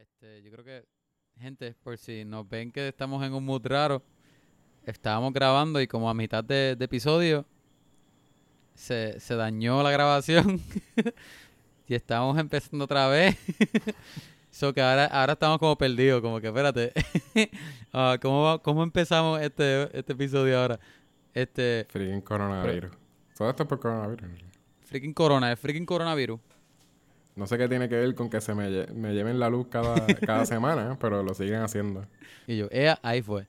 Este, yo creo que, gente, por si nos ven que estamos en un mood raro, estábamos grabando y como a mitad de, de episodio se, se dañó la grabación y estamos empezando otra vez. so que ahora, ahora estamos como perdidos, como que espérate. Ah, ¿cómo, ¿Cómo empezamos este, este episodio ahora? Este, Freaking coronavirus. Todo esto es por coronavirus. freaking corona, el freaking coronavirus. No sé qué tiene que ver con que se me, lle- me lleven la luz cada, cada semana, pero lo siguen haciendo. Y yo, ea, ahí fue.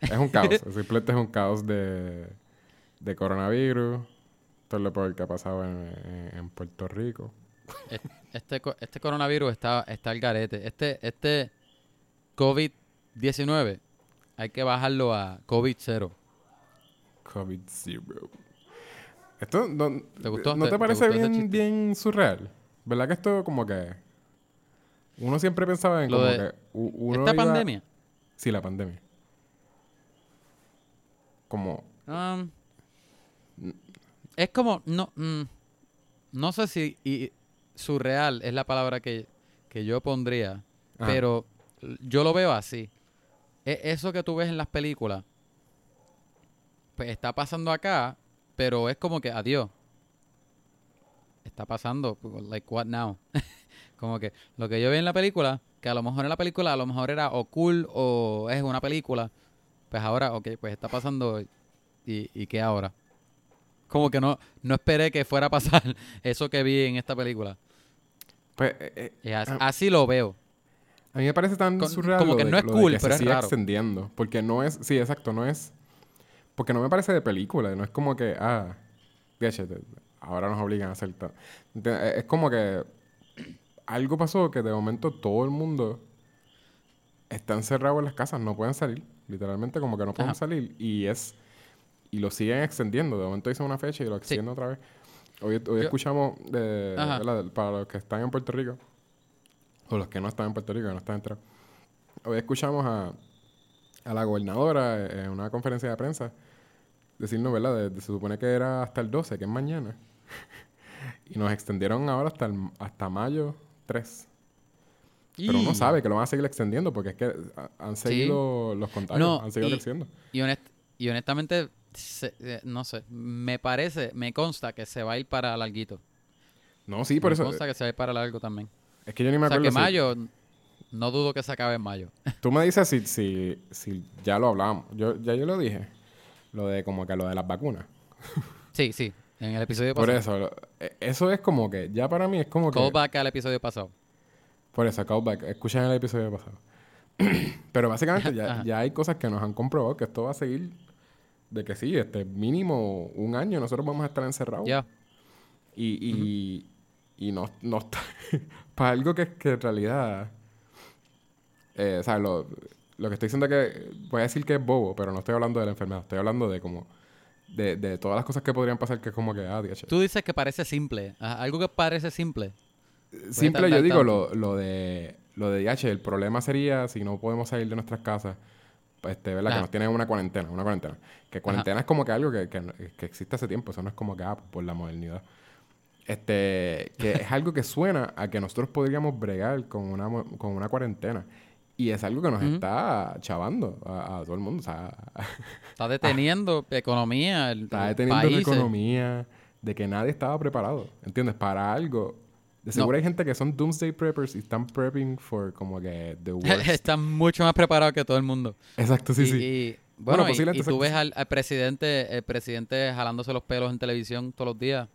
Es un caos. Simplemente es un caos de, de coronavirus. Todo lo peor que ha pasado en, en- en Puerto Rico. Este, este coronavirus está, está al garete. Este, este COVID-19 hay que bajarlo a COVID-0. COVID-0. Esto no, ¿Te gustó? ¿no ¿Te- te, te parece bien, bien surreal? ¿Verdad que esto como que... Uno siempre pensaba en Lo como de- que... Uno Esta iba- pandemia. Sí, la pandemia. Como... um, es como, no, mm, no sé si y, surreal es la palabra que, que yo pondría, Ajá. pero yo lo veo así. E- eso que tú ves en las películas, pues está pasando acá, pero es como que adiós. Está pasando, like what now? como que lo que yo vi en la película, que a lo mejor en la película a lo mejor era o cool o es una película, pues ahora, ok, pues está pasando y, y qué ahora. Como que no, no esperé que fuera a pasar eso que vi en esta película. Pues, eh, eh, Ah. así lo veo. a mí me parece tan Con- surreal como que de- no es cool, pero se es raro. extendiendo. Porque no es... Sí, exacto. No es... Porque no me parece de película. No es como que... Ah... ahora nos obligan a hacer tal. Ente- Es como que... Algo pasó que de momento todo el mundo... Está encerrado en las casas. No pueden salir. Literalmente como que no pueden Ajá. salir. Y es... Y lo siguen extendiendo. De momento dicen una fecha y lo extienden otra vez. Hoy, hoy Yo- escuchamos para los que están en Puerto Rico o los que no están en Puerto Rico, que no están enterados. Hoy escuchamos a, a la gobernadora en una conferencia de prensa decirnos, ¿verdad? De- de- se supone que era hasta el 12, que es mañana. Y nos extendieron ahora hasta, el- hasta mayo 3. Pero uno sabe que lo van a seguir extendiendo porque es que han seguido los contagios, No, han seguido y- creciendo. Y, honest- y honestamente, se- eh, no sé, me parece, me consta que se va a ir para larguito. No, sí, por me eso. consta que se va a ir para largo también. Es que yo ni me O sea, acuerdo. que si- mayo, no dudo que se acabe en mayo. Tú me dices si, si, si ya lo hablábamos. Yo, ya yo lo dije. Lo de como que lo de las vacunas. sí, sí, en el episodio Por pasado. eso, lo- eh, eso es como que, ya para mí es como que... Callback al episodio pasado. Por eso, callback. Escuchen el episodio pasado. Pero básicamente ya, ya hay cosas que nos han comprobado que esto va a seguir de que sí, este mínimo un año nosotros vamos a estar encerrados. Ya. Y, y, y no, no está... para algo que, que en realidad... Eh, o sea, lo, lo que estoy diciendo es que... Voy a decir que es bobo, pero no estoy hablando de la enfermedad. Estoy hablando de como... De, de todas las cosas que podrían pasar que es como que... Ah. Tú dices que parece simple. Ajá, Algo que parece simple. Simple, tardar yo digo lo, lo de lo de DH. El problema sería si no podemos salir de nuestras casas, pues, este, ¿verdad? Que Ajá. nos tienen una cuarentena, una cuarentena. Que cuarentena es como que algo que, que, que existe hace tiempo. Eso no es como que, ah, por la modernidad. Este, que es algo que suena a que nosotros podríamos bregar con una, con una cuarentena. Y es algo que nos está chavando a, a todo el mundo. O sea, Está deteniendo economía, el, está deteniendo la economía de que nadie estaba preparado, ¿entiendes? Para algo. De seguro No. hay gente que son doomsday preppers y están prepping for como que the worst. Están mucho más preparados que todo el mundo. exacto, sí, y, sí. y, Bueno, bueno, y- tú ves al, al presidente, el presidente jalándose los pelos en televisión todos los días.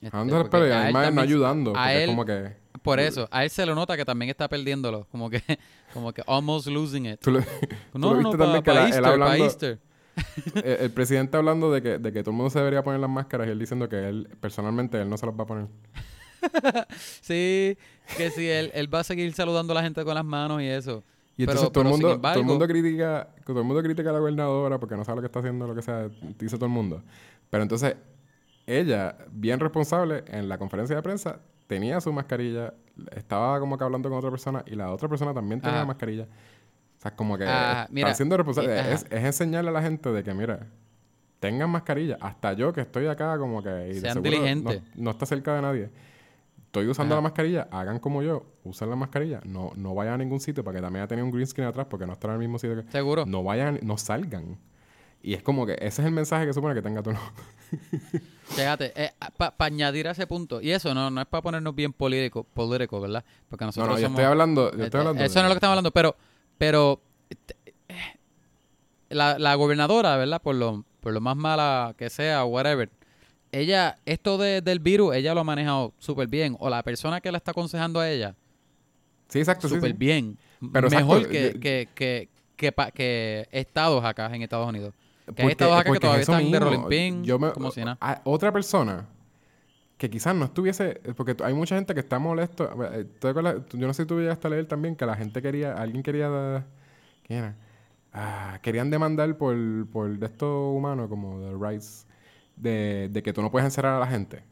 Este, Jalando los pelos y además no ayudando. a él- como que... Por eso, a él se lo nota que también está perdiéndolo, como que, como que almost losing it. Tú lo- No, no, no, para Easter, pa' hablando- Easter. el, el presidente hablando de que, de que todo el mundo se debería poner las máscaras y él diciendo que él, personalmente, él no se las va a poner. Sí, que sí, él, él va a seguir saludando a la gente con las manos y eso. Y Pero- entonces todo, el pero mundo, todo el mundo critica, todo el mundo critica a la gobernadora porque no sabe lo que está haciendo, lo que sea, dice todo el mundo. Pero entonces, ella, bien responsable, en la conferencia de prensa, tenía su mascarilla, estaba como que hablando con otra persona y la otra persona también tenía Ajá. mascarilla. O sea, como que Ajá, están mira, siendo responsables. y- ajá. es, es enseñarle a la gente de que, mira, tengan mascarilla. Hasta yo que estoy acá como que... y Sean diligentes. No, no está cerca de nadie. estoy usando Ajá. la mascarilla, hagan como yo, usen la mascarilla, no, no vayan a ningún sitio, para que también tenía un green screen atrás, porque no están en el mismo sitio que... Seguro. No vayan, no salgan. Y es como que ese es el mensaje que supone que tenga tu... Fíjate, eh, para añadir a ese punto, y eso no, no es para ponernos bien político, político, ¿verdad? Porque No, nosotros no, yo somos... estoy hablando... Yo estoy eh, hablando Eso no es lo que estamos hablando, pero, pero eh, la, la gobernadora, ¿verdad? Por lo, por lo más mala que sea, whatever. Ella, esto de- del virus, ella lo ha manejado súper bien. O la persona que la está aconsejando a ella, Sí, exacto, sí, súper sí. bien. Pero Mejor exacto, que, yo- que, que, que, pa- que estados acá en Estados Unidos. Que hay estados acá que todavía están de mismo. rolling pin, Yo me- como si nada. a- otra persona que quizás no estuviese... Porque hay mucha gente que está molesto. eh, Yo no sé si tú llegaste a leer también que la gente quería... Alguien quería... ¿Quién era? Ah, querían demandar por, por esto humano, como de rights, de, de que tú no puedes encerrar a la gente.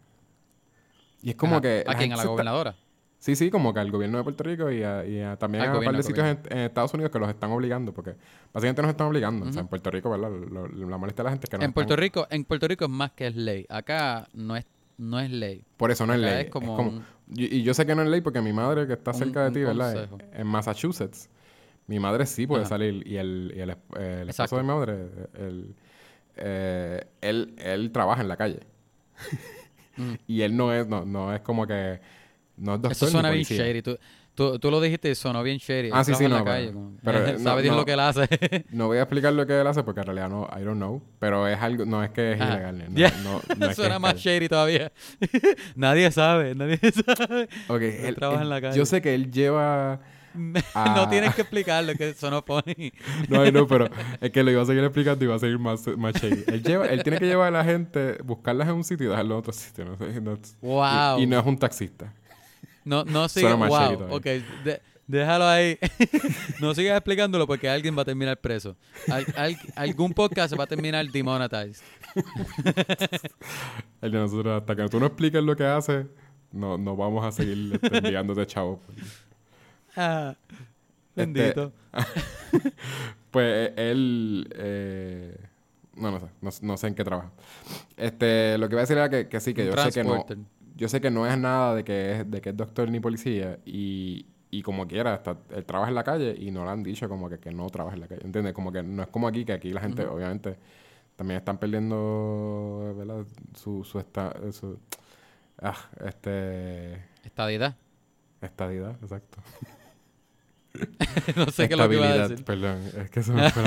Y es como Ajá. que... ¿A quién? ¿A la está- gobernadora? Sí, sí, como que al gobierno de Puerto Rico y, a, y a- también Al a un par de sitios en, en Estados Unidos que los están obligando, porque básicamente nos están obligando. O sea, en Puerto Rico, ¿verdad? Lo- lo- la molestia de la gente es que no En Puerto Rico, en Puerto Rico es más que es ley. Acá no es, no es ley. Por eso no es ley. es como como- un- y, y yo sé que no es ley porque mi madre, que está Un- cerca de ti, ¿verdad? En Massachusetts, mi madre sí puede Ajá. salir. Y el, y el, es- eh, el esposo de mi madre, el, eh, él, él trabaja en la calle. Mm. Y él no es, no, no es como que... No es doctor Eso ni suena bien shady. Tú, tú, tú lo dijiste y sonó bien shady. Ah, Él sí, sí, en no, la pero- calle, como- pero, Sabe no, Dios no. lo que él hace. No voy a explicar lo que él hace porque en realidad no, I don't know. Pero es algo, no es que es Ajá. ilegal. No, no, no suena más shady todavía. nadie sabe, nadie sabe. Ok, Él él- trabaja él- en la calle. Yo sé que él lleva... Ah. no tienes que explicarlo, que sonó funny. No, know, pero es que lo iba a seguir explicando y iba a seguir más, más shady. Él, lleva, él tiene que llevar a la gente, buscarlas en un sitio y dejarlas en otro sitio. No sé, no- Wow. y, y no es un taxista. No, no shady Wow. Ok, de- déjalo ahí. no sigas explicándolo porque alguien va a terminar preso. Al- al- algún podcast va a terminar demonetized. El de nosotros, hasta que tú no expliques lo que hace, no, no vamos a seguir este, enviándote chavos. Ah, Este, bendito. Pues eh, él. eh, no, no sé. No, no sé en qué trabaja. Este, lo que iba a decir era que, que sí, que Un yo sé que no. Yo sé que no es nada de que es, de que es doctor ni policía. Y, y como quiera, hasta él trabaja en la calle y no le han dicho como que, que no trabaja en la calle. ¿Entiendes? Como que no es como aquí, que aquí la gente, obviamente, también están perdiendo, ¿verdad? Su, su, esta, su ah, este, Estadidad. estadidad, exacto. no sé qué es lo que iba a Estabilidad, decir. Perdón, es que eso me fue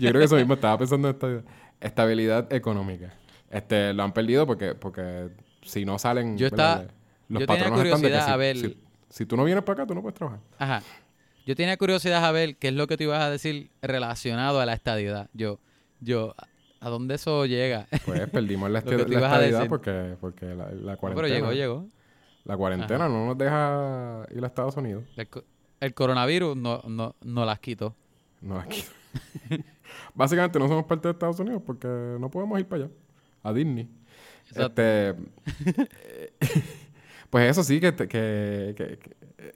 Yo creo que eso mismo estaba pensando en esta estabilidad económica. Este, lo han perdido porque, porque si no salen. Yo estaba- Los yo tenía curiosidad si, a ver- Si, si tú no vienes para acá, tú no puedes trabajar. Ajá. Yo tenía curiosidad a ver qué es lo que tú ibas a decir relacionado a la estadidad. Yo, yo, ¿a dónde eso llega? Pues perdimos la, tú la decir. porque, porque la, la No, cuarentena. pero llegó, llegó. La cuarentena no nos deja ir a Estados Unidos. El, el coronavirus no, no, no las quitó. No aquí. Básicamente no somos parte de Estados Unidos porque no podemos ir para allá. A Disney. Este, eh, pues eso sí que... que, que- que- eh,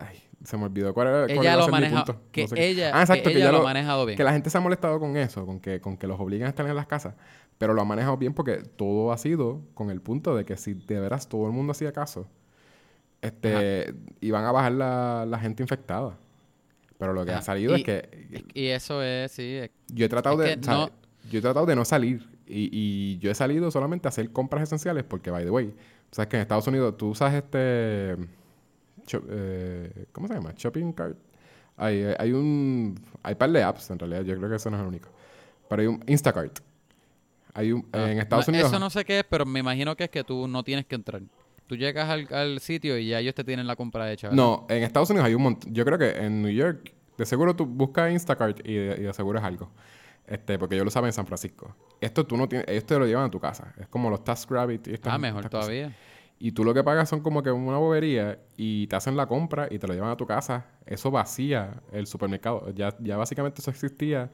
ay, se me olvidó cuál era, cuál Ella lo maneja, punto. que No sé qué. ella, Ah, exacto, que ella lo ha manejado bien. Que la gente se ha molestado con eso, con que, con que los obligan a estar en las casas. Pero lo ha manejado bien porque todo ha sido con el punto de que si de veras todo el mundo hacía caso, este, iban a bajar la, la gente infectada. Pero lo que ha salido Y- es que Y eso es, sí, es- yo he tratado de, no- yo he tratado de no salir y, y yo he salido solamente a hacer compras esenciales porque, by the way, sabes que en Estados Unidos tú usas este, eh, ¿cómo se llama? Shopping cart. Hay, hay un, hay par de apps en realidad, yo creo que eso no es el único. Pero hay un Instacart. Hay un, ah, en Estados no, Unidos. Eso no sé qué es, pero me imagino que es que tú no tienes que entrar. Tú llegas al, al sitio y ya ellos te tienen la compra hecha. ¿verdad? No, en Estados Unidos hay un montón. Yo creo que en New York, de seguro tú buscas Instacart y de, y de seguro es algo. Este, porque yo lo sabía en San Francisco. Esto tú no tienes, ellos te lo llevan a tu casa. Es como los TaskRabbit y estas Ah, mejor estas cosas. todavía. Y tú lo que pagas son como que una bobería y te hacen la compra y te lo llevan a tu casa. Eso vacía el supermercado. Ya, ya básicamente eso existía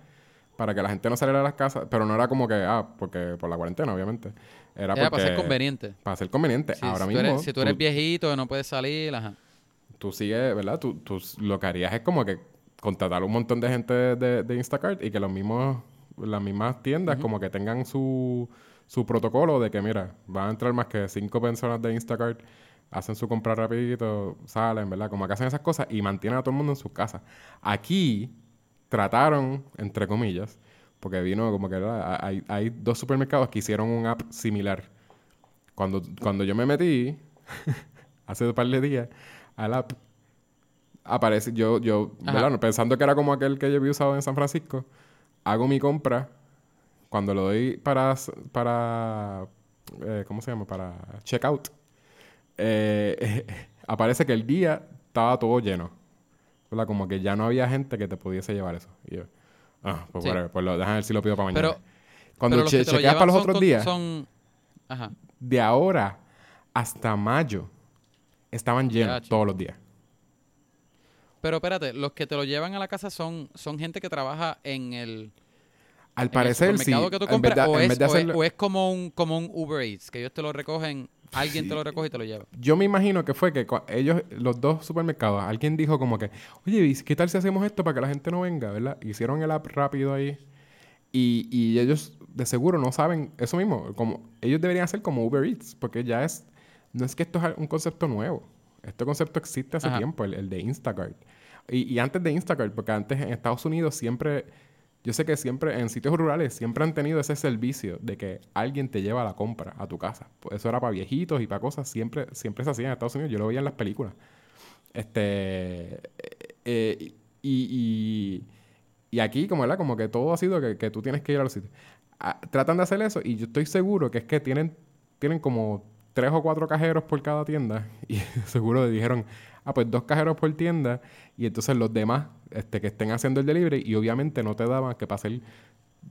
para que la gente no saliera a las casas, pero no era como que, ah, porque por la cuarentena, obviamente. Era, Era porque, para ser conveniente. Para ser conveniente. Sí, Ahora si, mismo. tú eres, si tú eres viejito, no puedes salir, ajá. tú sigues, ¿verdad? Tú, tú lo que harías es como que contratar un montón de gente de, de Instacart y que los mismos, las mismas tiendas como que tengan su, su protocolo de que, mira, van a entrar más que cinco personas de Instacart hacen su compra rapidito, salen, ¿verdad? Como que hacen esas cosas y mantienen a todo el mundo en sus casas. Aquí trataron, entre comillas, porque vino como que ¿verdad? hay, hay dos supermercados que hicieron un app similar. Cuando, cuando yo me metí, hace un par de días, al app, aparece, yo, yo. ¿verdad? Pensando que era como aquel que yo había usado en San Francisco, hago mi compra, cuando lo doy para, para eh, ¿cómo se llama? Para checkout, eh, aparece que el día estaba todo lleno. ¿verdad? Como que ya no había gente que te pudiese llevar eso. Y yo, ah, pues Sí. whatever, pues lo, déjame ver si lo pido para mañana. Pero, Cuando che- lo chequeas para los otros con- días, Son... Ajá. de ahora hasta mayo, estaban llenos Ya, todos los días. Pero espérate, los que te lo llevan a la casa son, son gente que trabaja en el, Al en el parecer, sí. que tú compras o, es, o como un, como un Uber Eats, que ellos te lo recogen, alguien te lo recoge y te lo lleva. Yo me imagino que fue que ellos, los dos supermercados, alguien dijo como que, oye, ¿y ¿qué tal si hacemos esto para que la gente no venga, verdad? Hicieron el app rápido ahí. Y, y ellos de seguro no saben eso mismo. Como, ellos deberían hacer como Uber Eats, porque ya es, no es que esto es un concepto nuevo. Este concepto existe hace Ajá. tiempo, el, el de Instacart. Y, y antes de Instacart, porque antes en Estados Unidos siempre, yo sé que siempre en sitios rurales siempre han tenido ese servicio de que alguien te lleva la compra a tu casa. Pues eso era para viejitos y para cosas, siempre, siempre se hacía en Estados Unidos. Yo lo veía en las películas. Este, eh, eh, y, y, y aquí, como, ¿verdad? como que todo ha sido que, que tú tienes que ir a los sitios. Ah, tratan de hacer eso y yo estoy seguro que es que tienen, tienen como tres o cuatro cajeros por cada tienda y seguro le dijeron, ah, pues dos cajeros por tienda y entonces los demás este, que estén haciendo el delivery y obviamente no te daban que pasar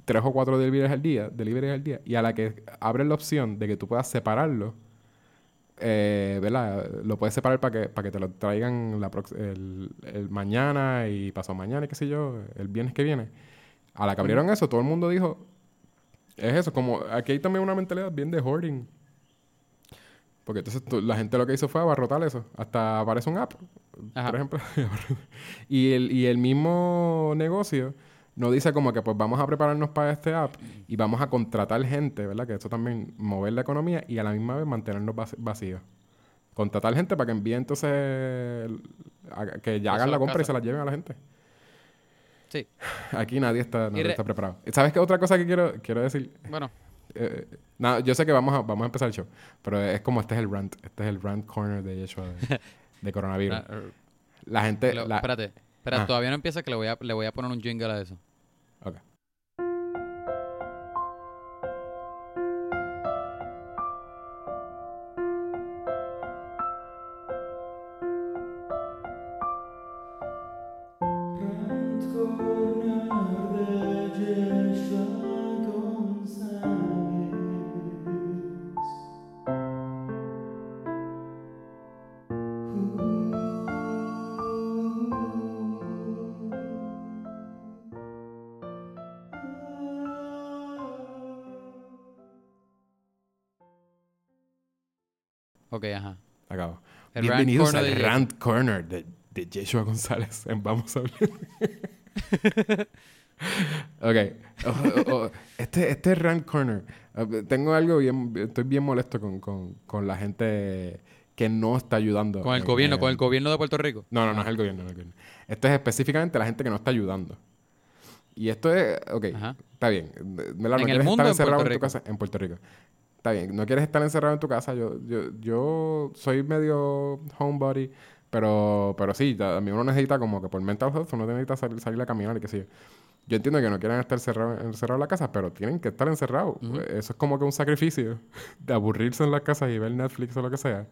tres o cuatro deliveries al día, deliveries al día y a la que abren la opción de que tú puedas separarlo, eh, ¿verdad? Lo puedes separar para que, para que te lo traigan la el, el mañana y pasado mañana y qué sé yo, el viernes que viene. A la que abrieron eso, todo el mundo dijo, es eso, como aquí hay también una mentalidad bien de hoarding. Porque entonces tú- la gente lo que hizo fue abarrotar eso. Hasta aparece un app, Ajá. por ejemplo. y, el, y el mismo negocio no dice como que pues vamos a prepararnos para este app y vamos a contratar gente, ¿verdad? Que eso también mover la economía y a la misma vez mantenernos vac- vacíos. Contratar gente para que envíe entonces que ya hagan la compra y se la lleven a la gente. Sí. Aquí nadie está, nadie está preparado. ¿Sabes qué otra cosa que quiero, quiero decir? Bueno, Eh, nada, yo sé que vamos a, vamos a empezar el show, pero es como este es el rant, este es el rant corner de Yeshua de, de coronavirus. ah, La gente, lo- la- espérate, espérate, Ah. todavía no empieza que le voy a, le voy a poner un jingle a eso. Ok, El Bienvenidos al de rant corner de, de Yeshua González en Vamos a hablar. ok. Oh, oh, oh. Este, este rant corner. eh, tengo algo bien, estoy bien molesto con, con, con la gente que no está ayudando. Con el en- gobierno, en- con el gobierno de Puerto Rico. No, no, no es el gobierno, no es el gobierno. Esto es específicamente la gente que no está ayudando. Y esto es, ok, Ajá. está bien. ¿verdad? No ¿En el mundo en encerrado Puerto en tu casa en Puerto Rico. Está bien, no quieres estar encerrado en tu casa. Yo, yo, yo soy medio homebody, pero, pero sí, también uno necesita como que por mental health uno necesita salir, salir a caminar y qué sé yo. Yo entiendo que no quieren estar cerrados encerrados en la casa, pero tienen que estar encerrados. Eso es como que un sacrificio de aburrirse en la casa y ver Netflix o lo que sea,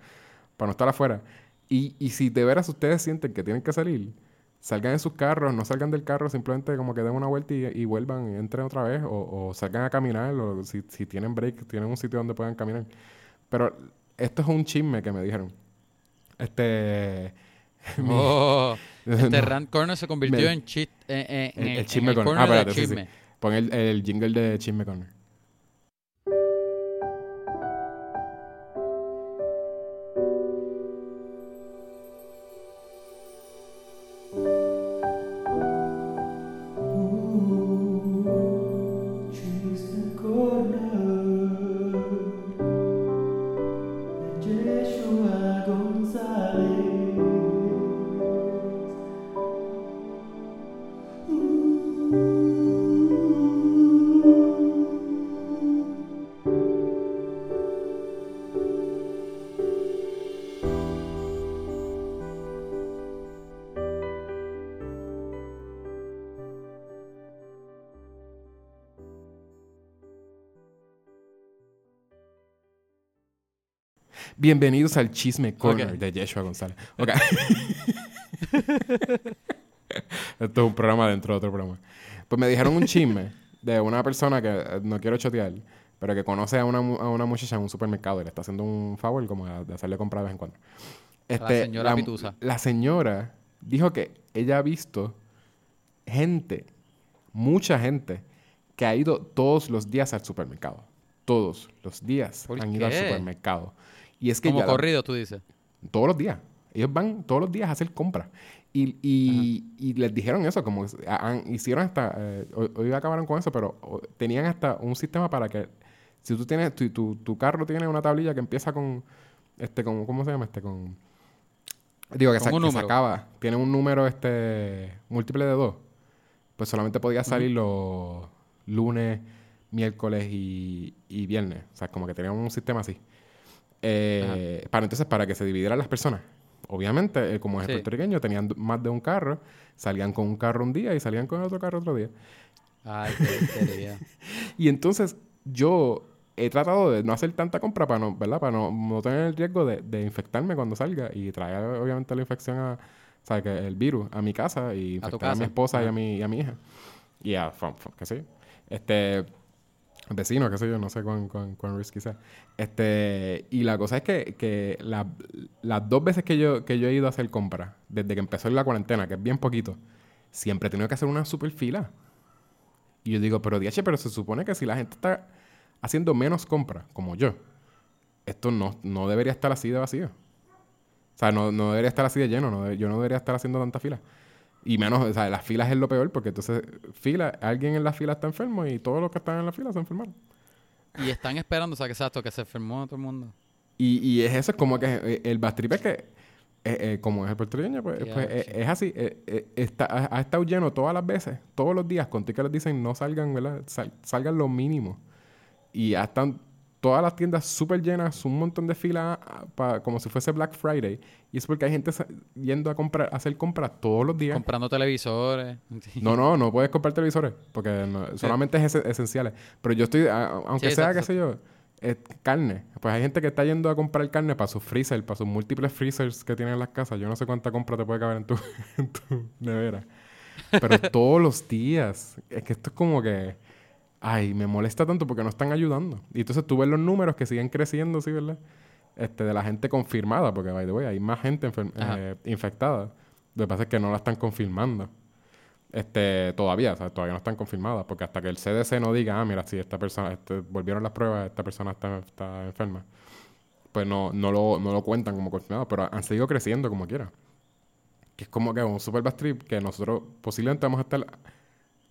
para no estar afuera. Y, y si de veras ustedes sienten que tienen que salir, salgan en sus carros, no salgan del carro, simplemente como que den una vuelta y, y vuelvan, y entren otra vez, o, o salgan a caminar, o si, si tienen break, tienen un sitio donde puedan caminar. Pero esto es un chisme que me dijeron. Este. mi- Oh, este no, rant corner se convirtió Me- en, chis- en, en- el, el en chisme el corner. Ah, espérate, sí, sí. Pon el, el jingle de Chisme Corner. Bienvenidos al Chisme Corner Ok. de Yeshua González. Ok. Esto es un programa dentro de otro programa. Pues me dijeron un chisme de una persona que eh, no quiero chotear, pero que conoce a una, a una muchacha en un supermercado y le está haciendo un favor como de hacerle comprar de vez en cuando. Este, señora Pitusa. la señora dijo que ella ha visto gente, mucha gente, que ha ido todos los días al supermercado. Todos los días ¿Por han ido al qué? supermercado. Y es que Como ya la- corrido, tú dices. todos los días. Ellos van todos los días a hacer compras. Y, y, y les dijeron eso, como hicieron hasta, eh, hoy, hoy acabaron con eso, pero o- tenían hasta un sistema para que, si tú tienes, tu, tu, tu carro tiene una tablilla que empieza con, este, con, ¿cómo se llama? Este, con, digo, que, un que se acaba, tiene un número, este, múltiple de dos, pues solamente podía salir los lunes, miércoles y, y viernes. O sea, como que tenían un sistema así. Eh, para entonces, para que se dividieran las personas. Obviamente, eh, como es Sí. puertorriqueño, tenían más de un carro, salían con un carro un día y salían con otro carro otro día. Ay, qué. Y entonces, yo he tratado de no hacer tanta compra para no, ¿verdad? Para no, no tener el riesgo de, de infectarme cuando salga y traer, obviamente, la infección a, sea, que el virus a mi casa y A infectar a, mi casa. esposa y a mi, y a mi hija. Y a, sé yo. Este, vecino, qué sé yo, no sé cuán, cuán, cuán risky sea. Este, y la cosa es que, que la- las dos veces que yo, que yo he ido a hacer compras, desde que empezó la cuarentena, que es bien poquito, siempre he tenido que hacer una super fila. Y yo digo, pero DH, pero se supone que si la gente está haciendo menos compras, como yo, esto no, no debería estar así de vacío. O sea, no, no debería estar así de lleno. yo no debería estar haciendo tanta fila. Y menos, o sea, las filas es lo peor, porque entonces, fila, alguien en la fila está enfermo y todos los que están en la fila se enfermaron. Y están esperando, o sea, que exacto, que se enfermó todo el mundo. Y, y es eso, es como que eh, el bastrip es que, eh, eh, como es el puertorriqueño, pues, pues, sí. es así. eh, está, ha, ha estado lleno todas las veces, todos los días, contigo que les dicen no salgan, ¿verdad? Sal- salgan lo mínimo. Y ya están todas las tiendas súper llenas, un montón de filas ah, como si fuese Black Friday. Y es porque hay gente yendo a comprar, a hacer compras todos los días. Comprando televisores. No, no, no puedes comprar televisores porque no- solamente es ese- esenciales. Pero yo estoy, a- aunque Sí, sea, qué sé yo, eh, carne. Pues hay gente que está yendo a comprar carne para sus freezer, para sus múltiples freezers que tienen en las casas. Yo no sé cuánta compra te puede caber en tu, en tu nevera. Pero todos los días. Es que esto es como que... Ay, me molesta tanto porque no están ayudando. Y entonces tú ves los números que siguen creciendo, ¿sí, verdad? Este, de la gente confirmada, porque, by the way, hay más gente eh, infectada. Lo que pasa es que no la están confirmando. Este, todavía, o sea, todavía no están confirmadas, porque hasta que el CDC no diga, ah, mira, si esta persona, este, volvieron las pruebas, esta persona está, está enferma, pues no, no, lo, no lo cuentan como confirmado, pero han seguido creciendo como quiera. Que es como que un super bad trip que nosotros posiblemente vamos a estar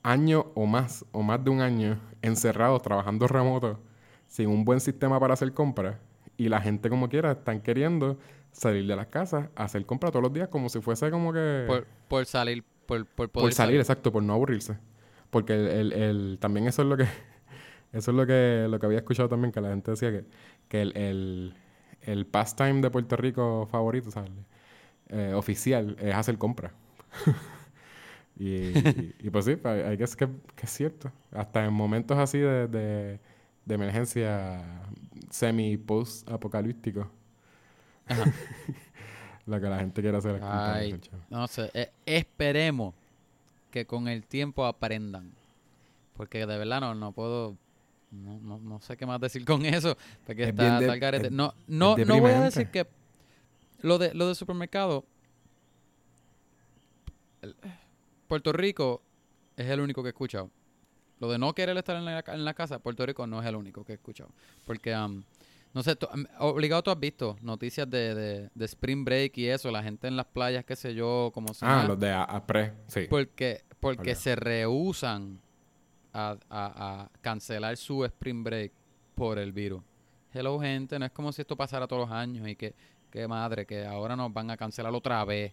año o más, o más de un año, encerrados, trabajando remoto, sin un buen sistema para hacer compras, y la gente como quiera están queriendo salir de las casas, hacer compras todos los días, como si fuese como que... Por, por salir, por, por poder Por salir, exacto, por no aburrirse. Porque el, el- el- también eso es lo que eso es lo que lo que había escuchado también, que la gente decía que, que el, el, el pastime de Puerto Rico favorito, ¿sabes? Eh, oficial, es hacer compras. y, y, y pues sí, hay hay que es que, que es cierto. Hasta en momentos así de, de, de emergencia semi-post apocalíptico. Ajá. lo que la gente quiere hacer. Ay, no sé. eh, esperemos que con el tiempo aprendan. Porque de verdad no, no puedo. No, no, no sé qué más decir con eso. Porque Es está, de- está es- No, no, es no voy a decir que. Lo de, lo de supermercado. el- Puerto Rico es el único que he escuchado. Lo de no querer estar en la, en la casa, Puerto Rico no es el único que he escuchado. Porque, am, no sé, tú- am, obligado tú has visto noticias de, de, de Spring Break y eso, la gente en las playas, qué sé yo, como Ah, nada, los de APRE, sí. porque, porque se rehusan a, a- a cancelar su Spring Break por el virus. Hello, gente, no es como si esto pasara todos los años y que, que madre, que ahora nos van a cancelar otra vez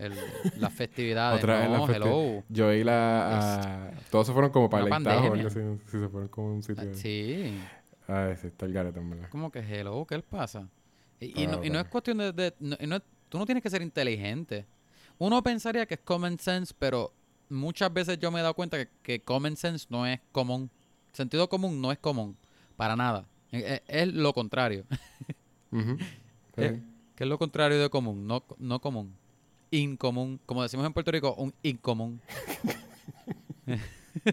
el- las festividades. Otra vez no, las festi- hello. Yo oí la... a- todos se fueron como para el Itajo o algo pandemia. así. Sí, se fueron como un sitio. Ah, Sí, Ay, sí, está el garete, en verdad. como que hello, ¿qué les pasa? Y, y Ah, no, y no es cuestión de... de- no- y no es- tú no tienes que ser inteligente. Uno pensaría que es common sense, pero muchas veces yo me he dado cuenta que, que common sense no es común. Sentido común no es común, para nada. Es, es- es lo contrario. Ujú. Eh, ¿Qué es lo contrario de común? No, no común. Incomún. Como decimos en Puerto Rico, un incomún.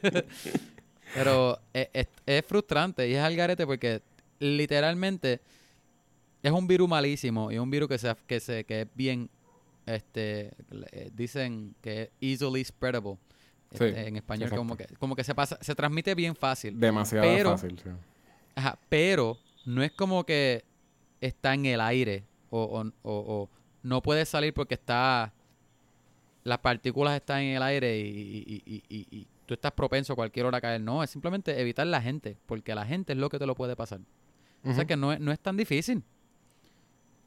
Pero es, es- es frustrante y es al garete porque literalmente es un virus malísimo y es un virus que se, que se que es bien este le- dicen que es easily spreadable Sí, este, en español exacto. como que como que se pasa se transmite bien fácil Demasiado Pero- fácil, sí. Ajá, pero no es como que está en el aire o, o- o- o no puede salir porque está las partículas están en el aire y, y- y- y- tú estás propenso a cualquier hora a caer. No, es simplemente evitar la gente, porque la gente es lo que te lo puede pasar. O sea que no es, no es tan difícil.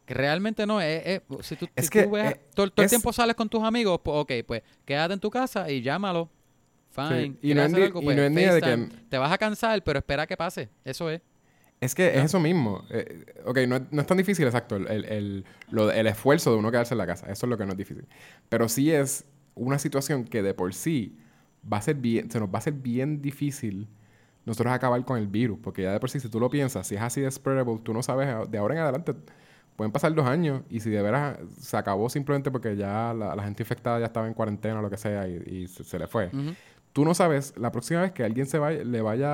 Que realmente no es. es- si tú, Es si que, tú ves- eh, todo, todo el tiempo sales con tus amigos, pues ok, pues quédate en tu casa y llámalo. Fine. Y no ¿Quieres es hacer ni- algo? Pues, no de que-. Te vas a cansar, pero espera que pase. Eso es. Es que es eso mismo. Eh, ok, no es, no es tan difícil, exacto, el, el, el- lo- el esfuerzo de uno quedarse en la casa. Eso es lo que no es difícil. Pero sí es una situación que de por sí va a ser bien, se nos va a hacer bien difícil nosotros acabar con el virus. Porque ya de por sí, si tú lo piensas, si es así de spreadable, tú no sabes, de ahora en adelante pueden pasar dos años y si de veras se acabó simplemente porque ya la, la gente infectada ya estaba en cuarentena o lo que sea y, y se, se le fue. Tú no sabes la próxima vez que alguien se vaya, le vaya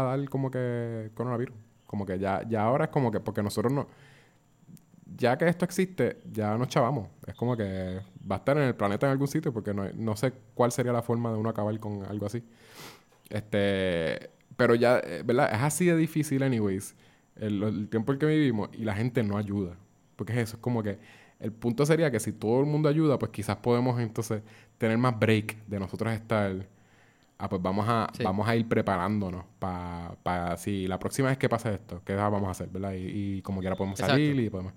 a dar como que coronavirus. Como que ya, ya ahora es como que, porque nosotros no, ya que esto existe, ya nos chavamos. Es como que va a estar en el planeta en algún sitio porque no, no sé cuál sería la forma de uno acabar con algo así. Este, pero ya, eh, ¿verdad? Es así de difícil, anyways, el, el tiempo en que vivimos y la gente no ayuda. Porque es eso, es como que el punto sería que si todo el mundo ayuda, pues quizás podemos entonces tener más break de nosotros estar. Ah, pues vamos a, Sí. vamos a ir preparándonos para si la próxima vez que pase esto, ¿qué vamos a hacer, verdad? Y, y como quiera podemos Exacto. salir y podemos...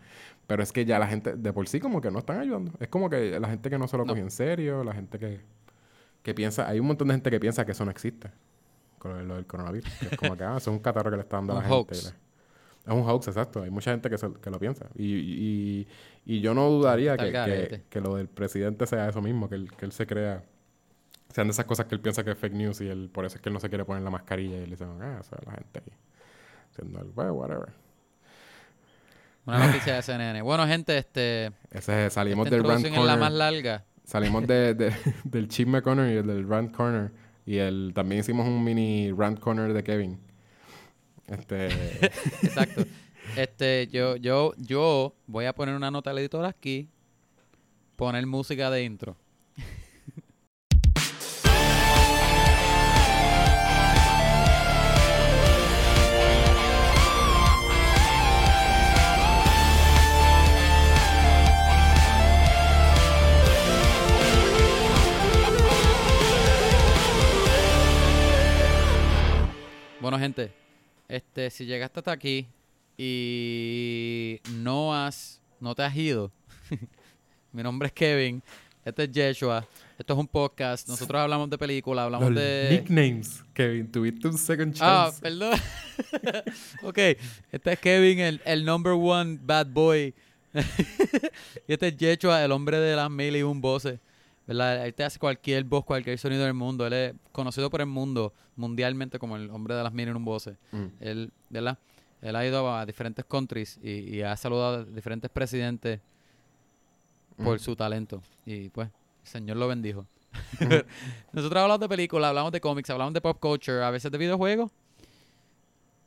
Pero es que ya la gente de por sí como que no están ayudando. Es como que la gente que no se lo No. coge en serio, la gente que, que piensa... Hay un montón de gente que piensa que eso no existe. Con lo, del coronavirus. Que es como que, ah, eso es un catarro que le está dando a la gente. hoax. le- Es un hoax, exacto. Hay mucha gente que, se- que lo piensa. Y, y, y yo no dudaría que, que, que lo del presidente sea eso mismo, que él, que él se crea... Sean de esas cosas que él piensa que es fake news y él, por eso es que él no se quiere poner la mascarilla y le dicen, ah, eso es la gente ahí. Haciendo algo, well, whatever. Una noticia de CNN. Bueno, gente, este. Ese, salimos esta del rant es la corner. más larga. Salimos de, de- del Chisme Corner y el del Rant Corner. Y el, también hicimos un mini Rant Corner de Kevin. Este... Exacto. Este, yo, yo, yo voy a poner una nota al editor aquí. Poner música de intro. Bueno, gente, este, si llegaste hasta aquí y no has, no te has ido, mi nombre es Kevin, este es Yeshua, esto es un podcast, nosotros hablamos de películas, hablamos Los de... nicknames. Kevin, tuviste un second Ah, chance. perdón. ok, este es Kevin, el, el number one bad boy. y este es Yeshua, el hombre de las mil y un voces. ¿Verdad? Él te hace cualquier voz, cualquier sonido del mundo. Él es conocido por el mundo mundialmente como el hombre de las un voces. Mm. Él, ¿verdad? Él ha ido a diferentes countries y, y ha saludado a diferentes presidentes por Mm. su talento. Y pues, el Señor lo bendijo. Nosotros hablamos de películas, hablamos de cómics, hablamos de pop culture, a veces de videojuegos.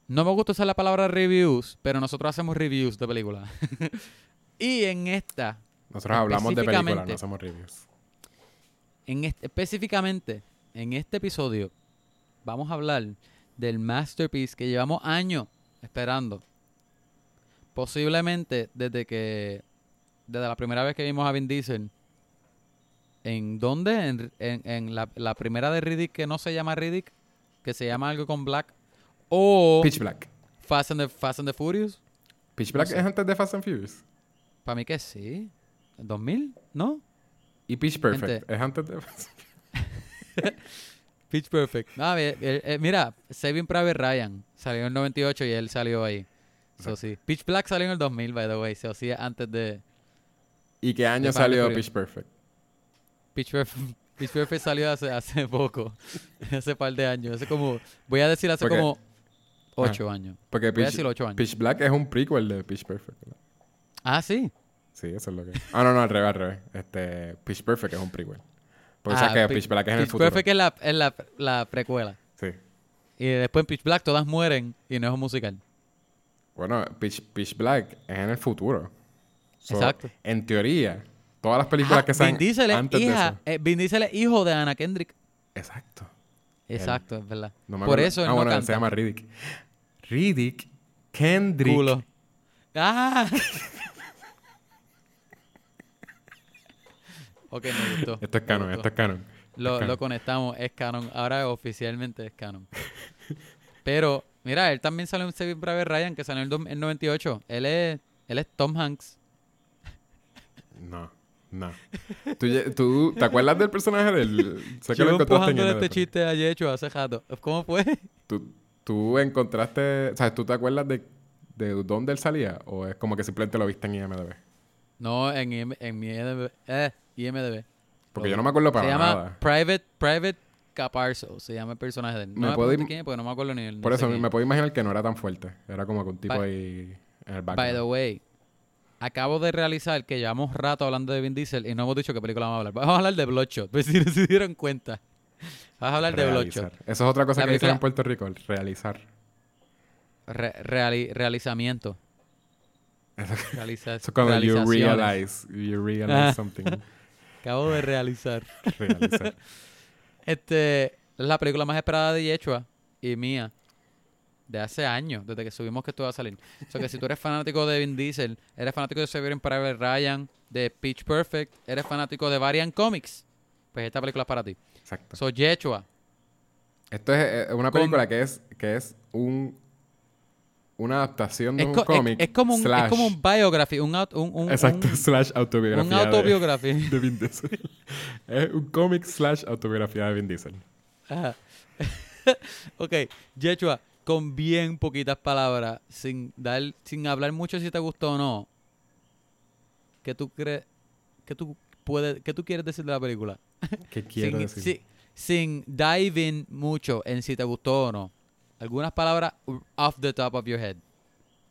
No me gusta usar la palabra reviews, pero nosotros hacemos reviews de películas. y en esta, Nosotros hablamos de películas, no hacemos reviews. En este, específicamente, en este episodio, vamos a hablar del masterpiece que llevamos años esperando. Posiblemente desde que, desde la primera vez que vimos a Vin Diesel. ¿En dónde? En, en- en la, la primera de Riddick que no se llama Riddick, que se llama algo con Black. O Pitch Black. Fast and the, Fast and the Furious. Pitch Black sé. es antes de Fast and Furious. Para mí que sí. ¿2000? ¿No? Y Pitch Perfect Gente. es antes de Pitch Perfect. Ah, ve- eh, eh, mira, Saving Private Ryan salió en el 98 y él salió ahí. So, sí. Pitch Black salió en el 2000, by the way. So, sí, antes de... ¿Y qué año salió. Pitch Perfect? Pitch Perfect, Pitch Perfect salió hace, hace poco. hace par de años. Hace como... Voy a decir hace Porque- como 8 años. Porque Voy a Pitch, decir 8 años. Pitch Black es un prequel de Pitch Perfect. ¿verdad? Ah, sí. Sí, eso es lo que... Ah, no, no, al revés, al revés. Este, Pitch Perfect es un prequel. Porque Ah, sabes que Pi- Pitch Black es en el Pitch futuro. Perfect es la, es la, la precuela. Sí. Y después en Pitch Black todas mueren y no es un musical. Bueno, Pitch, Pitch Black es en el futuro. So, Exacto. En teoría, todas las películas Ajá, que salen antes de hija, eso. eh, Vin Diesel es hijo de Anna Kendrick. Exacto. Exacto, es verdad. No Por eso él ah, no bueno, él canta. se llama Riddick. Riddick, Kendrick. Culo. Ah. ok, me gustó. Esto es me canon, gustó. esto es canon. Lo, es canon. lo conectamos, es canon. Ahora oficialmente es canon. Pero, mira, él también salió en Saving Private Ryan, que salió en el dos- en 98. Él es, él es Tom Hanks. No, no. ¿Tú, te acuerdas del personaje del... Sé que lo Yo encontraste en este chiste a Yecho hace rato. ¿Cómo fue? ¿Tú, tú encontraste... O sea, ¿tú te acuerdas de, de dónde él salía? ¿O es como que simplemente lo viste en IMDb? No, en, en mi IMDb. Eh, IMDb. Porque yo no me acuerdo para se llama nada. Private, Private Caparzo. Se llama el personaje de él. No me puedo quién porque no me acuerdo ni el Por no eso me puedo imaginar que no era tan fuerte. Era como que un tipo By- ahí en el By background. the way, acabo de realizar que llevamos rato hablando de Vin Diesel y no hemos dicho qué película vamos a hablar. Vamos a hablar de Bloodshot, pues si no se dieron cuenta. Vamos a hablar de Realizar. Bloodshot. Eso es otra cosa La que dicen en Puerto Rico, el realizar. Re- reali- realizamiento. Eso, es cuando you realize, you realize something. Acabo de realizar. Realizar. Este es la película más esperada de Yechua y mía de hace años, desde que subimos que esto va a salir. O sea que si tú eres fanático de Vin Diesel, eres fanático de Saving Private Ryan, de Pitch Perfect, eres fanático de Variant Comics, pues esta película es para ti. Exacto. So Yechua, Esto es eh, una Con- película que es que es un una adaptación de es, un co- es- cómic. es como un, es slash- como un biography, un, aut- un, un, Exacto, un- slash autobiografía. un de- autobiography. De, Vin Diesel. es un cómic slash autobiografía de Vin Diesel. Ajá. ok, Yechua, con bien poquitas palabras, sin dar, sin hablar mucho si te gustó o no. ¿Qué tú crees? ¿Qué tú puedes, qué tú quieres decir de la película? ¿Qué quiero sin, decir? si- sin dive in mucho en si te gustó o no. Algunas palabras off the top of your head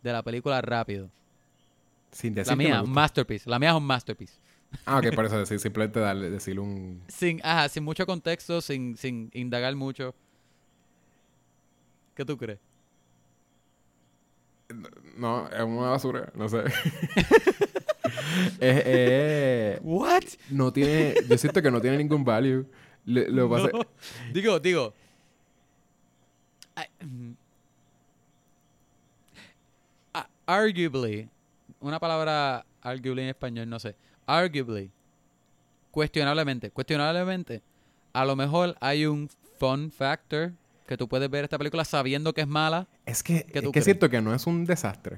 de la película rápido. Sin decir La mía, masterpiece. La mía es un masterpiece. Ah, ok, por eso decir, simplemente darle, decirle un... Sin, ajá, sin mucho contexto, sin, sin indagar mucho. ¿Qué tú crees? No, es una basura, no sé. es- What? no tiene... Yo siento que no tiene ningún value. Le- lo que pasa- No. Digo, digo. Mm. Arguably, una palabra arguably en español, no sé. Arguably, cuestionablemente, cuestionablemente, a lo mejor hay un fun factor que tú puedes ver esta película sabiendo que es mala. Es que, ¿Qué es que siento que no es un desastre.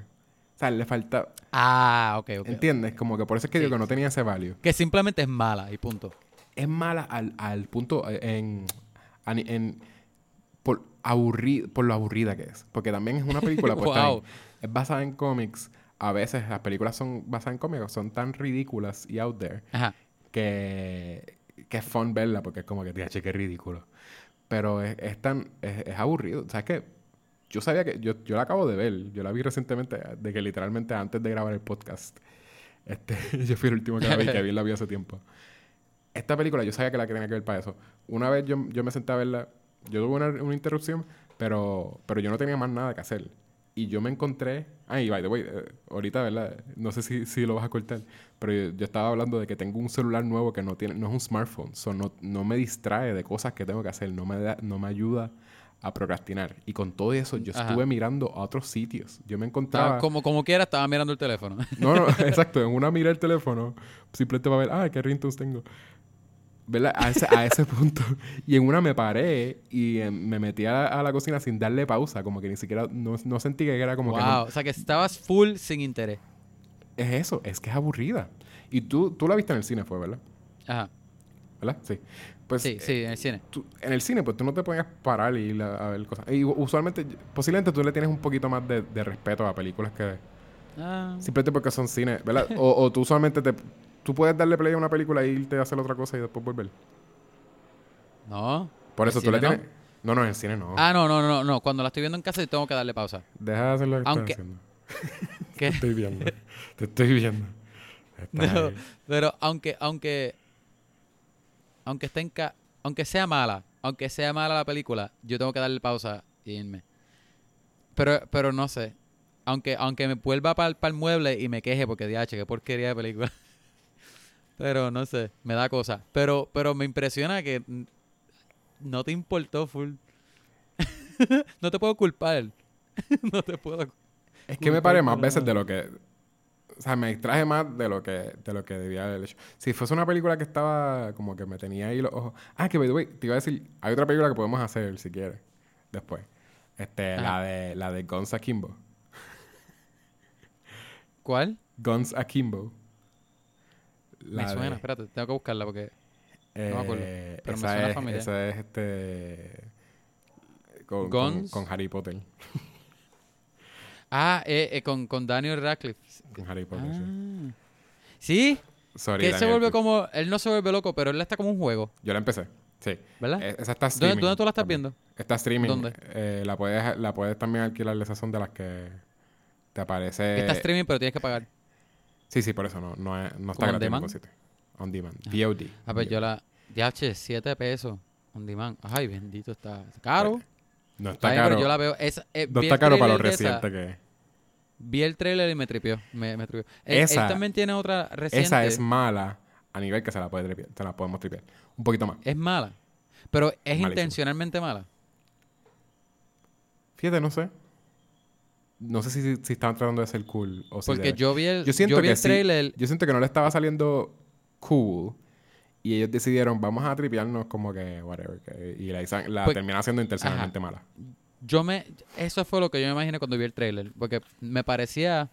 O sea, le falta... Ah, ok, ok. ¿Entiendes? Como que por eso es que Sí, digo que no tenía ese value. Que simplemente es mala y punto. Es mala al, al punto eh, en... en- por, aburri- por lo aburrida que es. Porque también es una película... pues, Wow. es basada en cómics. A veces las películas son basadas en cómics. Son tan ridículas y out there. Ajá. que, que es fun verla porque es como que, tía, che, qué ridículo. Pero es, es tan, es, es aburrido. ¿Sabes qué? Yo sabía que, yo, yo la acabo de ver, yo la vi recientemente, de que literalmente antes de grabar el podcast, este, yo fui el último que la vi, que bien la vi hace tiempo. Esta película yo sabía que la que tenía que ver para eso. Una vez yo, yo me senté a verla, yo tuve una, una interrupción, pero, pero yo no tenía más nada que hacer. Y yo me encontré. Ah, y by the way, eh, ahorita, ¿verdad? No sé si, si lo vas a cortar. Pero yo, yo estaba hablando de que tengo un celular nuevo que no tiene, no es un smartphone. So no, no me distrae de cosas que tengo que hacer. No me, da- no me ayuda a procrastinar. Y con todo eso, yo Ajá. estuve mirando a otros sitios. Yo me Estaba- encontraba. como, como quiera, estaba mirando el teléfono. No, no, exacto. En una mira el teléfono, simplemente para ver, ah, qué ringtones tengo. ¿Verdad? A ese, a ese punto. Y en una me paré y eh, me metí a, a la cocina sin darle pausa. Como que ni siquiera, no, no sentí que era como que... no- wow. O sea que estabas full sin interés. es eso, es que es aburrida. Y tú, tú la viste en el cine, fue, ¿verdad? Ajá. ¿Verdad? Sí. Pues Sí, eh, sí, en el cine. tú- en el cine, pues tú no te podías parar y ir a, a ver cosas. Y usualmente, posiblemente tú le tienes un poquito más de, de respeto a películas que... Ah, Simplemente porque son cine, ¿verdad? O, o tú usualmente te... Tú puedes darle play a una película e irte a hacer otra cosa y después volver. no. Por ¿En eso tú le no? tienes... No, no, en el cine no. Ah, no, no, no, no. Cuando la estoy viendo en casa tengo que darle pausa. Deja de hacer lo que Aunque- estás haciendo. ¿Qué? Estoy viendo. Te estoy viendo. No, pero aunque, aunque, aunque esté en ca- aunque sea mala, aunque sea mala la película, yo tengo que darle pausa y irme. Pero, pero no sé. Aunque, aunque me vuelva para el mueble y me queje porque DH, qué porquería de película. Pero no sé, me da cosa. Pero, pero me impresiona que no te importó full. no te puedo culpar. no te puedo. Es que me paré más veces de lo que... O sea, me distraje más de lo que, de lo que debía haber hecho. Si fuese una película que estaba como que me tenía ahí los ojos... Ah, que te iba a decir... Hay otra película que podemos hacer, si quieres. Después. Este, Ajá. la de, la de Guns Akimbo. ¿Cuál? Guns Akimbo. Me suena, de- espérate, tengo que buscarla porque. no me acuerdo, eh, pero me suena es, familiar. Esa es este... Con, con, Harry Potter. Ah, eh, eh, con, con Daniel Radcliffe. Con Harry Potter, sí. Ah. Sí, Sorry, que él se vuelve que- como. Él no se vuelve loco, pero él está como un juego, Yo la empecé, sí. ¿verdad? Eh, Esa está ¿Dónde, streaming. dónde tú la estás viendo? Está streaming. ¿Dónde? Eh, la, puedes, la puedes también alquilar. Esas son de las que te aparece... está streaming, pero tienes que pagar. Sí, sí, por eso no, no, es- no está ¿Como on gratis en. On demand. VOD. A ver, yo la. DH, 7 pesos. On demand. Ay, bendito, está caro. No está Ay, caro. pero yo la veo. Esa, eh, no está caro para lo reciente que es. Vi el trailer y me tripió. Me, me tripió. Él, él Esa- también tiene otra reciente. Esa es mala a nivel que se la, puede tripear, se la podemos tripear. Un poquito más. Es mala. Pero es Malísimo. intencionalmente mala. Fíjate, no sé. No sé si, si estaban tratando de ser cool o si Porque de- yo vi el, Yo siento yo vi que el sí. trailer. Yo siento que no le estaba saliendo cool. Y ellos decidieron, vamos a tripearnos como que, whatever. que- y la, la Pues- terminaron haciendo intencionalmente mala. Yo me. Eso fue lo que yo me imaginé cuando vi el trailer. Porque me parecía.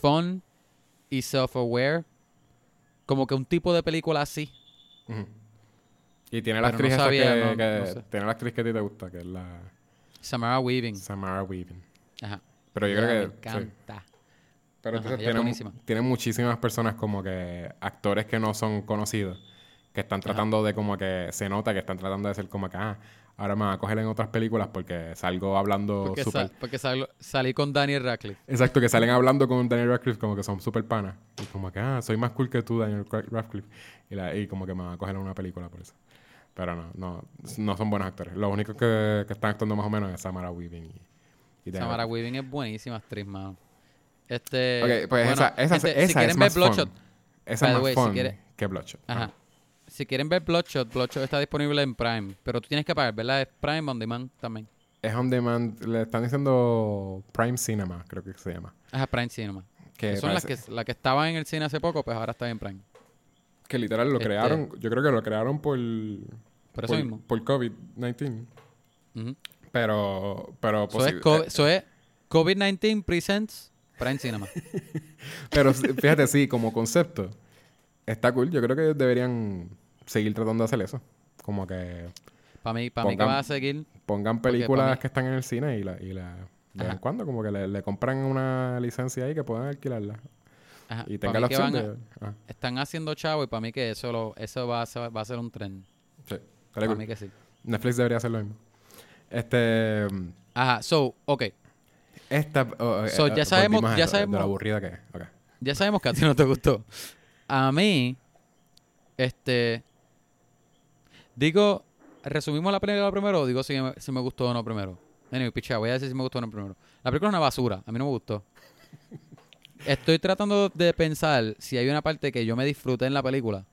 Fun y self-aware. Como que un tipo de película así. Y tiene la no actriz sabía, que, no- que- no sé. tiene la actriz que a ti te gusta, que es la Samara Weaving. Samara Weaving. Ajá. Pero yo creo Me que sí. encanta. Pero Ajá, entonces ella es tiene, buenísima. tiene muchísimas personas como que actores que no son conocidos, que están tratando de como que se nota que están tratando de ser como que, ah, ahora me van a coger en otras películas porque salgo hablando Porque, súper... sa- porque sal- salí con Daniel Radcliffe. Exacto, que salen hablando con Daniel Radcliffe como que son súper panas. Y como que, ah, soy más cool que tú, Daniel Ra- Radcliffe. Y, la- y como que me van a coger en una película por eso. Pero no, no, no son buenos actores. Los únicos que, que están actuando más o menos es Samara Weaving y, Samara. Weaving es buenísima actriz, mano. Este. Ok, pues bueno, esa, esa, gente, esa si quieren es ver más Bloodshot, fun. Esa By es the más way, si fun quiere- que Bloodshot. Ajá. Si quieren ver Bloodshot, Bloodshot está disponible en Prime. Pero tú tienes que pagar, ¿verdad? Es Prime on demand también. Es on demand, le están diciendo Prime Cinema, creo que se llama. Ajá, Prime Cinema. Que, Que son las que, la que estaban en el cine hace poco, pues ahora está en Prime. Que literal lo este- crearon, yo creo que lo crearon por, Por eso por, mismo. por COVID-19. Ujú. Pero, pero, Eso es, co- eh, eso es COVID-19 Presents Prime Cinema. pero fíjate, sí, como concepto, está cool. Yo creo que deberían seguir tratando de hacer eso. Como que Para mí, para mí que va a seguir. pongan películas que están en el cine y la, y la de vez en cuando, como que le, le compran una licencia ahí que puedan alquilarla. Ajá, Y tenga la opción van a- de. Ah, están haciendo chavo y para mí que eso lo, eso va a ser, va a ser un tren. sí, Para cool. mí que sí. Netflix debería hacer lo mismo. Este. Ajá, so, ok. Esta. oh, eh, So, eh, ya sabemos- volvimos a ya de sabemos- aburrida que es. Ya sabemos que a ti no te gustó. A mí, este. Digo, resumimos la película primero o digo si me, si me gustó o no primero. Anyway, pichea, voy a decir si me gustó o no primero. La película es una basura, a mí no me gustó. Estoy tratando de pensar si hay una parte que yo me disfruté en la película.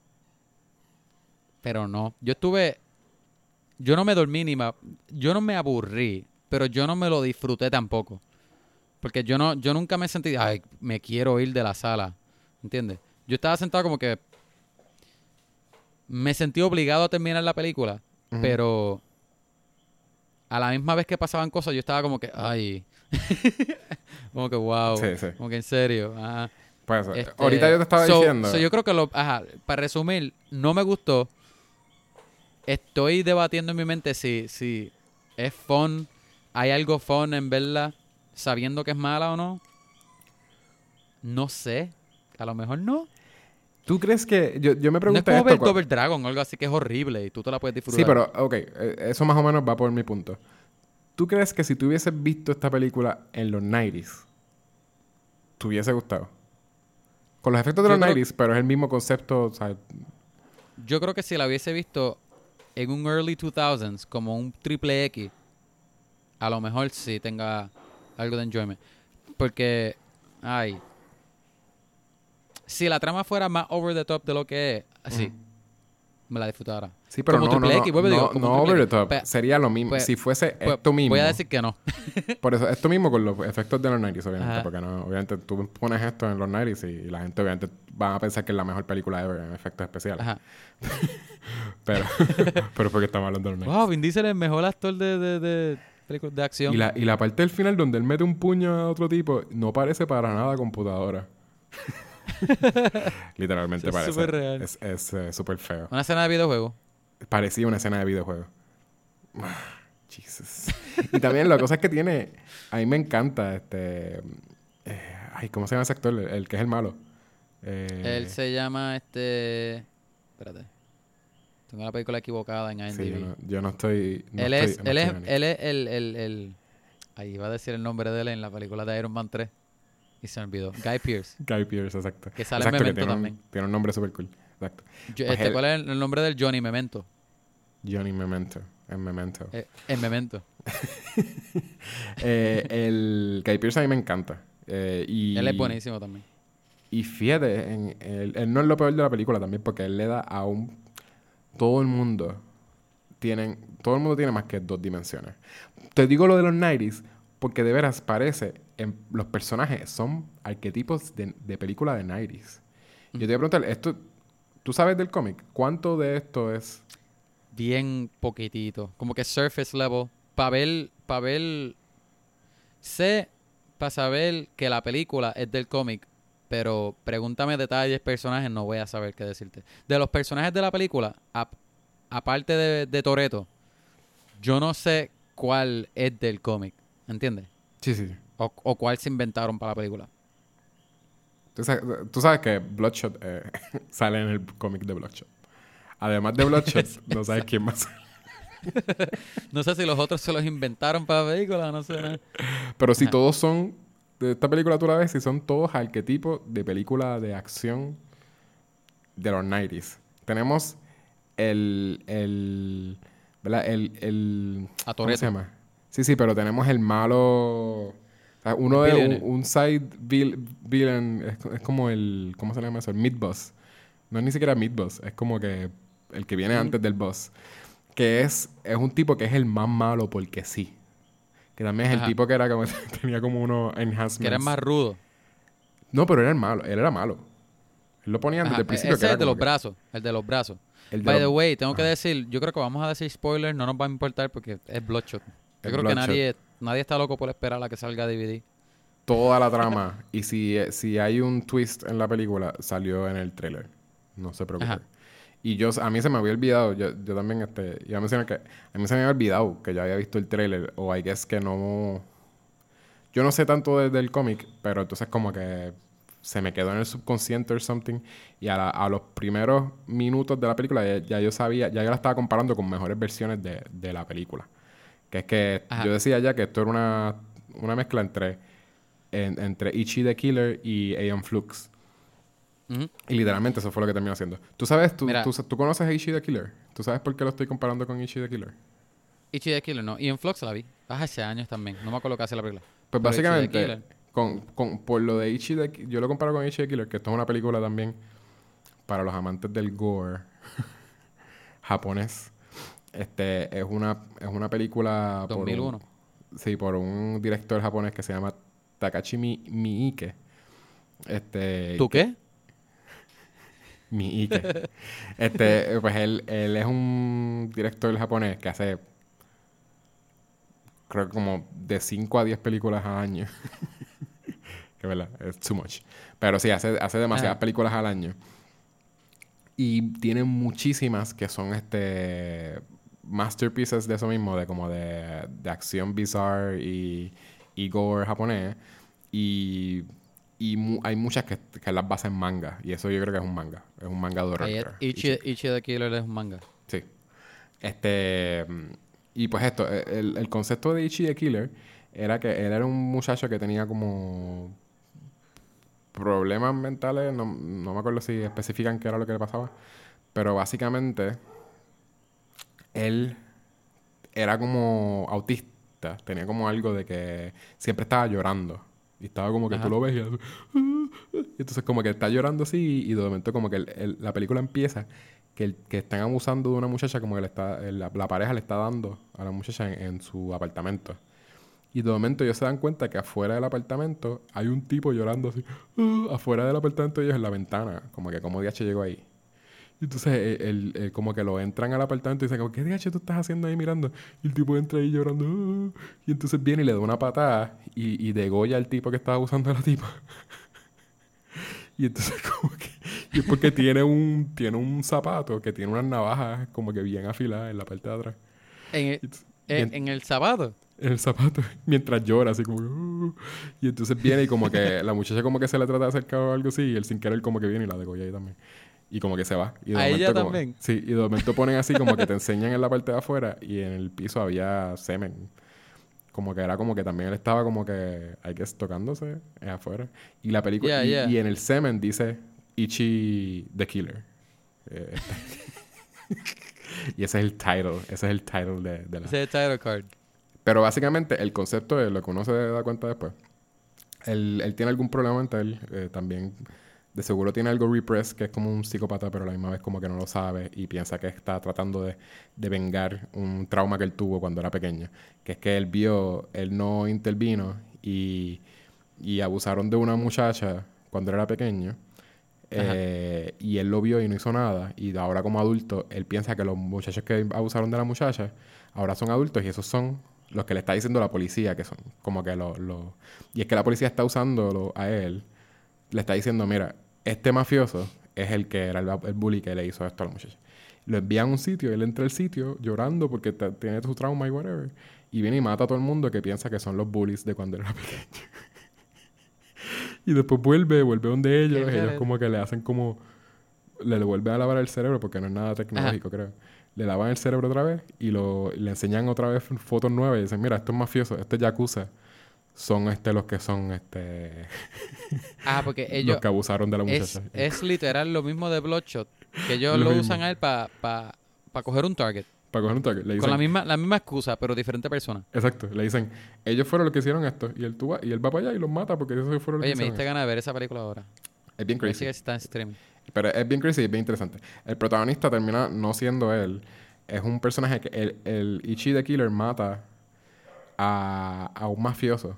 Pero no. Yo estuve. Yo no me dormí ni me. Yo no me aburrí, pero yo no me lo disfruté tampoco. Porque yo no, yo nunca me sentí, ay, me quiero ir de la sala. ¿Entiendes? Yo estaba sentado como que. Me sentí obligado a terminar la película. Pero. A la misma vez que pasaban cosas, yo estaba como que, ay. como que, wow. Sí, sí. Como que en serio. Ajá. Pues, Este, ahorita yo te estaba so- diciendo. so yo creo que lo, ajá, para resumir, no me gustó. Estoy debatiendo en mi mente si, si es fun, hay algo fun en verla sabiendo que es mala o no. No sé. A lo mejor no. ¿Tú crees que.? Yo, yo me No es pregunté como ver esto. Double Dragon o algo así que es horrible y tú te la puedes disfrutar. Sí, pero, ok, eh, eso más o menos va por mi punto. ¿Tú crees que si tú hubieses visto esta película en los 90s, te hubiese gustado? Con los efectos de Yo los creo- 90s, pero es el mismo concepto, o sea, Yo creo que si la hubiese visto en un early 2000s como un triple X, a lo mejor sí tenga algo de enjoyment. Porque, ay, si la trama fuera más over the top de lo que es, así, me la disfrutara. Sí, pero Como no, no, triple no, X, vuelvo y digo, no, como no triple over the top. Pues- Sería lo mismo. pues- si fuese Pues, esto mismo. Voy a decir que no. Por eso, esto mismo con los efectos de los 90s, obviamente. Ajá. Porque no, obviamente tú pones esto en los 90s y la gente obviamente van a pensar que es la mejor película ever en efectos especiales. Ajá. Pero, pero porque estamos hablando de los 90s. Wow, Vin Diesel es el mejor actor de, de, de películas de acción. Y la, y la parte del final donde él mete un puño a otro tipo no parece para nada computadora. Literalmente Es parece. súper real. Es es, eh, súper feo. Una escena de videojuego. Parecía una escena de videojuego. Jesus. y también la cosa es que tiene... A mí me encanta este... eh, ay, ¿cómo se llama ese actor? El, el que es el malo. Eh, Él se llama este. Espérate. Tengo la película equivocada en IMDb. sí, yo, no, yo no estoy... no él, estoy- es, no él, es, estoy en- él es el, el, el. Ahí iba a decir el nombre de él en la película de Iron Man 3. Y se me olvidó. Guy Pierce. Guy Pearce, exacto. Que sale en exacto, Memento tiene un- también. tiene un nombre súper cool. Exacto. Yo- Pues este, él- ¿Cuál es el, nombre del Johnny Memento? Johnny Memento. En Memento. Eh, en Memento. Eh, el Guy Pearce a mí me encanta. Eh, y, Él es buenísimo también. Y fíjate, en, él, él no es lo peor de la película también, porque él le da a un... Todo el mundo tienen... Todo el mundo tiene más que dos dimensiones. Te digo lo de los 90s, porque de veras parece... En, los personajes son arquetipos de, de película de 90s. Y yo te voy a preguntar, esto... ¿Tú sabes del cómic? ¿Cuánto de esto es...? Bien poquitito. Como que surface level. Para ver. Sé, para saber que la película es del cómic. Pero pregúntame detalles, personajes, no voy a saber qué decirte. De los personajes de la película, ap- aparte de, de Toreto, yo no sé cuál es del cómic. ¿Entiendes? Sí, sí. O, o cuál se inventaron para la película. Tú sabes, que Bloodshot eh, sale en el cómic de Bloodshot. Además de Bloodshot, no sabes quién más. No sé si los otros se los inventaron para la película, no sé. Pero si Ajá. todos son, de esta película tú la ves, si son todos arquetipos de película de acción de los 90s. Tenemos el, el, ¿verdad? El, el, ¿cómo se llama? Sí, sí, pero tenemos el malo, uno El de un, un side vil- villain, es, es como el, ¿cómo se llama eso? El mid-boss. No es ni siquiera mid-boss, es como que el que viene antes del boss. Que es, es un tipo que es el más malo porque sí. Que también es Ajá. el tipo que era como, tenía como unos enhancements. Que eran más rudos. No, pero era el malo, él era malo. Él lo ponía desde Ajá, el principio. Ese que es era el de los que- brazos. El de los brazos. el de By los- the way, tengo que decir, yo creo que vamos a decir spoilers, no nos va a importar porque es Bloodshot. Yo creo Bloodshot. que nadie, nadie está loco por esperar a que salga DVD. toda la trama. y si, si hay un twist en la película, salió en el trailer. No se preocupen. Ajá. Y yo, a mí se me había olvidado, yo, yo también, este, iba a mencionar que a mí se me había olvidado que ya había visto el trailer, o I guess que no. Yo no sé tanto de- del cómic, pero entonces como que se me quedó en el subconsciente or something. Y a, la- a los primeros minutos de la película ya, ya yo sabía, ya yo la estaba comparando con mejores versiones de, de la película. Que es que Ajá. yo decía ya que esto era una, una mezcla entre, en- entre Ichi the Killer y Aeon Flux. Y literalmente eso fue lo que terminó haciendo. ¿Tú sabes, tú, tú, tú conoces a Ichi the Killer? ¿Tú sabes por qué lo estoy comparando con Ichi the Killer? Ichi the Killer, no. Y en Flux la vi. Hace años también. No me acuerdo qué hace la película. Pues Pero básicamente, Killer. con, con, por lo de Ichi the Ki- yo lo comparo con Ichi the Killer, que esto es una película también para los amantes del gore japonés. Este, es una, es una película... por un- 2001. sí, por un director japonés que se llama Takashi Mi- Miike. Este, ¿Tú qué? Miike. este, pues él, él es un director japonés que hace creo que como de 5 a 10 películas al año. que verdad, es too much. Pero sí, hace, hace demasiadas películas al año. Y tiene muchísimas que son este masterpieces de eso mismo, de como de, de acción bizarre y, y gore japonés. Y, y mu- hay muchas que, que las basan en manga. Y eso yo creo que es un manga. Es un manga de. Ichi, Ichi the Killer es un manga. Sí. Este. Y pues esto, e- el, el concepto de Ichi the Killer era que él era un muchacho que tenía como problemas mentales, no, no me acuerdo si especifican qué era lo que le pasaba, pero básicamente él era como autista, tenía como algo de que siempre estaba llorando. Y estaba como que tú lo ves y, y, entonces como que está llorando así y de momento como que la película empieza que, que están abusando de una muchacha como que le está, la, pareja le está dando a la muchacha en, su apartamento. Y de momento ellos se dan cuenta que afuera del apartamento hay un tipo llorando así, afuera del apartamento de ellos en la ventana, como que como DH llegó ahí. Y entonces el, como que lo entran al apartamento y dicen, ¿qué DH tú estás haciendo ahí mirando? Y el tipo entra ahí llorando. y entonces viene y le da una patada y, y degolla al tipo que estaba abusando de la tipa. y entonces como que... Y es porque tiene un, tiene un zapato que tiene unas navajas como que bien afiladas en la parte de atrás. ¿En el, en, el zapato? En el zapato, mientras llora, así como... Uh". y entonces viene y como que la muchacha como que se le trata de acercar o algo así y él sin querer como que viene y la degolla ahí también. Y como que se va. Y de ¿A ella también? Sí, y de momento ponen así como que te enseñan en la parte de afuera y en el piso había semen como que era como que también él estaba como que hay que tocándose afuera y la película y, en el semen dice Ichi the Killer. Eh, y ese es el title, ese es el title de, la... Ese es el title card. Pero básicamente el concepto de lo que uno se da cuenta después. Él, él tiene algún problema mental, eh, también de seguro tiene algo repress que es como un psicópata, pero a la misma vez como que no lo sabe y piensa que está tratando de, de, vengar un trauma que él tuvo cuando era pequeño. Que es que él vio, él no intervino y, y abusaron de una muchacha cuando era pequeño eh, y él lo vio y no hizo nada. Y ahora como adulto, él piensa que los muchachos que abusaron de la muchacha ahora son adultos y esos son los que le está diciendo la policía, que son como que los... Lo... Y es que la policía está usándolo a él. Le está diciendo, mira, este mafioso es el que era el, bully que le hizo esto a la muchacha. Lo envía a un sitio, él entra al sitio llorando porque tiene su trauma y whatever. Y viene y mata a todo el mundo que piensa que son los bullies de cuando era pequeño. Y después vuelve, vuelve donde ellos. Ellos como que le hacen como... Le, vuelve a lavar el cerebro porque no es nada tecnológico, creo. Le lavan el cerebro otra vez y lo, le enseñan otra vez fotos nuevas y dicen, mira, esto es mafioso, este es Yakuza. Son este los que son este... ah, porque ellos... los que abusaron de la muchacha. Es, literal lo mismo de Bloodshot. Que ellos lo, usan a él para pa, coger un target para coger un target. Le Con la misma, la misma excusa, pero diferente persona. Exacto. Le dicen, ellos fueron los que hicieron esto. Y él, tú va, y él va para allá y los mata porque ellos fueron los Oye, me diste ganas de ver esa película ahora. Es bien crazy. que está en stream. Pero es bien crazy y es bien interesante. El protagonista termina no siendo él. Es un personaje que el, el Ichi the Killer mata a, a un mafioso.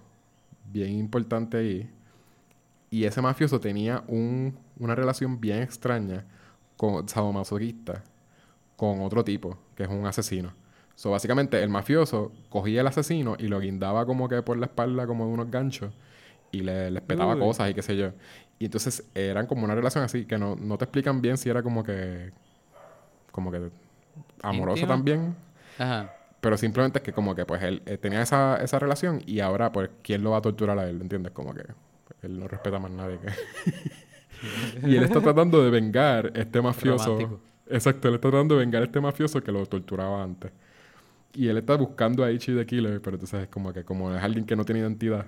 Bien importante ahí. Y ese mafioso tenía un, una relación bien extraña con sadomasoquista con otro tipo, que es un asesino. So, básicamente, el mafioso cogía el asesino y lo guindaba como que por la espalda, como de unos ganchos, y le, le petaba cosas y qué sé yo. Y entonces eran como una relación así, que no, no te explican bien si era como que. como que. amoroso también. Ajá. Pero simplemente es que, como que, pues él, tenía esa, esa relación y ahora, pues, ¿quién lo va a torturar a él? ¿Entiendes? Como que él no respeta más a nadie que. y él está tratando de vengar este mafioso. Exacto, él está tratando de vengar a este mafioso que lo torturaba antes. Y él está buscando a Ichi the Killer, pero entonces es como que como es alguien que no tiene identidad,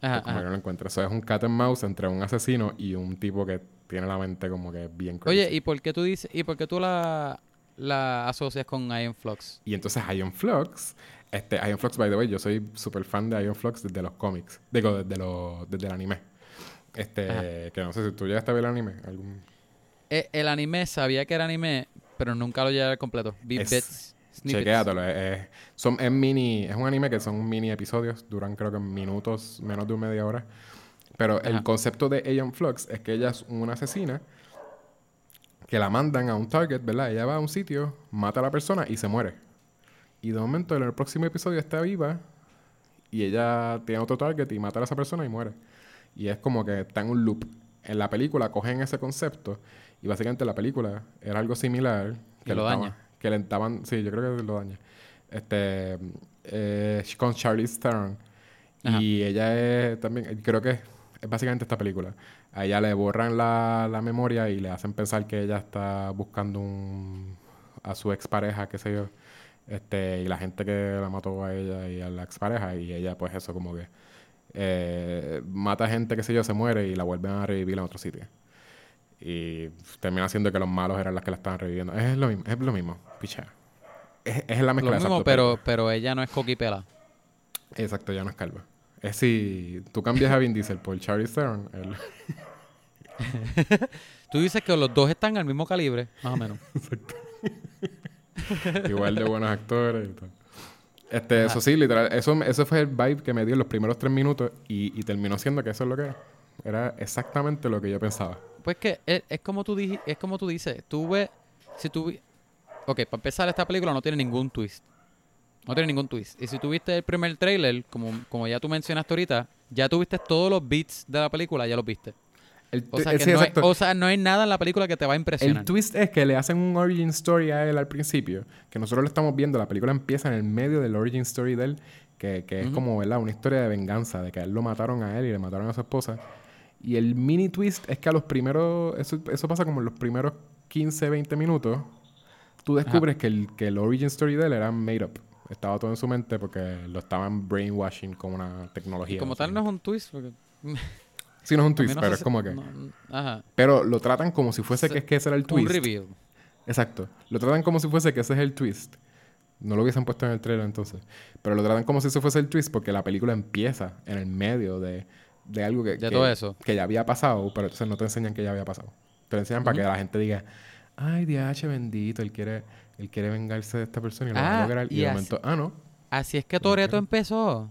pues como que no lo encuentra. Eso es un cat and mouse entre un asesino y un tipo que tiene la mente como que bien crazy. Oye, ¿y por qué tú dices, y por qué tú la, la asocias con Iron Flux? Y entonces Iron Flux, este, Iron Flux, by the way, yo soy súper fan de Iron Flux desde los cómics, digo, desde, los, desde el anime. Este, que no sé si tú llegaste a ver el anime. Algún... Eh, el anime sabía que era anime, pero nunca lo llegué a ver completo. Vi es, bits. Chequéatelo. Es, son, es, mini, es un anime que son mini episodios, duran creo que minutos, menos de media hora. Pero el concepto de Aeon Flux es que ella es una asesina que la mandan a un target, ¿verdad? Ella va a un sitio, mata a la persona y se muere. Y de momento en el próximo episodio está viva y ella tiene otro target y mata a esa persona y muere. Y es como que está en un loop. En la película cogen ese concepto y básicamente la película era algo similar. Que, lo daña. Que le estaban... Sí, yo creo que lo daña. Este... Eh, con Charlize Theron. Y ella es también... Creo que es básicamente esta película. A ella le borran la, la memoria y le hacen pensar que ella está buscando un, a su expareja, qué sé yo. Este, y la gente que la mató a ella y a la expareja, y ella, pues eso, como que eh, mata gente, qué sé yo, se muere y la vuelven a revivir en otro sitio. Y termina siendo que los malos eran las que la estaban reviviendo. Es lo mismo, es lo mismo, picha. Es, es la mezcla Lo mismo, exacto, pero, pero ella no es coquipela. Exacto, ya no es calva. Es si tú cambias a Vin Diesel por Charlie Theron, él- Tú dices que los dos están al mismo calibre, más o menos. igual de buenos actores y todo. Este, eso sí, literal, eso, eso fue el vibe que me dio en los primeros tres minutos y, y terminó siendo que eso es lo que era. Era exactamente lo que yo pensaba. Pues que es, es como tú dij- es como tú dices, tú ves, si tú Ok, para empezar, esta película no tiene ningún twist. No tiene ningún twist. Y si tú viste el primer trailer, como, como ya tú mencionaste ahorita, ya tuviste todos los beats de la película, ya los viste. El, O sea, que sí, no hay, o sea, no hay nada en la película que te va a impresionar. El twist es que le hacen un origin story a él al principio, que nosotros lo estamos viendo, la película empieza en el medio del origin story de él, que, que es Ujú. como, ¿verdad? Una historia de venganza, de que a él lo mataron a él y le mataron a su esposa. Y el mini twist es que a los primeros, eso, eso pasa como en los primeros 15, 20 minutos, tú descubres que el, que el origin story de él era made up. Estaba todo en su mente porque lo estaban brainwashing con una tecnología. Como tal no es un twist. Porque Sí, no es un twist, pero es como que... Ajá. Pero lo tratan como si fuese Se- que es que ese era el Un twist. reveal. Exacto. Lo tratan como si fuese que ese es el twist. No lo hubiesen puesto en el trailer entonces. Pero lo tratan como si eso fuese el twist porque la película empieza en el medio de, de algo que, De que- todo eso. que ya había pasado, pero entonces no te enseñan que ya había pasado. Te lo enseñan para que la gente diga, ay, DH bendito, él quiere, él quiere vengarse de esta persona y lo va Ah, a lograr. Y, y de así- momento, ah, no. Así es que Toreto empezó.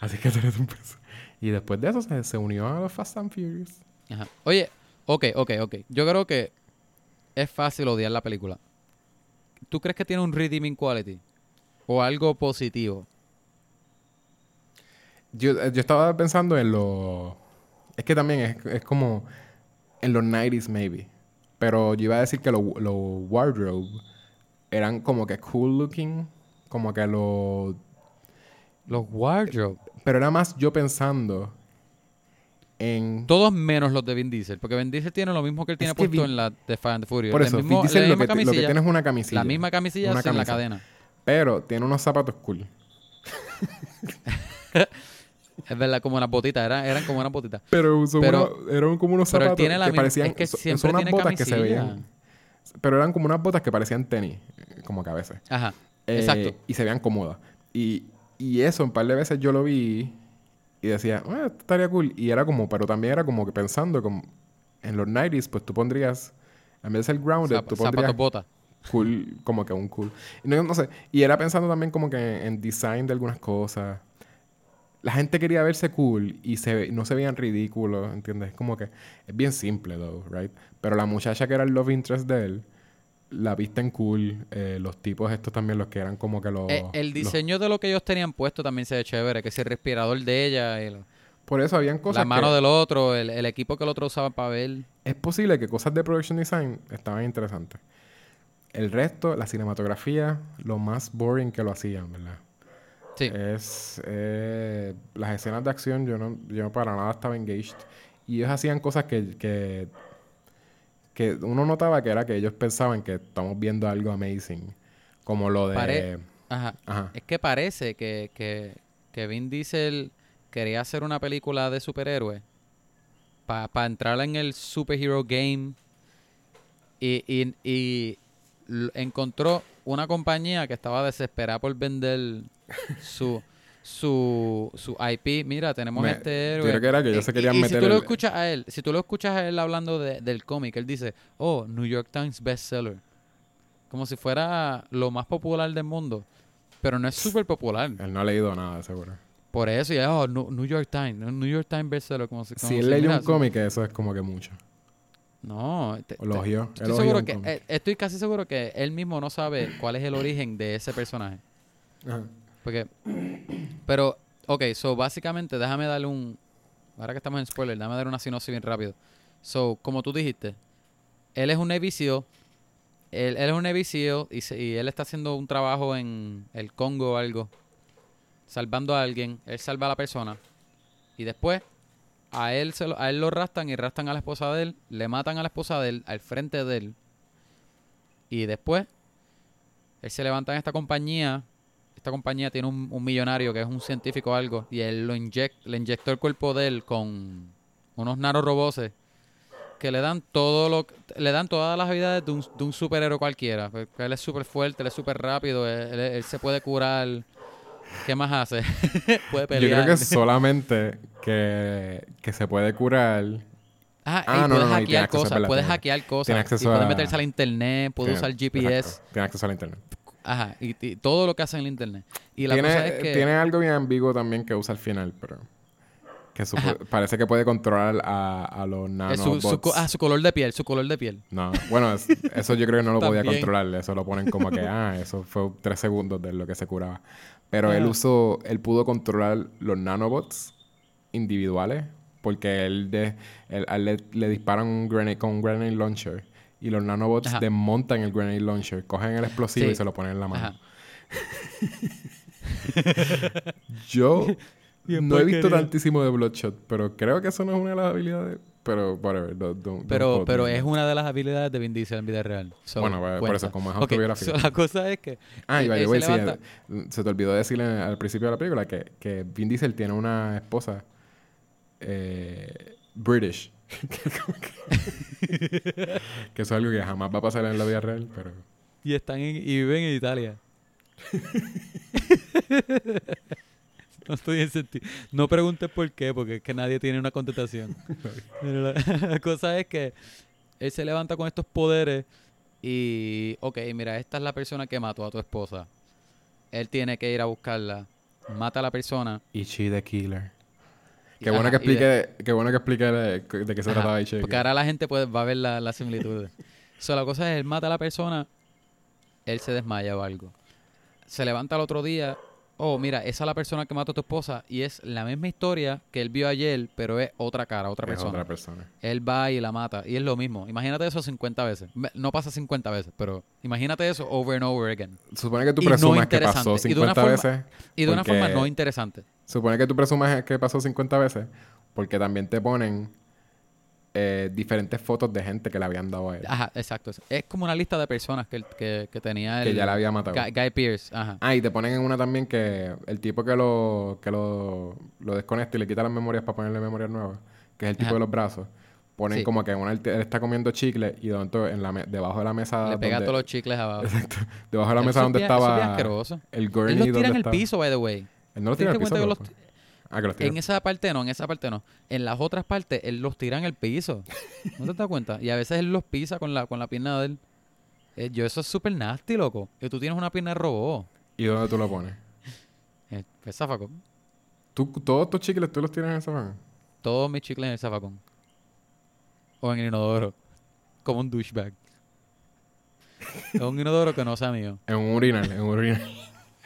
Así que tú eres un peso. Y después de eso se, se unió a los Fast and Furious. Ajá. Oye, ok, ok, ok. Yo creo que es fácil odiar la película. ¿Tú crees que tiene un redeeming quality? ¿O algo positivo? Yo, eh, yo estaba pensando en lo... Es que también es, es como en los 90s maybe. Pero yo iba a decir que los los wardrobe eran como que cool looking. Como que los... Los wardrobe. Pero era más yo pensando en... Todos menos los de Vin Diesel. Porque Vin Diesel tiene lo mismo que él tiene Es puesto Vin- en la de Fast and the Furious. Por El eso, mismo- Vin Diesel lo misma que, lo tiene es una camisilla. La misma camisilla Una sin la cadena. Pero tiene unos zapatos cool. Es verdad, como unas botitas. Eran, eran como unas botitas. Pero, Pero- eran como unos zapatos tiene la que misma- parecían... es que son- siempre son unas tiene botas que se veían... Pero eran como unas botas que parecían tenis. Como que a veces. Ajá. Eh, Exacto. Y se vean cómodas. Y, y eso, un par de veces yo lo vi y decía, "Ah, esto estaría cool. Y era como, pero también era como que pensando, como en los 90s, pues tú pondrías, en vez de ser grounded, Zap- tú pondrías botas. cool, como que un cool. No, no sé. Y era pensando también como que en, design de algunas cosas. La gente quería verse cool y se, no se veían ridículos, ¿entiendes? Como que es bien simple, though, right? Pero la muchacha que era el love interest de él, la visten cool. eh, los tipos estos también, los que eran como que los... Eh, el los- diseño de lo que ellos tenían puesto también se ve chévere. Que es el respirador de ella, el- por eso habían cosas la mano que- del otro, el, el equipo que el otro usaba para ver. Es posible que cosas de production design estaban interesantes. El resto, la cinematografía, lo más boring que lo hacían, ¿verdad? Sí. Es eh, las escenas de acción, yo no, yo para nada estaba engaged. Y ellos hacían cosas que, que, que uno notaba que era que ellos pensaban que estamos viendo algo amazing. Como lo de. Pare- Ajá. Ajá. Es que parece que, que, que Vin Diesel quería hacer una película de superhéroes para entrar en el superhero game y, y, y encontró una compañía que estaba desesperada por vender su su, su IP. Mira, tenemos Me- este yo héroe. creo que era que ellos se querían y, meter si tú lo el- escuchas a él, si tú lo escuchas a él hablando de- del cómic, él dice, oh, New York Times bestseller. Como si fuera lo más popular del mundo. Pero no es súper popular. Él no ha leído nada, seguro. Por eso, y oh, New York Times, New York Times bestseller. Como si, como Si él leyó un cómic, eso es como que mucho. No, te- te- ojió. estoy, seguro que, eh, estoy casi seguro que él mismo no sabe cuál es el origen de ese personaje. Ajá. Porque, pero, ok, so básicamente déjame darle un, ahora que estamos en spoiler, déjame dar una sinopsis bien rápido. So, como tú dijiste, él es un Navy él, es un Navy y, él está haciendo un trabajo en el Congo o algo, salvando a alguien, él salva a la persona y después a él, lo, a él lo rastan y rastan a la esposa de él, le matan a la esposa de él al frente de él y después él se levanta en esta compañía esta compañía tiene un, un millonario que es un científico o algo y él lo inyect, le inyectó el cuerpo de él con unos nanorobots que le dan todo lo le dan todas las habilidades de un, de un superhéroe cualquiera. Porque él es súper fuerte, él es súper rápido, él, él- él se puede curar. ¿Qué más hace? puede Yo pelear. creo que solamente que, que se puede curar. Ah, Ah, y no, puedes no, no, y hackear cosas, puedes hackear cosas. Y acceso puede a- meterse al internet, puede tiene- usar GPS. exacto, tiene acceso al internet. Ajá, y, y todo lo que hace en el internet. Y la tiene, cosa es que... tiene algo bien ambiguo también que usa al final, pero. Que parece que puede controlar a, a los nanobots. su, su ah, su color de piel, su color de piel. No, bueno, es- eso yo creo que no lo podía controlar. Eso lo ponen como que, ah, eso fue tres segundos de lo que se curaba. Pero él usó, él pudo controlar los nanobots individuales porque él, de, él- a él le, le disparan un grenade, con un grenade launcher y los nanobots Ajá. desmontan el grenade launcher, cogen el explosivo Sí. y se lo ponen en la mano. Yo Bien no he visto tantísimo de Bloodshot, pero creo que eso no es una de las habilidades. Pero, whatever. don't- don't- don't Pero, es una de las habilidades de Vin Diesel en vida real. So, Bueno, por eso, como es Ok, autobiografía. so la cosa es que... Ah, y él way, se eh, se te olvidó decirle al principio de la película que, que Vin Diesel tiene una esposa eh, British. Que eso es algo que jamás va a pasar en la vida real, pero... Y están en- y viven en Italia. no estoy en sentido. No preguntes por qué, porque es que nadie tiene una contestación. Pero la, la cosa es que él se levanta con estos poderes y, ok, mira, esta es la persona que mató a tu esposa. Él tiene que ir a buscarla. Mata a la persona. Ichi the Killer. Qué bueno que y de- explique, qué bueno que explique de, de qué se Ajá, trataba Ichi the Porque ahora la gente puede, va a ver la- las similitudes. so, la cosa es, él mata a la persona, él se desmaya o algo. Se levanta al otro día, oh, mira, esa es la persona que mató a tu esposa y es la misma historia que él vio ayer, pero es otra cara, otra Es persona. otra persona. Él va y la mata y es lo mismo. Imagínate eso 50 veces. No pasa 50 veces, pero imagínate eso over and over again. Supone que tú Y no presumas que pasó Y de una 50 forma- veces. Y de una forma no interesante. Supone que tú presumas que pasó 50 veces porque también te ponen eh, diferentes fotos de gente que le habían dado a él. Ajá, exacto. Es como una lista de personas que, que, que tenía el Que ya le había matado. Guy, Guy Pearce. Ajá. Ah, y te ponen en una también que el tipo que lo, que lo, lo desconecta y le quita las memorias para ponerle memorias nuevas, que es el tipo Ajá. de los brazos, ponen Sí. como que una, él está comiendo chicle y de momento en la me- debajo de la mesa. Le pega donde- todos los chicles abajo. Exacto. Debajo de la mesa es donde estaba el Él gurney los tira donde en el estaba. piso, by the way. Él no ¿Te tira en el piso. que loco. los Ah, que los tira. En esa parte no, en esa parte no. En las otras partes, él los tira en el piso. ¿No te das cuenta? Y a veces él los pisa con la, con la pierna de él. Eh, yo, eso es súper nasty, loco. Que tú tienes una pierna de robot. ¿Y dónde tú lo pones? Eh, el zafacón. ¿Tú, todos tus chicles tú los tienes en esa mano. Todos mis chicles en el zafacón. O en el inodoro. Como un douchebag. es un inodoro que no sea mío. En un urinal, en un urinal.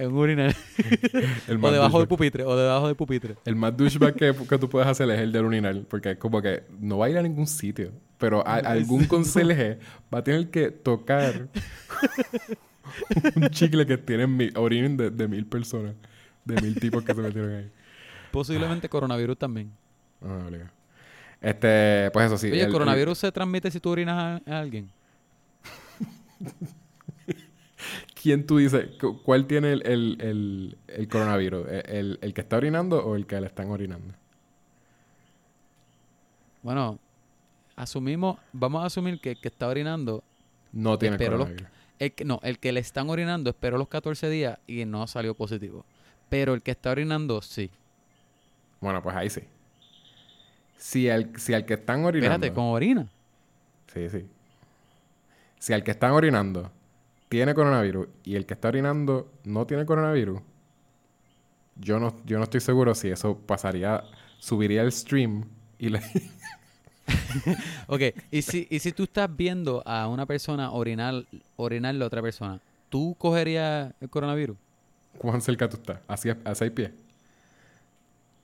Es un urinal. O debajo del pupitre. O debajo del pupitre. El más douchebag que, que tú puedes hacer es el del urinal. Porque es como que no va a ir a ningún sitio. Pero a- algún conserje va a tener que tocar un chicle que tiene mil, orinen de, de mil personas. De mil tipos que se metieron ahí. Posiblemente coronavirus también. Ah. Este, pues eso sí. Oye, el- ¿el coronavirus se transmite si tú orinas a, a alguien? ¿Quién tú dices? cu- ¿Cuál tiene el, el, el, el coronavirus? ¿El, el- el que está orinando o el que le están orinando? Bueno, asumimos, vamos a asumir que el que está orinando, No tiene Pero los- coronavirus. el que, no, el que le están orinando esperó los 14 días y no salió positivo. Pero el que está orinando, sí. Bueno, pues ahí sí. Si al, si al que están orinando... Espérate, ¿con orina? Sí, sí. Si al que están orinando tiene coronavirus y el que está orinando no tiene coronavirus, yo no, yo no estoy seguro si eso pasaría, subiría el stream y le... Ok, y si, y si tú estás viendo a una persona orinar, orinarle a otra persona, ¿tú cogerías el coronavirus? ¿Cuán cerca tú estás? ¿A, sie- a seis pies?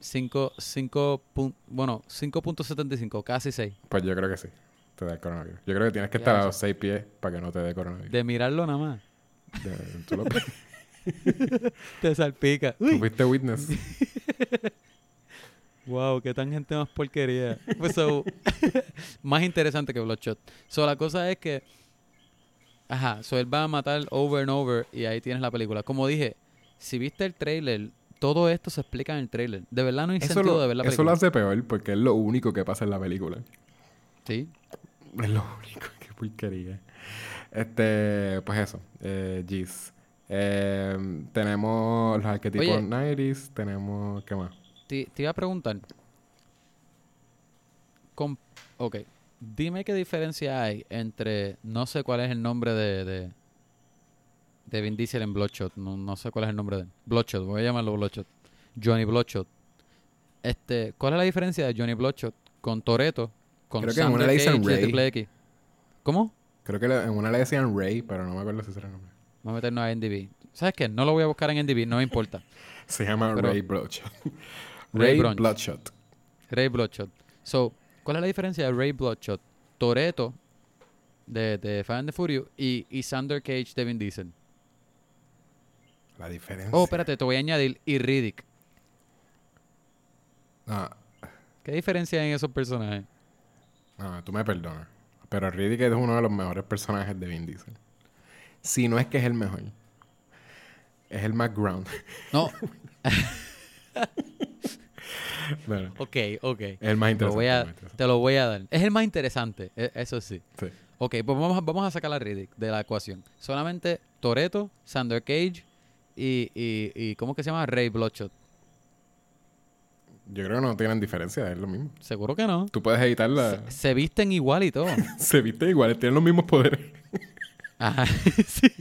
5, 5, bueno, 5.75, casi 6. Pues yo creo que sí. Te da el coronavirus. Yo creo que tienes que estar a eso. los seis pies para que no te dé coronavirus. De mirarlo nada más. De- tú, lo- Te salpica. tú Uy, fuiste witness. wow, qué tan gente más porquería. Pues so, más interesante que Bloodshot. So, la cosa es que, ajá, so él va a matar over and over y ahí tienes la película. Como dije, si viste el trailer, todo esto se explica en el trailer. De verdad no hay Eso, sentido lo, de ver la eso película. lo hace peor porque es lo único que pasa en la película. Sí. Es lo único, qué porquería. Este, pues eso, eh, G's. Eh, tenemos los arquetipos Oye. 90s, tenemos, ¿qué más? Te, te iba a preguntar. Com- ok. Dime qué diferencia hay entre. No sé cuál es el nombre de. de, de Vin Diesel en Bloodshot. No, no sé cuál es el nombre de. Bloodshot, voy a llamarlo Bloodshot. Johnny Bloodshot. Este, ¿Cuál es la diferencia de Johnny Bloodshot con Toreto? Con Creo que en una le dicen Cage de Ray. Triple X? ¿Cómo? Creo que en una le decían Ray, pero no me acuerdo si era el nombre. Vamos a meternos a NDB. ¿Sabes qué? No lo voy a buscar en NDB, no me importa. Se llama Pero- Ray Bloodshot. Ray. Bloodshot. Ray Bloodshot. So, ¿cuál es la diferencia de Ray Bloodshot, Toreto de, de Fast and the Furious y, y Sander Cage de Vin Diesel? La diferencia. Oh, espérate, te voy a añadir y Riddick. No, ¿Qué diferencia hay en esos personajes? No, tú me perdonas. Pero Riddick es uno de los mejores personajes de Vin Diesel. Si no es que es el mejor. Es el más ground. No, Bueno, ok, ok. es el más Te interesante. lo, voy el a, más interesante. te lo voy a dar. Es el más interesante, e- eso sí. Sí. Ok, pues vamos, a- vamos a sacar a Riddick de la ecuación. Solamente Toreto, Sander Cage y, y, y ¿cómo que se llama? Ray Bloodshot. Yo creo que no tienen diferencia, es lo mismo. Seguro que no. Tú puedes editarla. Se, se visten igual y todo. Se visten iguales, tienen los mismos poderes. Ajá, sí.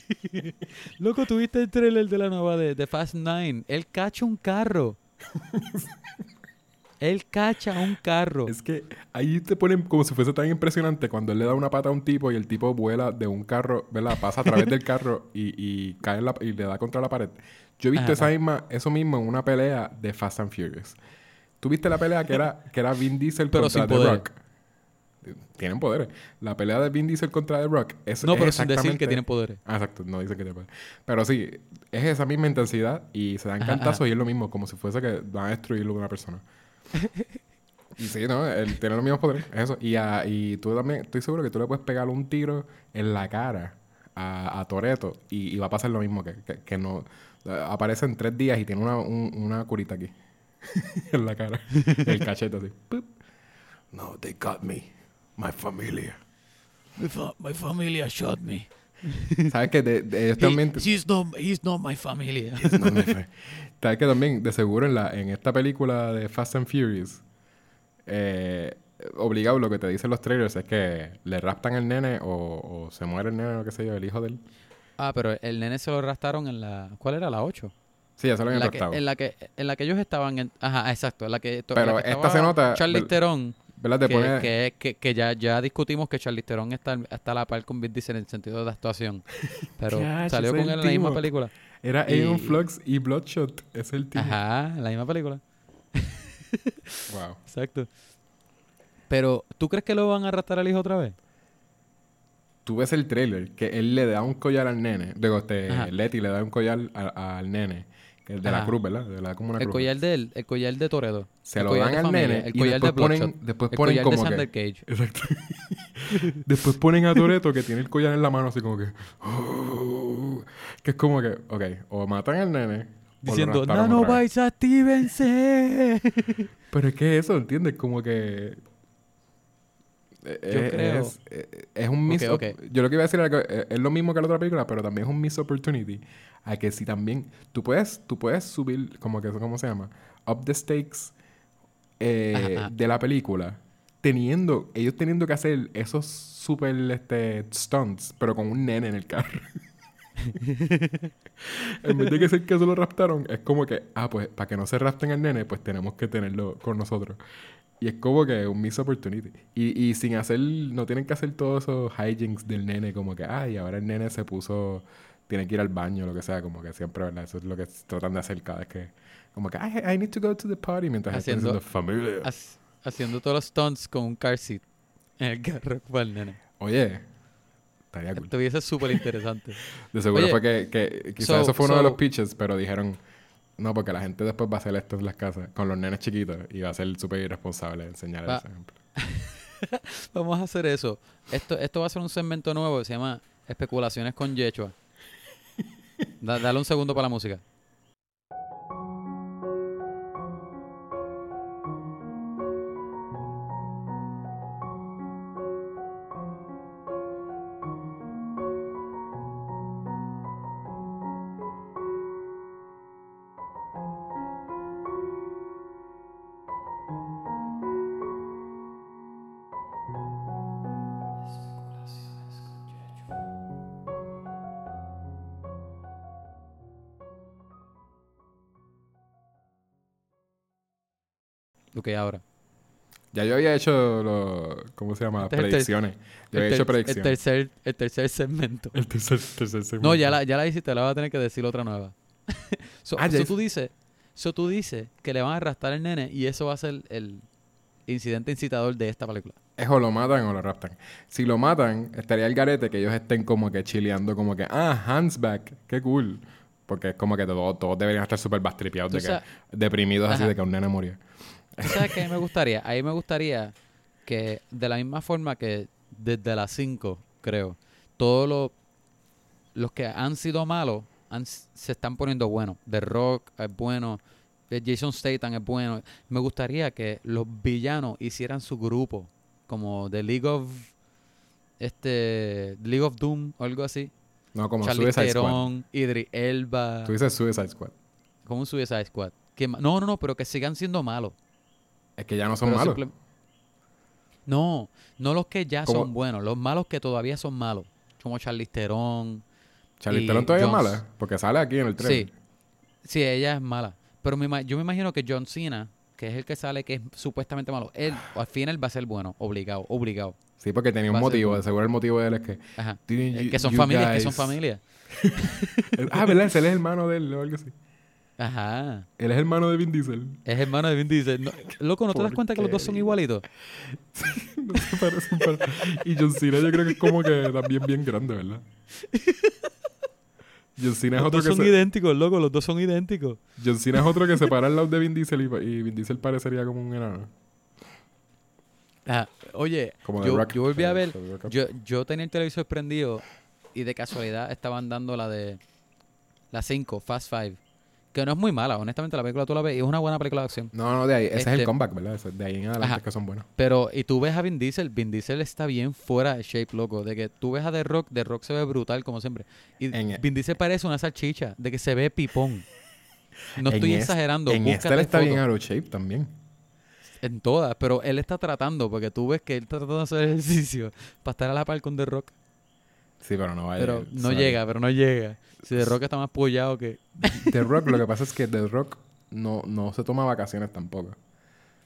Loco, ¿tuviste el trailer de la nueva de, de Fast Nine? Él cacha un carro. Él cacha un carro. Es que ahí te ponen como si fuese tan impresionante cuando él le da una pata a un tipo y el tipo vuela de un carro, ¿verdad? Pasa a través del carro y, y cae en la- y le da contra la pared. Yo he visto Ajá. esa misma, eso mismo en una pelea de Fast and Furious. ¿Tú viste la pelea que era, que era Vin Diesel Pero contra sin The poder. Rock? Tienen poderes. La pelea de Vin Diesel contra The Rock es no, es pero sin decir que exactamente- tiene poderes. Ah, exacto, no dicen que tiene poder. Pero sí, es esa misma intensidad y se dan Ajá, cantazos ajá. y es lo mismo, como si fuese que van a destruirlo de una persona. y sí, ¿no? Él tiene los mismos poderes, es eso. Y, a- y tú también, estoy seguro que tú le puedes pegar un tiro en la cara a, a Toreto y, y va a pasar lo mismo, que, que, que no... Aparece en tres días y tiene una, un- una curita aquí. en la cara. el cachete así. Pup. No, they got me. My familia. My, familia shot me. ¿Sabes que de, de- ellos también... he's, not, he's not my familia. Sabes que también, de seguro, en, la, en esta película de Fast and Furious, eh, obligado lo que te dicen los trailers es que le raptan al nene o, o se muere el nene o qué sé yo, el hijo de él. ah, pero el nene se lo arrastraron en la... ¿Cuál era? La 8. Sí, ya se lo habían la que, en, la que, en la que ellos estaban... En, ajá, exacto. En la que, Pero la que esta se nota- Charlize vel- Theron. ¿Verdad? Te que, pone... que, que, que ya, ya discutimos que Charlize Theron está, está a la par con Vin Diesel en el sentido de actuación. Pero salió con él en la misma película. Era y- Aeon Flux y Bloodshot. Es el tipo. Ajá, en la misma película. Wow. Exacto. Pero, ¿tú crees que lo van a arrastrar al hijo otra vez? Tú ves el trailer que él le da un collar al nene. Digo, este. Letty le da un collar a- al nene. Es de la cruz, ¿verdad? De la como una El cruz. collar de él, el collar de Toredo. Se el lo dan al familia, nene el y collar de ponen, después el ponen collar de como Sander que... Cage. Exacto. Después ponen a Toreto que tiene el collar en la mano así como que... "Oh", que es como que, ok, o matan al nene... Diciendo, raptaron otra vez". nanobytes, actívense. Pero es que eso, ¿entiendes? Como que... eh, eh, creo- Es, eh, es un miss... Ok, Yo lo que iba a decir era que es lo mismo que la otra película, pero también es un miss opportunity. A que si también... Tú puedes, tú puedes subir, como que eso, ¿cómo se llama? Up the stakes eh, Ajá, ajá. de la película. Teniendo... Ellos teniendo que hacer esos super este, stunts, pero con un nene en el carro. en vez de que ser que se lo raptaron, es como que, ah, pues para que no se rapten al nene, pues tenemos que tenerlo con nosotros. Y es como que un miss opportunity. Y, y sin hacer, no tienen que hacer todos esos hijinks del nene, como que, ay, ahora el nene se puso, tiene que ir al baño, lo que sea, como que siempre, ¿verdad? Eso es lo que tratan de hacer cada vez que, como que, I, I need to go to the party, mientras están Haciendo- diciendo familia. Hac- haciendo todos los stunts con un car seat en el carro para el nene. Oye, estaría cool. Estuviese súper interesante. De seguro Oye, fue que, que quizás so- eso fue uno de los pitches, pero dijeron, no, porque la gente después va a hacer esto en las casas con los nenes chiquitos y va a ser súper irresponsable enseñar ese ejemplo. Vamos a hacer eso. Esto, esto va a ser un segmento nuevo que se llama Especulaciones con Yechua. Da- dale un segundo para la música. Ahora. Ya yo había hecho lo, ¿cómo se llama? Este el predicciones. Yo El, había ter- hecho el predicciones. tercer, el tercer segmento. El tercer, tercer segmento. No, ya la, ya la hiciste, la vas a tener que decir otra nueva. so, Ah, so tú dices, so tú dices que le van a arrastrar al nene y eso va a ser el incidente incitador de esta película. Es o lo matan o lo raptan. Si lo matan, estaría el garete que ellos estén como que chileando, como que, ah, Hans back, qué cool. Porque es como que todos, todos deberían estar súper bastripeados, de que, deprimidos así de que un nene murió. ¿Tú sabes qué me gustaría? Ahí me gustaría que de la misma forma que desde las 5, creo, todos los, los que han sido malos han- se están poniendo buenos. The Rock es bueno, eh, Jason Statham es bueno. Me gustaría que los villanos hicieran su grupo, como The League of este League of Doom o algo así. No, como Charlie Suicide Squad. Idris Elba, Tú dices Suicide Squad. como un Suicide Squad. Que no, no, no, pero que sigan siendo malos. Es que ya no son Pero malos. simple- No, no los que ya ¿Cómo? son buenos, los malos que todavía son malos. Como Charlize Theron. Charlie y Theron todavía es mala, porque sale aquí en el trailer. Sí, sí, ella es mala. Pero me yo me imagino que John Cena, que es el que sale, que es supuestamente malo, él al final va a ser bueno, obligado, obligado. Sí, porque tenía un Va motivo. bueno. Seguro el motivo de él es que... Ajá. "Didn't Eh, you- que son familias, que son guys-" familias. ah, ¿verdad? Él es hermano de él o algo así. Ajá. Él es hermano de Vin Diesel. Es hermano de Vin Diesel. No, loco, ¿no te das ¿Por cuenta que los dos son igualitos? no se parecen para... Y John Cena yo creo que es como que también bien grande, ¿verdad? John Cena es Los otro dos que son se... idénticos, loco, los dos son idénticos. John Cena es otro que se para al lado de Vin Diesel y, y Vin Diesel parecería como un enano. Ah, oye, Como yo, volví a The- ver, yo, yo tenía el televisor prendido y de casualidad estaban dando la de la 5, Fast Five, que no es muy mala, honestamente la película tú la ves y es una buena película de acción. No, no, de ahí. Ese es el Este- comeback, ¿verdad? De ahí en adelante Ajá. es que son buenos. Pero, y tú ves a Vin Diesel, Vin Diesel está bien fuera de shape, loco, de que tú ves a The Rock, The Rock se ve brutal como siempre. Y En e- Vin Diesel parece una salchicha, de que se ve pipón. No estoy es- exagerando, En este él está bien out of shape también. En todas, pero él está tratando, porque tú ves que él está tratando de hacer ejercicio para estar a la par con The Rock. Sí, pero no vaya. Pero no llega, pero no llega. Si The Rock está más apoyado que... The Rock, lo que pasa es que The Rock no, no se toma vacaciones tampoco.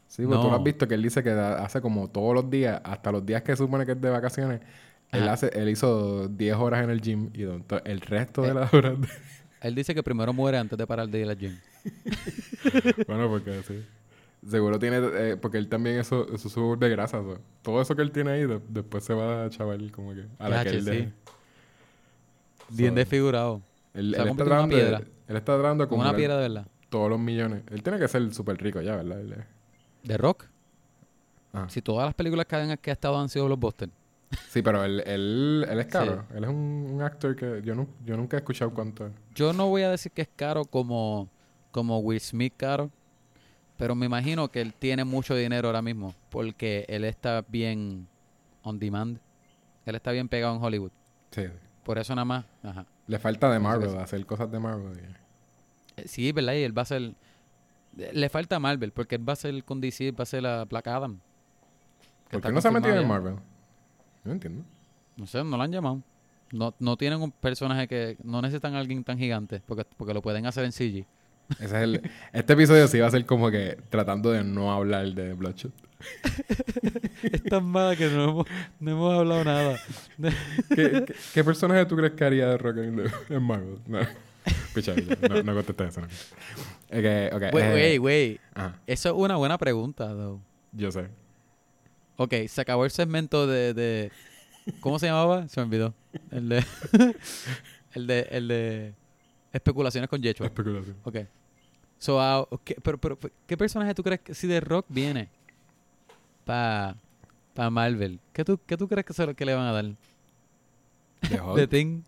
Sí, porque tú lo No. has visto que él dice que hace como todos los días, hasta los días que supone que es de vacaciones, él, hace, él hizo 10 horas en el gym y el resto de Eh. las horas... de- Él dice que primero muere antes de parar de ir al gym. bueno, porque sí. Seguro tiene... eh, porque él también eso, eso sube de grasa. so. Todo eso que él tiene ahí, de- después se va a chaval como que... A la que Yache, él sí. deje. Bien desfigurado. Él, está una tratando piedra. él está tratando Como una piedra de verdad. todos los millones. Él tiene que ser súper rico ya, ¿verdad? Él ¿De Rock? Ajá. Si todas las películas que, han, que ha estado han sido blockbuster. Sí, pero él, él, él es caro. Sí. Él es un, un actor que yo, no, yo nunca he escuchado cuánto es. Yo no voy a decir que es caro como, como Will Smith caro, pero me imagino que él tiene mucho dinero ahora mismo porque él está bien on demand. Él está bien pegado en Hollywood. Sí. Por eso nada más. Ajá. Le falta de Marvel, hacer cosas de Marvel. y- Eh, Sí, ¿verdad? Y él va a ser... Le falta Marvel porque él va a ser con DC, va a ser la Black Adam. ¿Por qué no se ha metido en. Marvel? No entiendo. No sé, no lo han llamado. No, no tienen un personaje que... No necesitan a alguien tan gigante porque, porque lo pueden hacer en CG. Ese es el, este episodio sí va a ser como que tratando de no hablar de Bloodshot. es tan mala que no hemos, no hemos hablado nada. ¿Qué, qué, qué personaje tú crees que haría de Rock en, en Marvel? No. Picha, no, no contesté eso. No. Ok, ok. Güey, eh, güey, güey. ajá, Eso es una buena pregunta, though. yo sé. Ok, se acabó el segmento de, de... ¿Cómo se llamaba? Se me olvidó. El de... el de... El de... Especulaciones con Yechua. Especulación. Ok. So, ah, ok, pero, pero, ¿qué personaje tú crees que si The Rock viene para pa Marvel? ¿Qué tú, ¿Qué tú crees que, se que le van a dar? De Hulk. The Thing.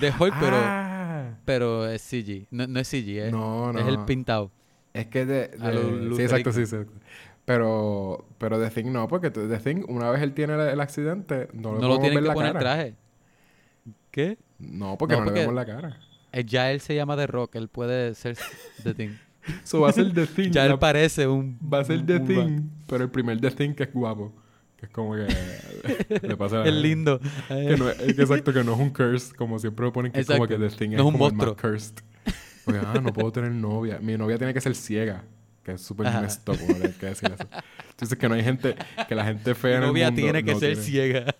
de Hulk, pero, Ah. pero es CG. No, no es CG, es, No, no. es el pintado. Es que de... De- lo sí, exacto, sí, sí. Pero, pero The Thing no, porque The Thing, una vez él tiene el, el accidente, no, No lo podemos tienen ver que la poner cara. traje. ¿Qué? No, porque No, no, porque- le vemos la cara. Eh, Ya él se llama The Rock, él puede ser The Thing. Eso va a ser The Thing. ya él parece un... va a ser The Thing, pero el primer The Thing que es guapo. Que es como que le pasa Es lindo. Que no es, exacto, que no es un curse, como siempre lo ponen, que es como que Exacto. The Thing No es un como el más monstruo. cursed. Porque, ah, no puedo tener novia. Mi novia tiene que ser ciega. que es súper up, como que decir eso. Dices que no hay gente, que la gente fea en Mi el novia mundo tiene que no ser tiene- ciega.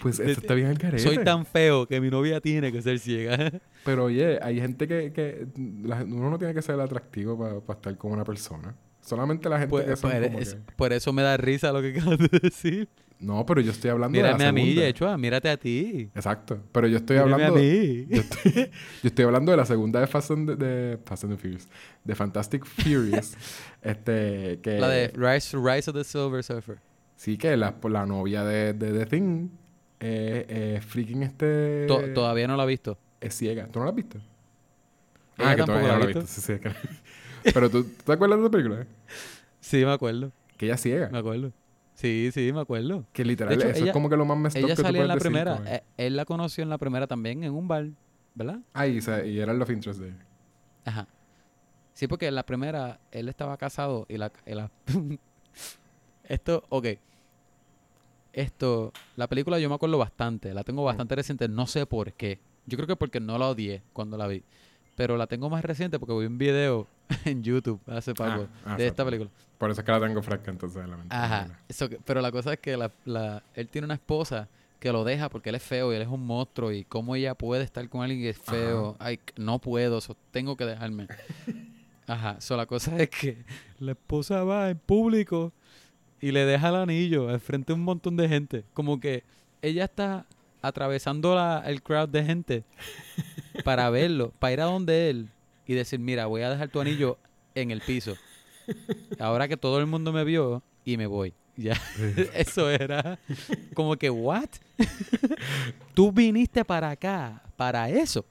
Pues eso está bien al carete. Soy tan feo que mi novia tiene que ser ciega. Pero oye, hay gente que, que la- uno no tiene que ser atractivo para estar con una persona. Solamente la gente Por, que son por como es- que- por eso me da risa lo que acabas de decir. No, pero yo estoy hablando de Mírame la a mí, segunda. Yechua, mírate a ti. Exacto. Pero yo estoy Mírame hablando... a mí. Yo estoy, yo estoy hablando de la segunda de Fast and, de Fast and the Furious. De Fantastic Furious. este, que... La de Rise, Rise of the Silver Surfer. Sí, que la, la novia de, de The Thing eh, eh, freaking este... To- todavía no la he visto. Es ciega. ¿Tú no la has visto? Ah, que todavía la no ha la has visto. visto. Sí, sí, que- Pero ¿tú, ¿tú te acuerdas de esa película? Sí, me acuerdo. Que ella es ciega. Me acuerdo. Sí, sí, me acuerdo. Que literal, hecho, eso ella- es como que lo más messed Ella que salía en la decir, primera. como eh, él la conoció en la primera también, en un bar. ¿Verdad? Ah, y, y era el love interest de ella. Ajá. Sí, porque en la primera él estaba casado y la... y la- Esto, ok. Esto, la película yo me acuerdo bastante, la tengo bastante reciente, no sé por qué. Yo creo que porque no la odié cuando la vi. Pero la tengo más reciente porque vi un video en YouTube hace poco ah, de esta película. Por eso es que la tengo fresca entonces en la mente. Ajá. Eso que- pero la cosa es que la, la- él tiene una esposa que lo deja porque él es feo y él es un monstruo y cómo ella puede estar con alguien que es feo. Ay, no puedo, so, tengo que dejarme. Ajá. So, la cosa es que la esposa va en público y le deja el anillo al frente de un montón de gente. Como que ella está atravesando la, el crowd de gente para verlo, para ir a donde él y decir, mira, voy a dejar tu anillo en el piso. Ahora que todo el mundo me vio y me voy. Ya, eso era como que, ¿what? Tú viniste para acá, para eso.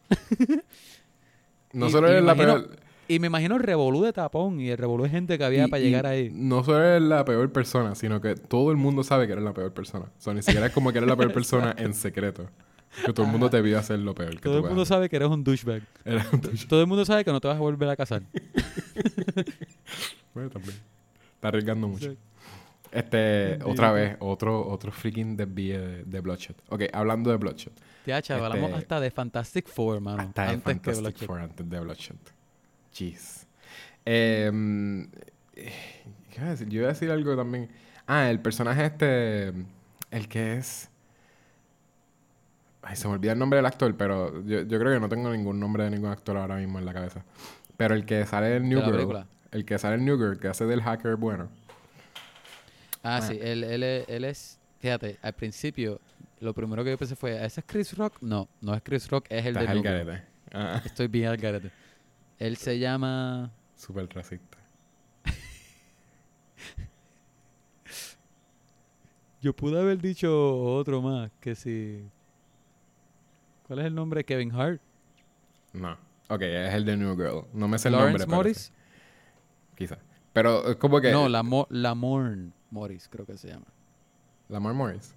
No solo eres la peor... Y me imagino el revolú de tapón y el revolú de gente que había y- para y llegar ahí. No solo eres la peor persona, sino que todo el mundo sabe que eres la peor persona. O sea, ni siquiera es como que eres la peor persona en secreto. Que todo el mundo te vio hacer lo peor que Todo el mundo sabe que eres un douchebag. Eres un Todo el mundo sabe que no te vas a volver a casar. Bueno, también. Está arriesgando mucho. Este, otra vez, otro, otro freaking desvío de, de Bloodshot. Ok, hablando de Bloodshot. Ya, chaval, hablamos Este- hasta de Fantastic Four, mano. Hasta de antes que Fantastic Bloodshot. Four antes de Bloodshot. Jeez. Em, eh, ¿Qué iba a decir? Yo iba a decir algo también. Ah, el personaje este... El que es... Ay, se me olvida el nombre del actor, pero yo, yo creo que no tengo ningún nombre de ningún actor ahora mismo en la cabeza. Pero el que sale en New Girl. película. El que sale en New Girl, que hace del hacker bueno. Ah, Ah. sí, él, él, es- él es, fíjate, al principio, lo primero que yo pensé fue, ¿ese es Chris Rock? No, no es Chris Rock, es el Estás de al New Girl. garete. Ah, Estoy bien al garete. Él se llama... súper racista. Yo pude haber dicho otro más, que si... ¿Cuál es el nombre? Kevin Hart. No. Ok, es el de New Girl. No me sé el Lawrence nombre. pero Morris. sí, Quizá. Pero es como que... No, Lamorne Morris, creo que se llama. Lamar Morris. Sí,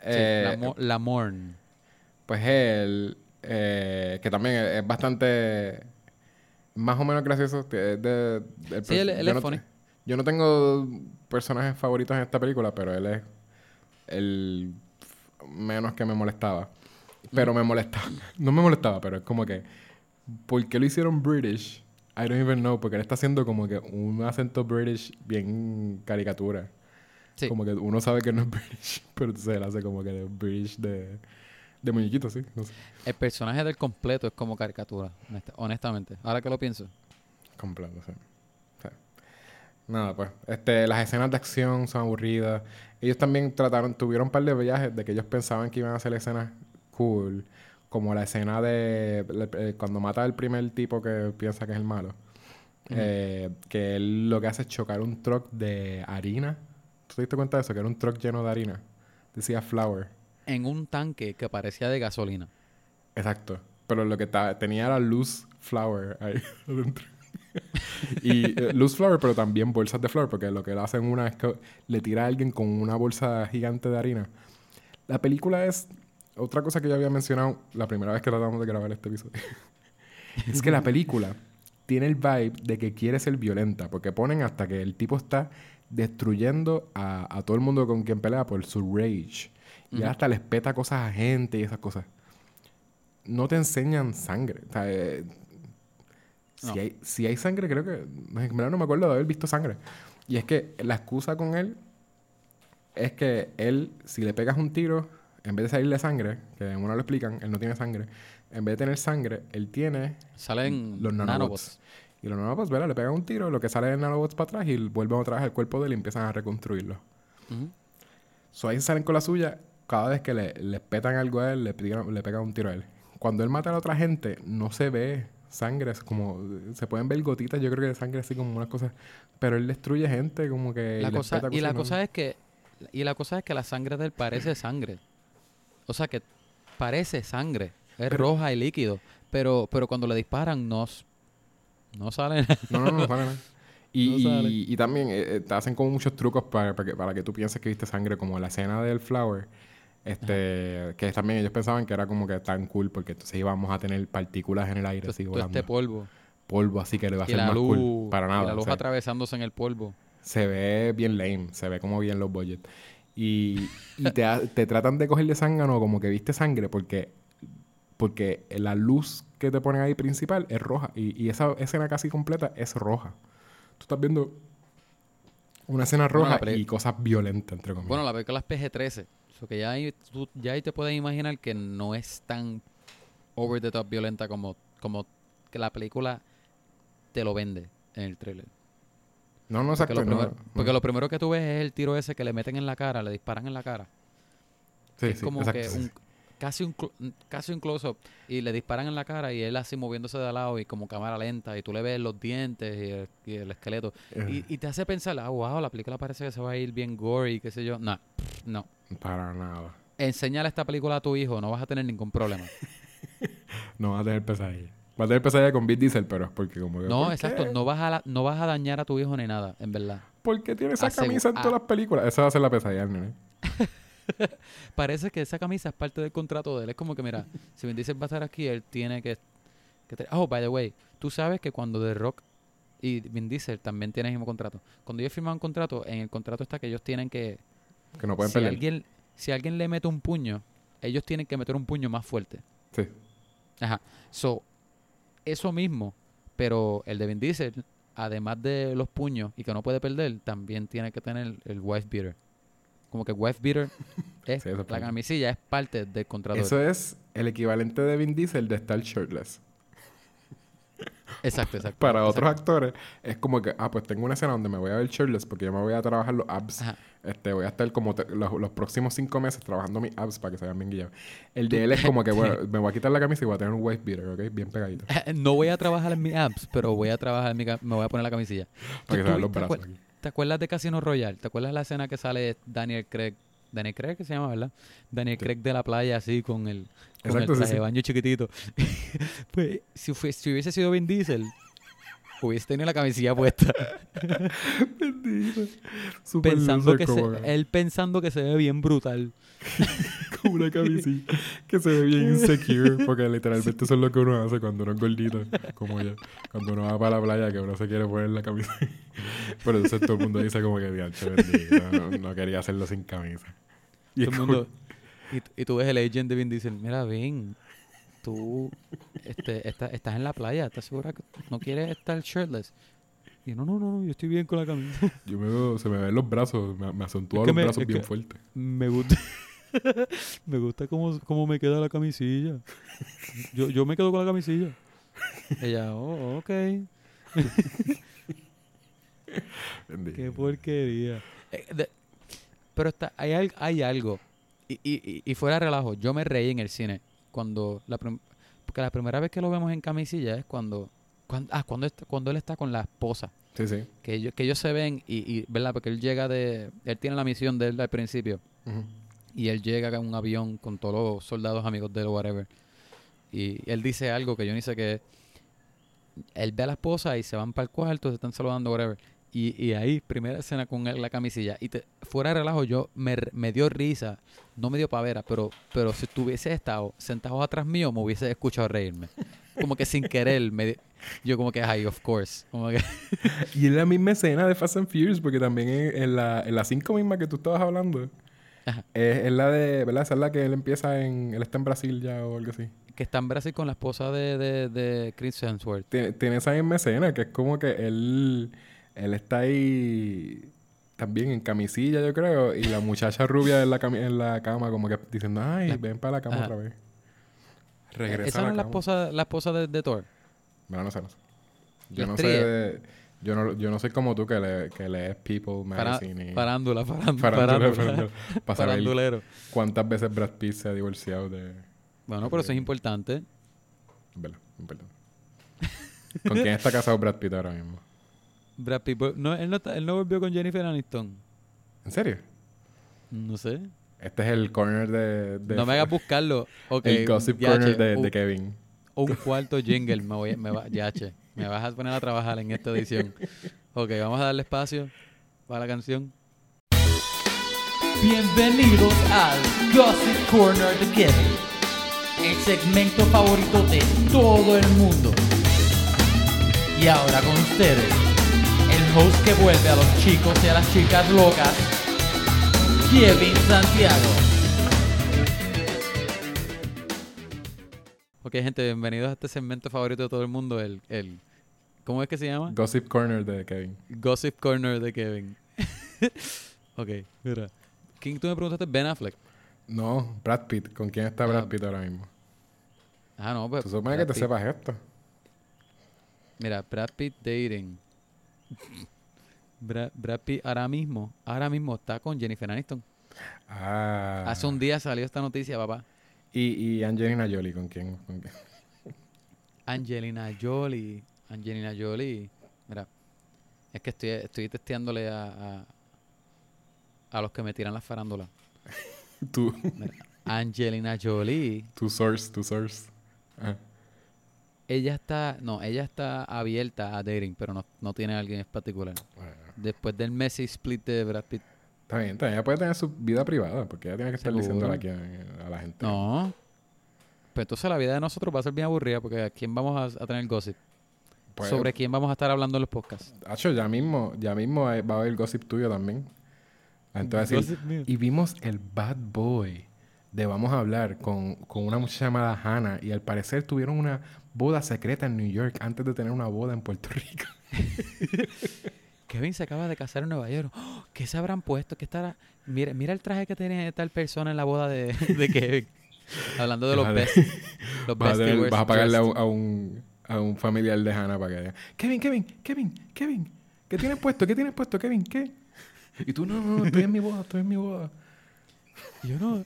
Eh, Lamo- Lamorne. Pues él, eh, que también es bastante, más o menos gracioso. es de, del Sí, él- él es no, funny. Yo no tengo personajes favoritos en esta película, pero él es el menos que me molestaba. Pero me molestaba. No me molestaba, pero es como que... ¿Por qué lo hicieron British? I don't even know. Porque él está haciendo como que un acento British bien caricatura. Sí. Como que uno sabe que no es British, pero entonces él hace como que de British de, de muñequito, sí. No sé. El personaje del completo es como caricatura, honesta- honestamente. Ahora que lo pienso. Completo, sí. Sí. Nada, pues. Este, las escenas de acción son aburridas. Ellos también trataron, tuvieron un par de viajes de que ellos pensaban que iban a hacer escenas cool. Como la escena de le- eh, cuando mata al primer tipo que piensa que es el malo. Eh, que él lo que hace es chocar un truck de harina. ¿Tú te diste cuenta de eso? Que era un truck lleno de harina. Decía flour. En un tanque que parecía de gasolina. Exacto. Pero lo que tenía era loose flour ahí adentro. y eh, loose flour, pero también bolsas de flour, porque lo que hacen una es que le tira a alguien con una bolsa gigante de harina. La película es otra cosa que yo había mencionado la primera vez que tratamos de grabar este episodio. es que la película tiene el vibe de que quiere ser violenta, porque ponen hasta que el tipo está destruyendo a todo el mundo con quien pelea por su rage. Y él hasta les peta cosas a gente y esas cosas. No te enseñan sangre. O sea, eh, No. Si, hay, si hay sangre, creo que... En verdad no me acuerdo de haber visto sangre. Y es que la excusa con él es que él, si le pegas un tiro, en vez de salirle sangre, que en uno lo explican, él no tiene sangre, en vez de tener sangre, él tiene Salen los nanobots. nanobots. Y los nanobots, ¿verdad? Le pegan un tiro, lo que sale de nanobots para atrás y vuelven otra vez al cuerpo de él y empiezan a reconstruirlo. Ujú. So ahí salen con la suya, cada vez que le, le petan algo a él, le, pegan- le pegan un tiro a él. Cuando él mata a la otra gente, no se ve sangre, es como... Se pueden ver gotitas, yo creo que de sangre así como unas cosas... Pero él destruye gente, como que... La les cosa, y la cosa es que y la cosa es que la sangre de él parece sangre. O sea que parece sangre, es Pero- roja y líquido, pero pero cuando le disparan no no sale nada. No, no, no, sale nada. Y, No sale. y- y también eh, eh, te hacen como muchos trucos para, para, que, para que tú pienses que viste sangre, como la escena del flower. Este, que también ellos pensaban que era como que tan cool porque entonces íbamos a tener partículas en el aire así Todo volando. este polvo polvo así que le va a la más luz cool. Para nada. y la luz o sea, atravesándose en el polvo. se ve bien lame, se ve como bien los budget. Y, y te, te tratan de coger de zángano como que viste sangre porque, porque la luz que te ponen ahí principal es roja. Y, y esa escena casi completa es roja. Tú estás viendo una escena Bueno, roja pre- y cosas violentas, entre comillas. Bueno, la película es PG-13. So que ya ahí, tú- ya ahí te puedes imaginar que no es tan over the top violenta como, como que la película te lo vende en el trailer. no, no, Porque, exacto. lo, no, primero, no. porque lo primero que tú ves es el tiro ese que le meten en la cara, le disparan en la cara. Sí, es sí, como exacto, que sí, un, casi un casi un close-up y le disparan en la cara y él así moviéndose de lado y como cámara lenta y tú le ves los dientes y el, y el esqueleto Eh, y, y te hace pensar, ah, wow, la película parece que se va a ir bien gory, qué sé yo. No, no. Para nada. Enséñale esta película a tu hijo, no vas a tener ningún problema. No va a tener pesadilla. Va a tener pesadilla con Vin Diesel, pero es porque como que... No, ¿por exacto, qué? no vas, a la- no vas a dañar a tu hijo ni nada, en verdad. ¿Por qué tiene esa Asegu- camisa en ah. todas las películas? Esa va a ser la pesadilla nene. Parece que esa camisa es parte del contrato de él. Es como que, mira, si Vin Diesel va a estar aquí, él tiene que... que Oh, by the way, tú sabes que cuando The Rock y Vin Diesel también tienen el mismo contrato. Cuando ellos firman un contrato, en el contrato está que ellos tienen que... Que no pueden si pelear. alguien, si alguien le mete un puño, ellos tienen que meter un puño más fuerte. Sí. Ajá. So, eso mismo, pero el de Vin Diesel, además de los puños y que no puede perder, también tiene que tener el wife beater. Como que wife beater es Sí, la camisilla es parte del contrato. Eso es el equivalente de Vin Diesel de estar shirtless. Exacto, exacto. Para exacto. otros actores es como que, ah, pues tengo una escena donde me voy a ver shirtless porque yo me voy a trabajar los abs. Ajá. Este, voy a estar como te- los, los próximos cinco meses trabajando mis abs para que se vean bien guillados. El de él es como que, bueno, me voy a quitar la camisa y voy a tener un waist beater, ¿ok? Bien pegadito. No voy a trabajar en mis abs, pero voy a trabajar en mi me voy a poner la camisilla. Para que ¿Tú- se vean los brazos aquí. ¿Te acuerdas de Casino Royale? ¿Te acuerdas la escena que sale Daniel Craig? Daniel Craig que se llama, ¿verdad? Daniel Sí. Craig de la playa así con el, con Exacto, el sí, traje sí. de baño chiquitito. pues si, fue, si hubiese sido Vin Diesel, hubiese tenido la camisilla puesta. Pensando que se, él pensando que se ve bien brutal. como una camisita que se ve bien insecure porque literalmente eso es lo que uno hace cuando uno es gordito. Como yo cuando uno va para la playa que uno se quiere poner la camisa. Pero entonces todo el mundo dice como que dianche bendito no, no quería hacerlo sin camisa y Todo el como- mundo, y, y tú ves el agent de Vin Diesel, mira, Vin, tú este, está- estás en la playa, ¿estás segura que no quieres estar shirtless? Y no, no, no, yo estoy bien con la camisa. yo me veo se me ven los brazos me, me acentúan Es que los me- brazos es bien que- fuertes Me gusta. me gusta cómo, cómo me queda la camisilla. Yo, yo me quedo con la camisilla. Ella, oh, ok. Qué porquería. Eh, de- pero está, hay, al- hay algo. Y, y, y- y fuera de relajo, yo me reí en el cine. Cuando la porque la primera vez que lo vemos en camisilla es cuando. cuando ah, cuando, está- cuando él está con la esposa. sí sí Que ellos, que ellos se ven y, y, ¿verdad? Porque él llega de. Él tiene la misión de él al principio. Y él llega en un avión con todos los soldados amigos de él, whatever. Y él dice algo que yo ni sé qué es. Él ve a la esposa y se van para el cuarto, se están saludando, whatever. Y, y ahí, primera escena con él, la camisilla. Y te- fuera de relajo, yo me, me dio risa, no me dio pavera, pero, pero si tuviese estado sentado atrás mío, me hubiese escuchado reírme. Como que sin querer, me yo como que, ay, of course. Como que, y es la misma escena de Fast and Furious porque también en, en la en la 5 misma que tú estabas hablando Ajá. es, es la de verdad esa es la que él empieza en él está en Brasil ya o algo así que está en Brasil con la esposa de, de, de Chris Hemsworth. Tiene, tiene esa misma escena que es como que él, él está ahí también en camisilla, yo creo, y la muchacha rubia en la, en la cama como que diciendo, ay, La- ven para la cama Ajá. otra vez. Eh, Regresa Esa a no es la esposa, la esposa de, de Thor. Bueno, no sé, no sé. Yo no sé de- yo no, yo no soy como tú que, le, que lees People Magazine y... Farándula. farándula, para saber Farandulero. cuántas veces Brad Pitt se ha divorciado de... Bueno, pero eso es importante. ¿Con quién está casado Brad Pitt ahora mismo? Brad Pitt, no, él, no, está- él no volvió con Jennifer Aniston. ¿En serio? No sé. Este es el corner de... de- no me hagas buscarlo. Ok, el gossip yache, corner de, un, de Kevin. un cuarto jingle. Me voy, me va, yache, me vas a poner a trabajar en esta edición. Ok, vamos a darle espacio para la canción. Bienvenidos al Gossip Corner de Kevin, el segmento favorito de todo el mundo. Y ahora con ustedes, host que vuelve a los chicos y a las chicas locas, Kevin Santiago. Ok, gente, bienvenidos a este segmento favorito de todo el mundo, el, el ¿cómo es que se llama? Gossip corner de Kevin. Gossip Corner de Kevin. ok, mira. ¿Quién tú me preguntaste? Ben Affleck. No, Brad Pitt. ¿Con quién está Brad Ah. Pitt ahora mismo? Ah, no, pues. Se supone que Brad te Pitt. sepas esto. Mira, Brad Pitt dating. Brad, Brad Pitt ahora mismo, ahora mismo está con Jennifer Aniston. Ah. Hace un día salió esta noticia, papá. Y, y Angelina Jolie, ¿con quién? ¿Con quién? Angelina Jolie. Angelina Jolie. Mira, es que estoy, estoy testeándole a, a, a los que me tiran las farándulas. Tu, Angelina Jolie, tu source, tu source. Ajá. Ella está, no, ella está abierta a dating, pero no, no tiene a alguien en particular. Bueno, Después del Messi split de Brad Pitt. está bien, está bien. Ella puede tener su vida privada, porque ella tiene que estar aquí a, a la gente. No. Pues entonces la vida de nosotros va a ser bien aburrida porque ¿a quién vamos a, a tener gossip? Pues, ¿Sobre quién vamos a estar hablando en los podcasts? Hacho, ya mismo, ya mismo va a haber gossip tuyo también. Mío. y vimos el bad boy de Vamos a hablar con, con una muchacha llamada Hannah y al parecer tuvieron una boda secreta en New York antes de tener una boda en Puerto Rico. Kevin se acaba de casar en Nueva York. ¡Oh! ¿Qué se habrán puesto? ¿Qué estará? Mira, mira el traje que tiene tal persona en la boda de, de Kevin. Hablando de los best. Los Vas a, tener- vas a pagarle a un, a, un, a un familiar de Hannah para que diga, Kevin, Kevin, Kevin, Kevin, ¿qué tienes puesto? ¿Qué tienes puesto, Kevin? ¿Qué? Y tú, no, no, estoy en mi boda, estoy en mi boda. Y Yo no.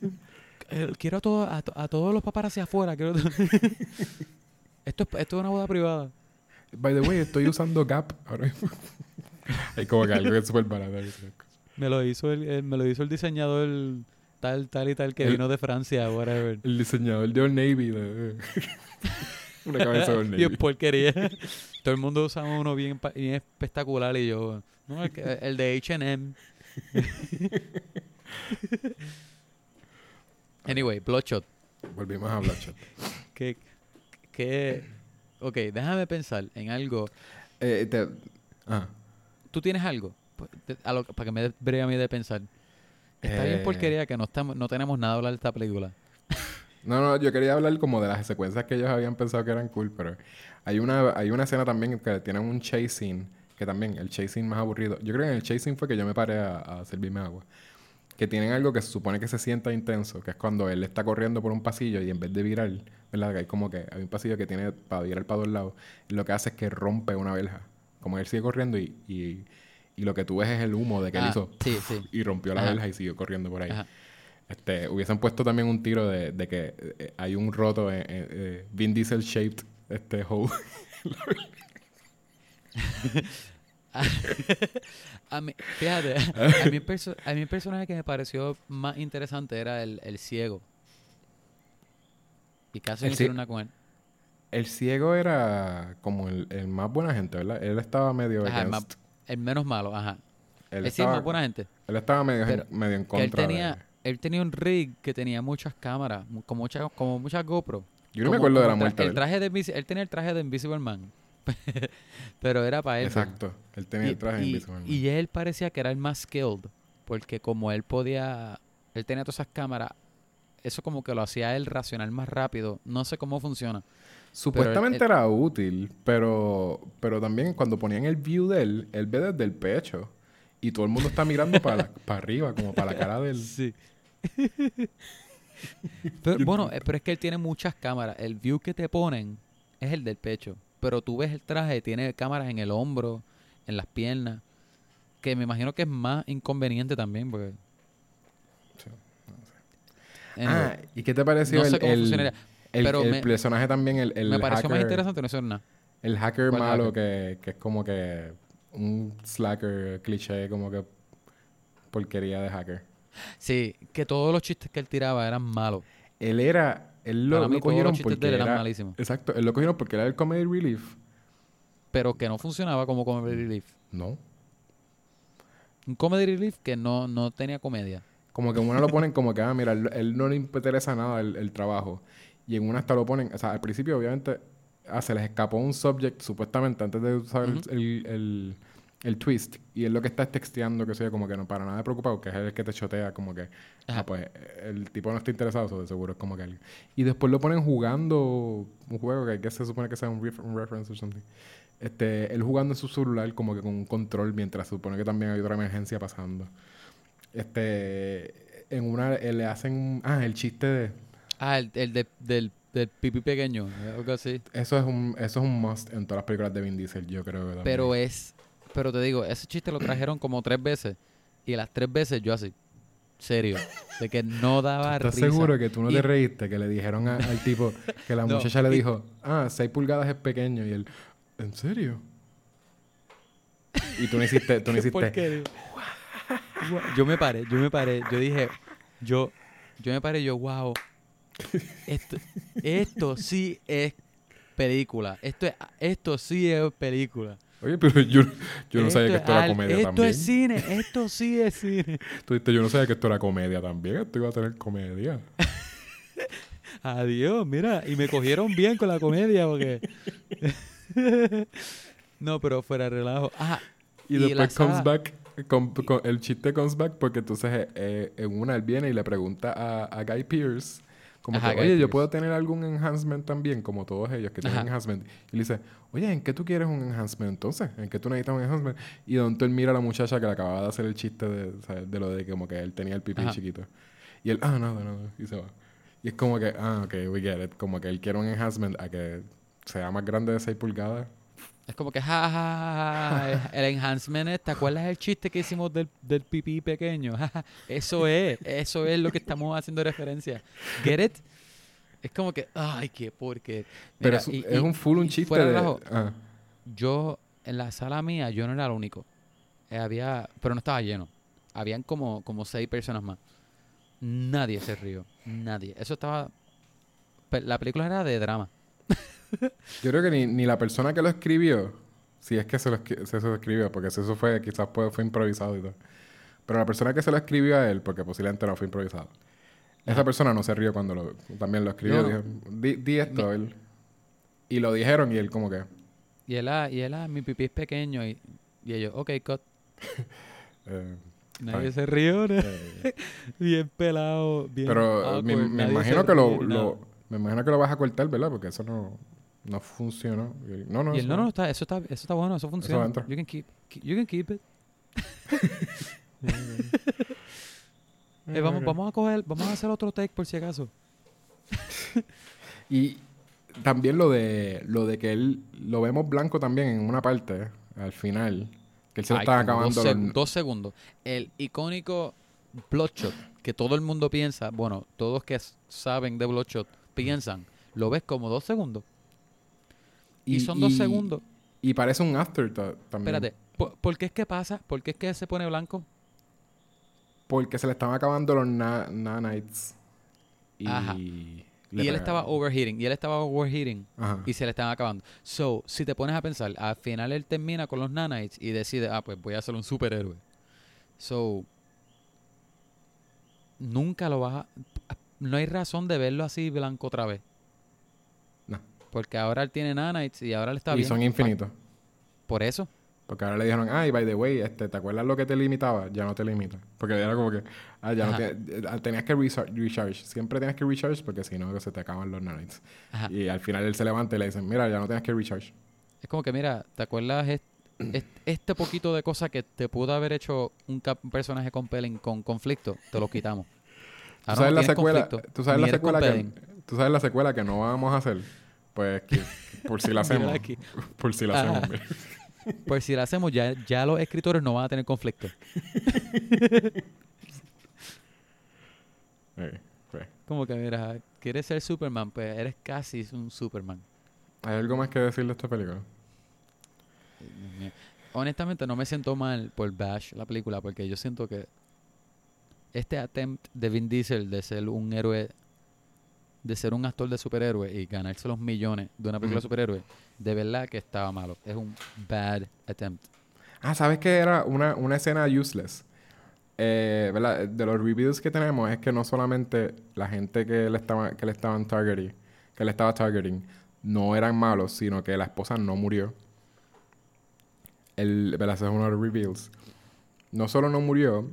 Eh, quiero a, todo- a, to- a todos los paparazzi afuera. Quiero esto, es, esto es una boda privada. By the way, estoy usando Gap ahora mismo. Hay como que algo que es súper barato. Me lo hizo el, el- me lo hizo el diseñador tal, tal y tal que El- vino de Francia, whatever. El diseñador de Old Navy. De... Una cabeza de Old y es Navy. porquería. Todo el mundo usa uno bien, bien espectacular y yo, no, el, que- el de H&M. Anyway, Bloodshot. Volvimos a Bloodshot. Que, que, ok, déjame pensar en algo. Eh, te- ah, ¿Tú tienes algo? Pues, te- a lo- para que me dé breve a mí de pensar. Está bien Eh. porquería que no, estamos, no tenemos nada a hablar de esta película. No, no, yo quería hablar como de las secuencias que ellos habían pensado que eran cool, pero hay una, hay una escena también que tienen un chase scene, que también, el chase scene más aburrido. Yo creo que en el chase scene fue que yo me paré a, a servirme agua. Que tienen algo que se supone que se sienta intenso, que es cuando él está corriendo por un pasillo y en vez de virar, ¿verdad? Que hay como que hay un pasillo que tiene para virar para dos lados, y lo que hace es que rompe una verja. Como él sigue corriendo y, y, y lo que tú ves es el humo de que él Ah, hizo sí, sí. y rompió la Ajá. verja y siguió corriendo por ahí. Ajá. Este, hubiesen puesto también un tiro de, de que eh, hay un roto en, en- eh, Vin Diesel shaped este hole. A mí, fíjate, a mí, el perso- a mí el personaje que me pareció más interesante era el, el ciego. Y casi El hicieron una con él. el ciego era como el, el más buena gente, ¿verdad? Él estaba medio Ajá, el, más- el menos malo, ajá. él, es estaba, más buena gente. él estaba medio, Pero medio en Que él contra tenía, de... él tenía un rig que tenía muchas cámaras, como muchas, como muchas GoPro. Yo no me acuerdo de la muerte el traje de Él tenía el traje de Invisible Man. Pero era para él. pues. Exacto. Él tenía Y, el traje y- Invisible y él parecía que era el más skilled. Porque como él podía. Él tenía todas esas cámaras eso como que lo hacía él racional más rápido. No sé cómo funciona. Supuestamente era útil, pero, pero también cuando ponían el view de él, él ve desde el pecho. Y todo el mundo está mirando para, la- para arriba, como para la cara del... Sí. pero, bueno, eh, pero es que él tiene muchas cámaras. El view que te ponen es el del pecho. Pero tú ves el traje, tiene cámaras en el hombro, en las piernas. Que me imagino que es más inconveniente también, porque... Sí, Anyway, Ah, ¿y qué te pareció no sé el, cómo el, pero el me- personaje también, el, el me pareció más hacker- interesante no hacer nada. El hacker ¿Cuál malo hacker? Que, que es como que un slacker cliché, como que porquería de hacker. Sí, que todos los chistes que él tiraba eran malos. Él era... Él lo, lo los cogieron porque eran era... malísimos. Exacto, él lo cogieron porque era el comedy relief. Pero que no funcionaba como comedy relief. No. Un comedy relief que no, no tenía comedia. Como que en una lo ponen como que, ah, mira, él, él no le interesa nada el, el trabajo. Y en una hasta lo ponen, o sea, al principio obviamente ah, se les escapó un subject supuestamente antes de usar el, el- el twist. Y él lo que está es texteando, que sea como que no para nada preocupado, que es el que te chotea, como que, ah, pues el tipo no está interesado, so de seguro es como que alguien. Y después lo ponen jugando un juego que, que se supone que sea un, ref- un reference o something. Este, él jugando en su celular como que con un control mientras se supone que también hay otra emergencia pasando. Este, en una, eh, le hacen, ah, el chiste de, Ah, el, el de- del, del pipí pequeño. Algo así. eso es un, eso es un must en todas las películas de Vin Diesel, yo creo que también. Pero es... Pero te digo, ese chiste lo trajeron como tres veces. Y las tres veces yo así. Serio. De que no daba ¿Estás risa. seguro que tú no Y- te reíste? Que le dijeron a- al tipo, que la No, muchacha le y- dijo, ah, 6 pulgadas es pequeño. Y él, ¿en serio? Y tú no hiciste, tú no ¿Qué hiciste, yo me paré, yo me paré. Yo dije... Yo... Yo me paré yo, wow. Esto, esto sí es película. Esto, es, esto sí es película. Oye, pero yo, yo no sabía que esto era al- comedia Esto también. es cine, esto sí es cine. Tú dijiste, yo no sabía que esto era comedia también. Esto iba a tener comedia. Adiós, mira, y me cogieron bien con la comedia porque... no, pero fuera de relajo. Ah, Y, después comes sala- back, el chiste comes back porque entonces eh, eh, en una él viene y le pregunta a, a Guy Pearce, como Ajá, que, oye, yo puedo tener algún enhancement también, como todos ellos que tienen Ajá. enhancement. Y le dice, oye, ¿en qué tú quieres un enhancement entonces? ¿En qué tú necesitas un enhancement? Y donde él mira a la muchacha que le acababa de hacer el chiste de, de lo de que como que él tenía el pipí Ajá. chiquito. Y él, ah, nada, nada, y se va. Y es como que, ah, ok, we get it. Como que él quiere un enhancement a que sea más grande de 6 pulgadas. Es como que, ja, ja, ja, ja, el enhancement es, ¿te acuerdas el chiste que hicimos del, del pipí pequeño? Ja, ja, eso es, eso es lo que estamos haciendo referencia. ¿Get it? Es como que, ay, qué porque. Pero es, un- y- es y- un full un chiste fuera de relajo, ah. yo, en la sala mía, yo no era el único. Eh, había, pero no estaba lleno. Habían como, como seis personas más. Nadie se rió. Nadie. Eso estaba... pe- La película era de drama. Yo creo que ni, ni la persona que lo escribió, si es que se lo, se lo escribió, porque si eso fue, quizás fue, fue improvisado y todo. Pero la persona que se lo escribió a él, porque posiblemente no fue improvisado, esa Ajá. persona no se rió cuando lo, también lo escribió. No. Dijo, di, di esto, él. Y lo dijeron y él como que... Y él, ah, y él, ah, mi pipí es pequeño. Y, y ellos, ok, cut. eh, Nadie Ay. se rió. ¿no? eh, bien pelado, bien pero me, awkward, me imagino que lo- me imagino que lo vas a cortar, ¿verdad? Porque eso no, no funcionó. No, no, Y no, no, está, eso, está, eso está bueno, eso funciona. you, can keep, you can keep it. Eh, vamos, vamos a coger, vamos a hacer otro take por si acaso. Y también lo de lo de que él lo vemos blanco también en una parte, eh, al final, que él se Ay, está acabando dos, los- dos segundos. El icónico Bloodshot, que todo el mundo piensa, bueno, todos que saben de Bloodshot piensan, lo ves como dos segundos. Y, son dos segundos. Y parece un afterthought también. Espérate, ¿por, por qué es que pasa? ¿Por qué es que se pone blanco? Porque se le estaban acabando los na- nanites. Y, Ajá. y él estaba overheating, y él estaba overheating. Ajá. y se le están acabando. So, si te pones a pensar, al final él termina con los nanites y decide, ah, pues voy a ser un superhéroe. So, nunca lo vas a... No hay razón de verlo así blanco otra vez. Porque ahora él tiene nanites y ahora él está y bien. son infinitos. Por eso. Porque ahora le dijeron, ay, by the way, este, ¿te acuerdas lo que te limitaba? Ya no te limita. Porque era como que, ah, ya no Ajá. tiene- eh, tenías que recharge. Siempre tienes que recharge porque si no, se te acaban los nanites. Ajá. Y al final él se levanta y le dicen, mira, ya no tienes que recharge. Es como que, mira, ¿te acuerdas est- est- este poquito de cosa que te pudo haber hecho un, un personaje compelling con conflicto? Te lo quitamos. ¿Tú sabes, no la secuela, conflicto, ¿tú, sabes ni la eres secuela que, compelling. ¿Tú sabes la secuela que no vamos a hacer? Pues que, por si la hacemos. aquí. Por si la hacemos. mira. Pues si lo hacemos, ya, ya los escritores no van a tener conflicto. Eh, pues. Como que, mira, quieres ser Superman, pues eres casi un Superman. ¿Hay algo más que decir de esta película? Honestamente, no me siento mal por Bash, la película, porque yo siento que este attempt de Vin Diesel de ser un héroe, de ser un actor de superhéroe y ganarse los millones de una película de superhéroe, de verdad que estaba malo. Es un bad attempt. Ah, ¿sabes qué era una, una escena useless? Eh, ¿verdad? De los reviews que tenemos es que no solamente la gente que le estaba, que le estaban targeting, que le estaba targeting, no eran malos, sino que la esposa no murió. El, ¿verdad? Ese es uno de los reveals. No solo no murió,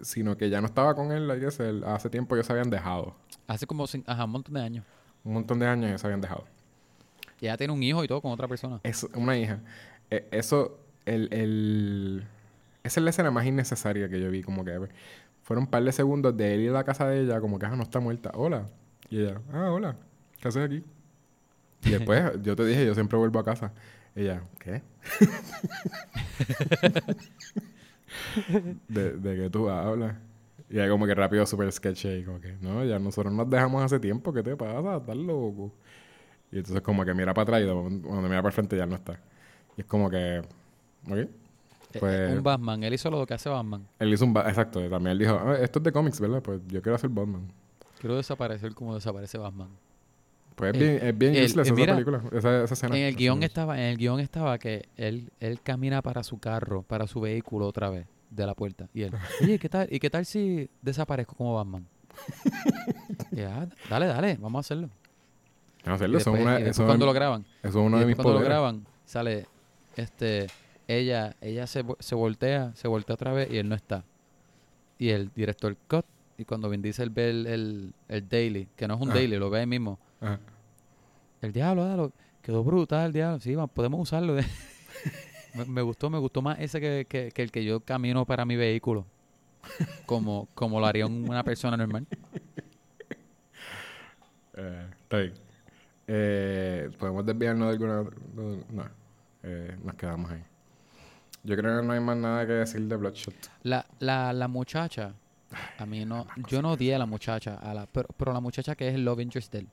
sino que ya no estaba con él- hace tiempo ellos se habían dejado. Hace como ajá, un montón de años. Un montón de años ellos se habían dejado. Y ella tiene un hijo y todo con otra persona. Es una hija. Eh, eso, el, el... Esa es la escena más innecesaria que yo vi, como que ever. Fueron un par de segundos de él ir a la casa de ella, como que, ah, no está muerta. Hola. Y ella, ah, hola. ¿Qué haces aquí? Y después, yo te dije, yo siempre vuelvo a casa. Ella, ¿qué? de, de que tú hablas. Y ahí como que rápido, super sketchy. Y como que, no, ya nosotros nos dejamos hace tiempo. ¿Qué te pasa? Estás loco. Y entonces como que mira para atrás y cuando mira para el frente ya no está. Y es como que, ¿ok? Eh, Pues- un Batman. Él hizo lo que hace Batman. Él hizo un... ba- Exacto, también él dijo, "Ah, esto es de cómics, ¿verdad? Pues yo quiero hacer Batman. Quiero desaparecer como desaparece Batman. Pues es El- bien, es bien el- useless eh, esa mira, película, esa, esa escena. En el guion estaba, en el guion estaba que él, él camina para su carro, para su vehículo otra vez, de la puerta. Y él, oye, ¿qué tal? ¿Y qué tal si desaparezco como Batman? y, ah, dale, dale, vamos a hacerlo. Eso es después eso es- cuando lo graban, eso es uno de mis cuando lo graban, sale, este, ella, ella se, se voltea, se voltea otra vez y él no está. Y el director cut, y cuando Vin Diesel ve el, el, el daily, que no es un Ah. daily, lo ve ahí mismo, Ajá. El diablo, diablo. Quedó brutal el diablo. Sí, podemos usarlo. me, me gustó, me gustó más ese que, que- que el que yo camino para mi vehículo. Como, como lo haría un- una persona normal. Eh, está bien. Eh, ¿Podemos desviarnos de alguna...? No. Eh, nos quedamos ahí. Yo creo que no hay más nada que decir de Bloodshot. La, la, la muchacha, a mí no, yo no odié a la muchacha, a la, pero, pero la muchacha que es el love interest de él,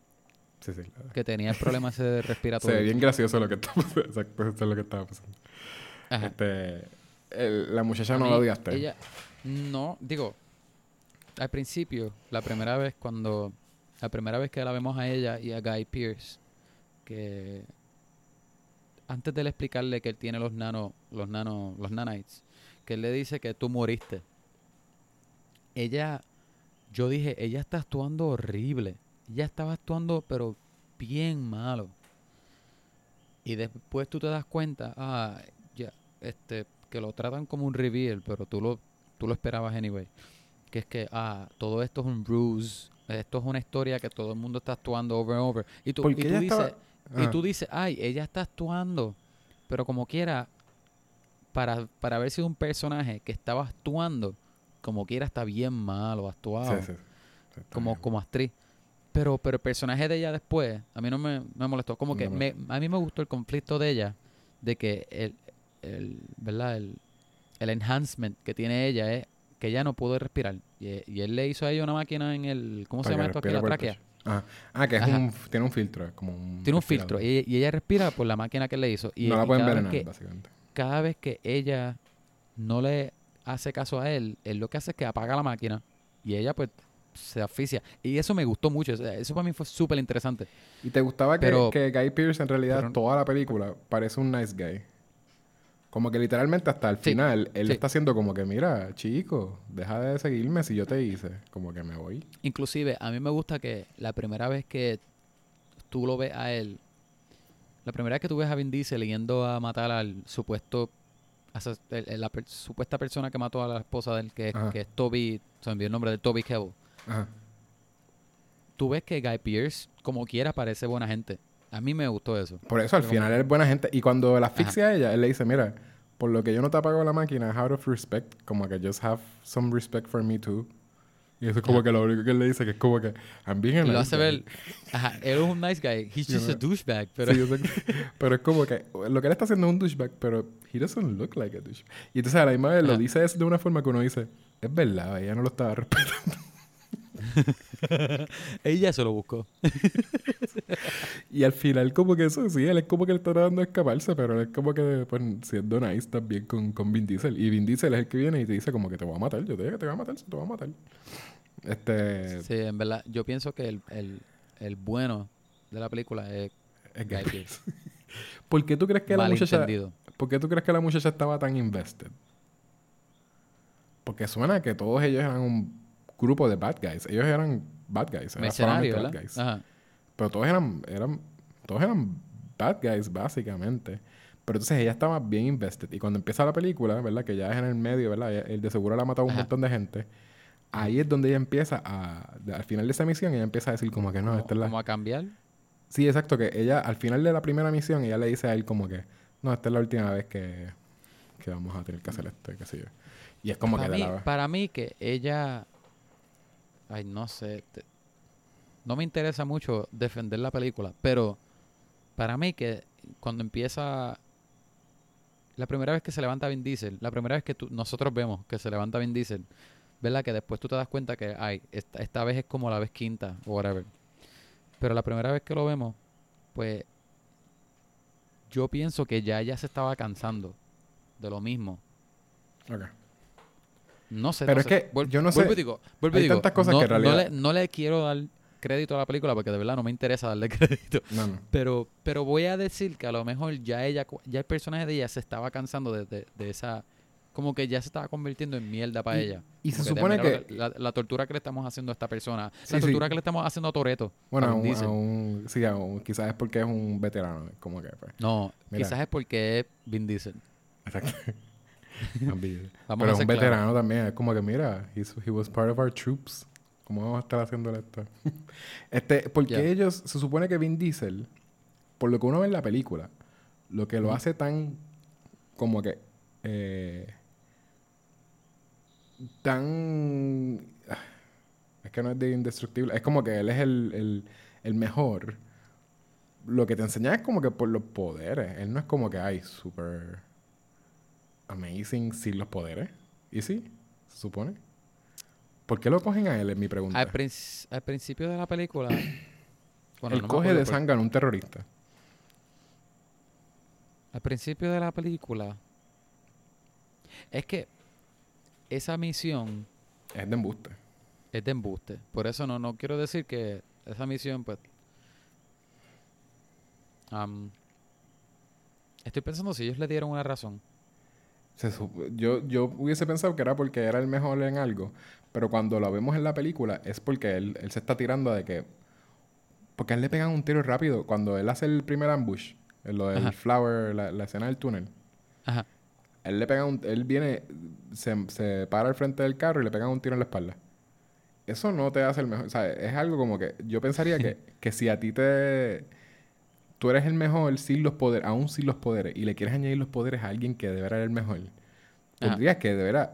Sí, sí. que tenía el problema ese de Se respiratorio. ve bien gracioso lo que pasando. Exacto, eso es lo que estaba pasando. Ajá. Este, el- la muchacha no mí, la odiaste. Ella, no, digo, al principio, la primera vez cuando, la primera vez que la vemos a ella y a Guy Pierce, que antes de él explicarle que él tiene los nano, los nano, los nanites, que él le dice que tú moriste. Ella, yo dije, ella está actuando horrible. Ella estaba actuando, pero bien malo. Y después tú te das cuenta, ah, este, que lo tratan como un reveal, pero tú lo, tú lo esperabas anyway. Que es que, ah, todo esto es un ruse, esto es una historia que todo el mundo está actuando over and over. Y tú, y tú dices, estaba- y tú dices, ay, ella está actuando, pero como quiera, para, para haber sido un personaje que estaba actuando, como quiera está bien malo actuado, Sí, sí, sí. Sí, está como, bien. como actriz. Pero, pero el personaje de ella después, a mí no me, me molestó. Como que No. me, a mí me gustó el conflicto de ella, de que el, el ¿verdad? El, el enhancement que tiene ella es que ella no pudo respirar. Y, y él le hizo a ella una máquina en el, ¿cómo se llama esto aquí? La tráquea. Ajá. Ah, que es un, tiene un filtro, es como un Tiene un filtro y, y ella respira por la máquina que le hizo. Y, no la y pueden vez envenenar, que- básicamente. cada vez que ella no le hace caso a él, él lo que hace es que apaga la máquina y ella pues se asfixia. Y eso me gustó mucho. eso para mí fue súper interesante. ¿Y te gustaba que, Pero- que Guy Pearce en realidad pero- toda la película parece un nice guy? Como que literalmente hasta el Sí, final él sí. está haciendo como que, mira, chico, deja de seguirme si yo te hice. Como que me voy. Inclusive, a mí me gusta que la primera vez que tú lo ves a él, la primera vez que tú ves a Vin Diesel yendo a matar al supuesto la per- supuesta persona que mató a la esposa de él, que, que es Toby, se me olvidó el nombre de Toby Kebbell. Tú ves que Guy Pearce, como quiera, parece buena gente. A mí me gustó eso. Por eso, al Pero final él es buena gente. Y cuando la asfixia a ella, él le dice, mira, por lo que yo no te apago la máquina, out of respect, como que just have some respect for me too. Y eso es como Ajá. que lo único que él le dice, que es como que, I'm being a Y lo nice hace guy". ver, ajá, él es un nice guy, he's You just a douchebag, pero Sí, pero es como que lo que él está haciendo es un douchebag, pero he doesn't look like a douchebag. Y entonces a la misma vez lo Ajá. dice eso de una forma que uno dice, es verdad, ella no lo estaba respetando. ella se lo buscó. Y al final como que eso, sí, él es como que le está tratando de escaparse, pero él es como que pues, siendo nice también con, con Vin Diesel. Y Vin Diesel es el que viene y te dice como que te voy a matar, yo te digo que te voy a matar, te voy a matar. Este... Sí, en verdad, yo pienso que el, el, el bueno de la película es es Guy Pearce. ¿Por qué tú crees que la muchacha... ¿Por qué tú crees que la muchacha estaba tan invested? Porque suena que todos ellos eran un grupo de bad guys. Ellos eran bad guys. eran Mercenario, solamente ¿verdad? bad guys. Ajá. Pero todos eran, eran, todos eran bad guys, básicamente. Pero entonces ella estaba bien invested. Y cuando empieza la película, ¿verdad? Que ya es en el medio, ¿verdad? El de seguro la ha matado a un Ajá. montón de gente. Ahí es donde ella empieza a... Al final de esa misión, ella empieza a decir como que no, esta es la... como a cambiar. Sí, exacto. Que ella, al final de la primera misión, ella le dice a él como que... No, esta es la última vez que, que vamos a tener que hacer esto, qué sé yo. Y es como para, que mí, de la... para mí que ella... Ay, no sé. no me interesa mucho defender la película, pero para mí que cuando empieza... La primera vez que se levanta Vin Diesel, la primera vez que tú- nosotros vemos que se levanta Vin Diesel, ¿verdad? Que después tú te das cuenta que, ay, esta, esta vez es como la vez quinta o whatever. Pero la primera vez que lo vemos, pues yo pienso que ya ella se estaba cansando de lo mismo. Ok. No sé. Pero no es sé. que yo no sé. digo, Hay digo, tantas cosas no, que en no realidad- le, no le quiero dar crédito a la película porque de verdad no me interesa darle crédito. No, no. Pero, pero voy a decir que a lo mejor ya ella, ya el personaje de ella se estaba cansando de, de- de esa, como que ya se estaba convirtiendo en mierda para Y- ella. y se supone que- la, la tortura que le estamos haciendo a esta persona, Sí, la sí. tortura que le estamos haciendo a Toreto. Bueno, a un, Diesel. a un- sí, a un- quizás es porque es un veterano, como que pues. No, Mira. quizás es porque es Vin Diesel. Exacto. Vamos Pero a es un veterano también, es como que mira, he was part of our troops. ¿Cómo vamos a estar haciéndole esto? este, porque ellos, se supone que Vin Diesel, por lo que uno ve en la película, lo que lo hace tan como que eh, tan ah, es que no es de indestructible, es como que él es el, el, el mejor. Lo que te enseña es como que por los poderes. Él no es como que hay super amazing sin los poderes. ¿Y sí? ¿Se supone? ¿Por qué lo cogen a él? Es mi pregunta. Al, princ- al principio de la película... bueno, él no me coge de sangre a un terrorista. Al principio de la película. Es que esa misión Es de embuste. es de embuste. Por eso no, no quiero decir que esa misión, pues. estoy pensando si ellos le dieron una razón. Se yo, yo hubiese pensado que era porque era el mejor en algo, pero cuando lo vemos en la película es porque él, él se está tirando de que... Porque a él le pegan un tiro rápido cuando él hace el primer ambush, en lo del Ajá. flower, la, la escena del túnel. Ajá. Él le pega un... Él viene, se, se para al frente del carro y le pegan un tiro en la espalda. Eso no te hace el mejor... O sea, es algo como que... Yo pensaría que, que si a ti te... Tú eres el mejor sin los poderes, aún sin los poderes, y le quieres añadir los poderes a alguien que de verdad el mejor. Tendrías que, de verdad,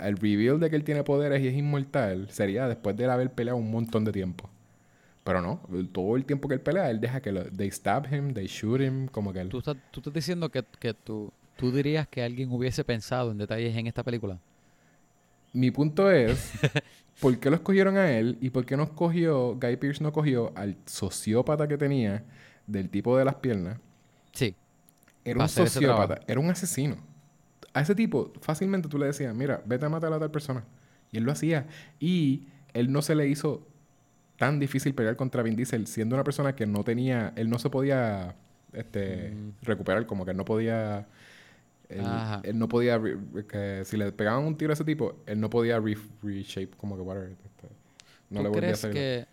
el reveal de que él tiene poderes y es inmortal sería después de él haber peleado un montón de tiempo. Pero no, todo el tiempo que él pelea, él deja que lo, they stab him, they shoot him, como que él... ¿Tú estás, tú estás diciendo que, que tú, tú dirías que alguien hubiese pensado en detalles en esta película. Mi punto es, ¿por qué lo escogieron a él y por qué no escogió, Guy Pearce no cogió al sociópata que tenía del tipo de las piernas? Sí. Era un sociópata, era un asesino. A ese tipo, fácilmente tú le decías, mira, vete a matar a tal persona. Y él lo hacía. Y él no se le hizo tan difícil pelear contra Vin Diesel, siendo una persona que no tenía, él no se podía este, Mm. recuperar, como que él no podía. Él, no podía, que si le pegaban un tiro a ese tipo, él no podía re- reshape, como que, whatever. este, no ¿Tú le volvía a crees hacer. que...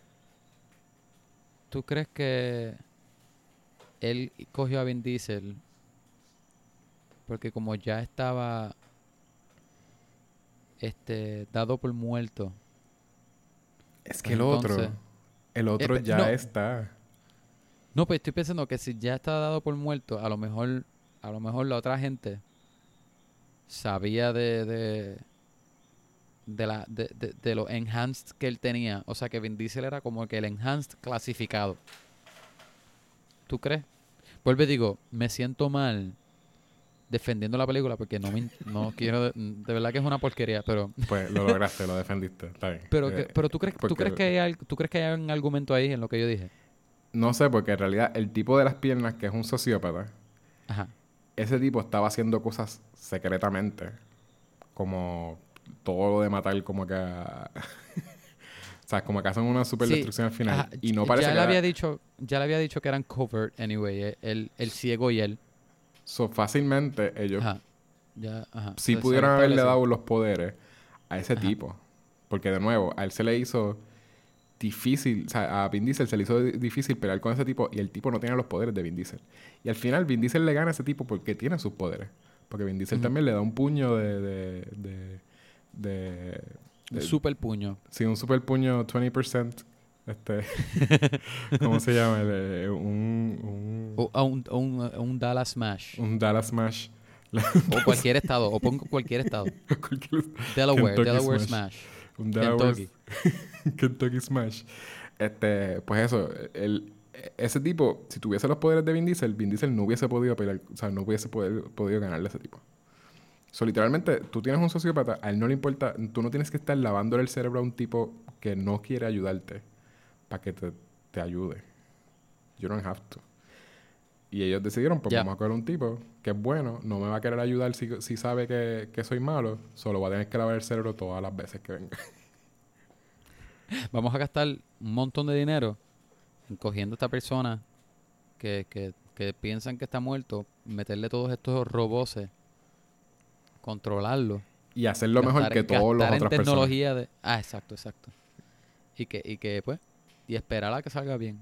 ¿Tú crees que él cogió a Vin Diesel Porque como ya estaba este dado por muerto. Es que Pues el otro, entonces- el otro pe- ya no. está. No, pues estoy pensando que si ya está dado por muerto, a lo mejor, a lo mejor la otra gente sabía de de, de la de, de, de lo enhanced que él tenía. O sea que Vin Diesel era como que el enhanced clasificado. ¿Tú crees? Vuelve y digo, me siento mal defendiendo la película porque no me no quiero de, de verdad que es una porquería, pero Pues lo lograste, lo defendiste. Está bien. pero que- Eh, pero tú crees tú porque- crees que hay tú crees que hay un argumento ahí en lo que yo dije. No sé, porque en realidad el tipo de las piernas, que es un sociópata, Ajá. ese tipo estaba haciendo cosas secretamente. Como todo lo de matar, como que. a- o sea, como que hacen una super Sí, destrucción al final. Ajá, Y no ya parece le que. había era- dicho, ya le había dicho que eran covert anyway, eh, el, el ciego y él. So, fácilmente ellos Ajá. Ya, ajá. pudieron había haberle dado los poderes a ese tipo. Porque de nuevo, a él se le hizo difícil, o sea, a Vin Diesel se le hizo di- difícil pelear con ese tipo y el tipo no tiene los poderes de Vin Diesel. Y al final Vin Diesel le gana a ese tipo porque tiene sus poderes. Porque Vin Diesel también le da un puño de... de, de, de- Un de- super puño. sí, un super puño 20%. Este, ¿Cómo se llama? El, eh, un, un, O, un, un, un Dallas Smash. un Dallas Smash. o cualquier estado. O pongo cualquier estado. Delaware. Kentucky Delaware Smash. Smash. Un Delaware Kentucky. Kentucky Smash. Este, pues eso, el, ese tipo, si tuviese los poderes de Vin Diesel, Vin Diesel no hubiese podido pelear, o sea, no hubiese poder- podido ganarle a ese tipo. So, literalmente, tú tienes un sociópata, a él no le importa, tú no tienes que estar lavándole el cerebro a un tipo que no quiere ayudarte para que te, te ayude. You don't have to. Y ellos decidieron, pues vamos a coger un tipo que es bueno, no me va a querer ayudar si, si sabe que, que soy malo, solo va a tener que lavar el cerebro todas las veces que venga. Vamos a gastar un montón de dinero en cogiendo a esta persona que, que, que piensan que está muerto, meterle todos estos roboses, controlarlo. Y hacerlo mejor que todos los otras personas. tecnología de ah exacto exacto y que y que pues y esperar a que salga bien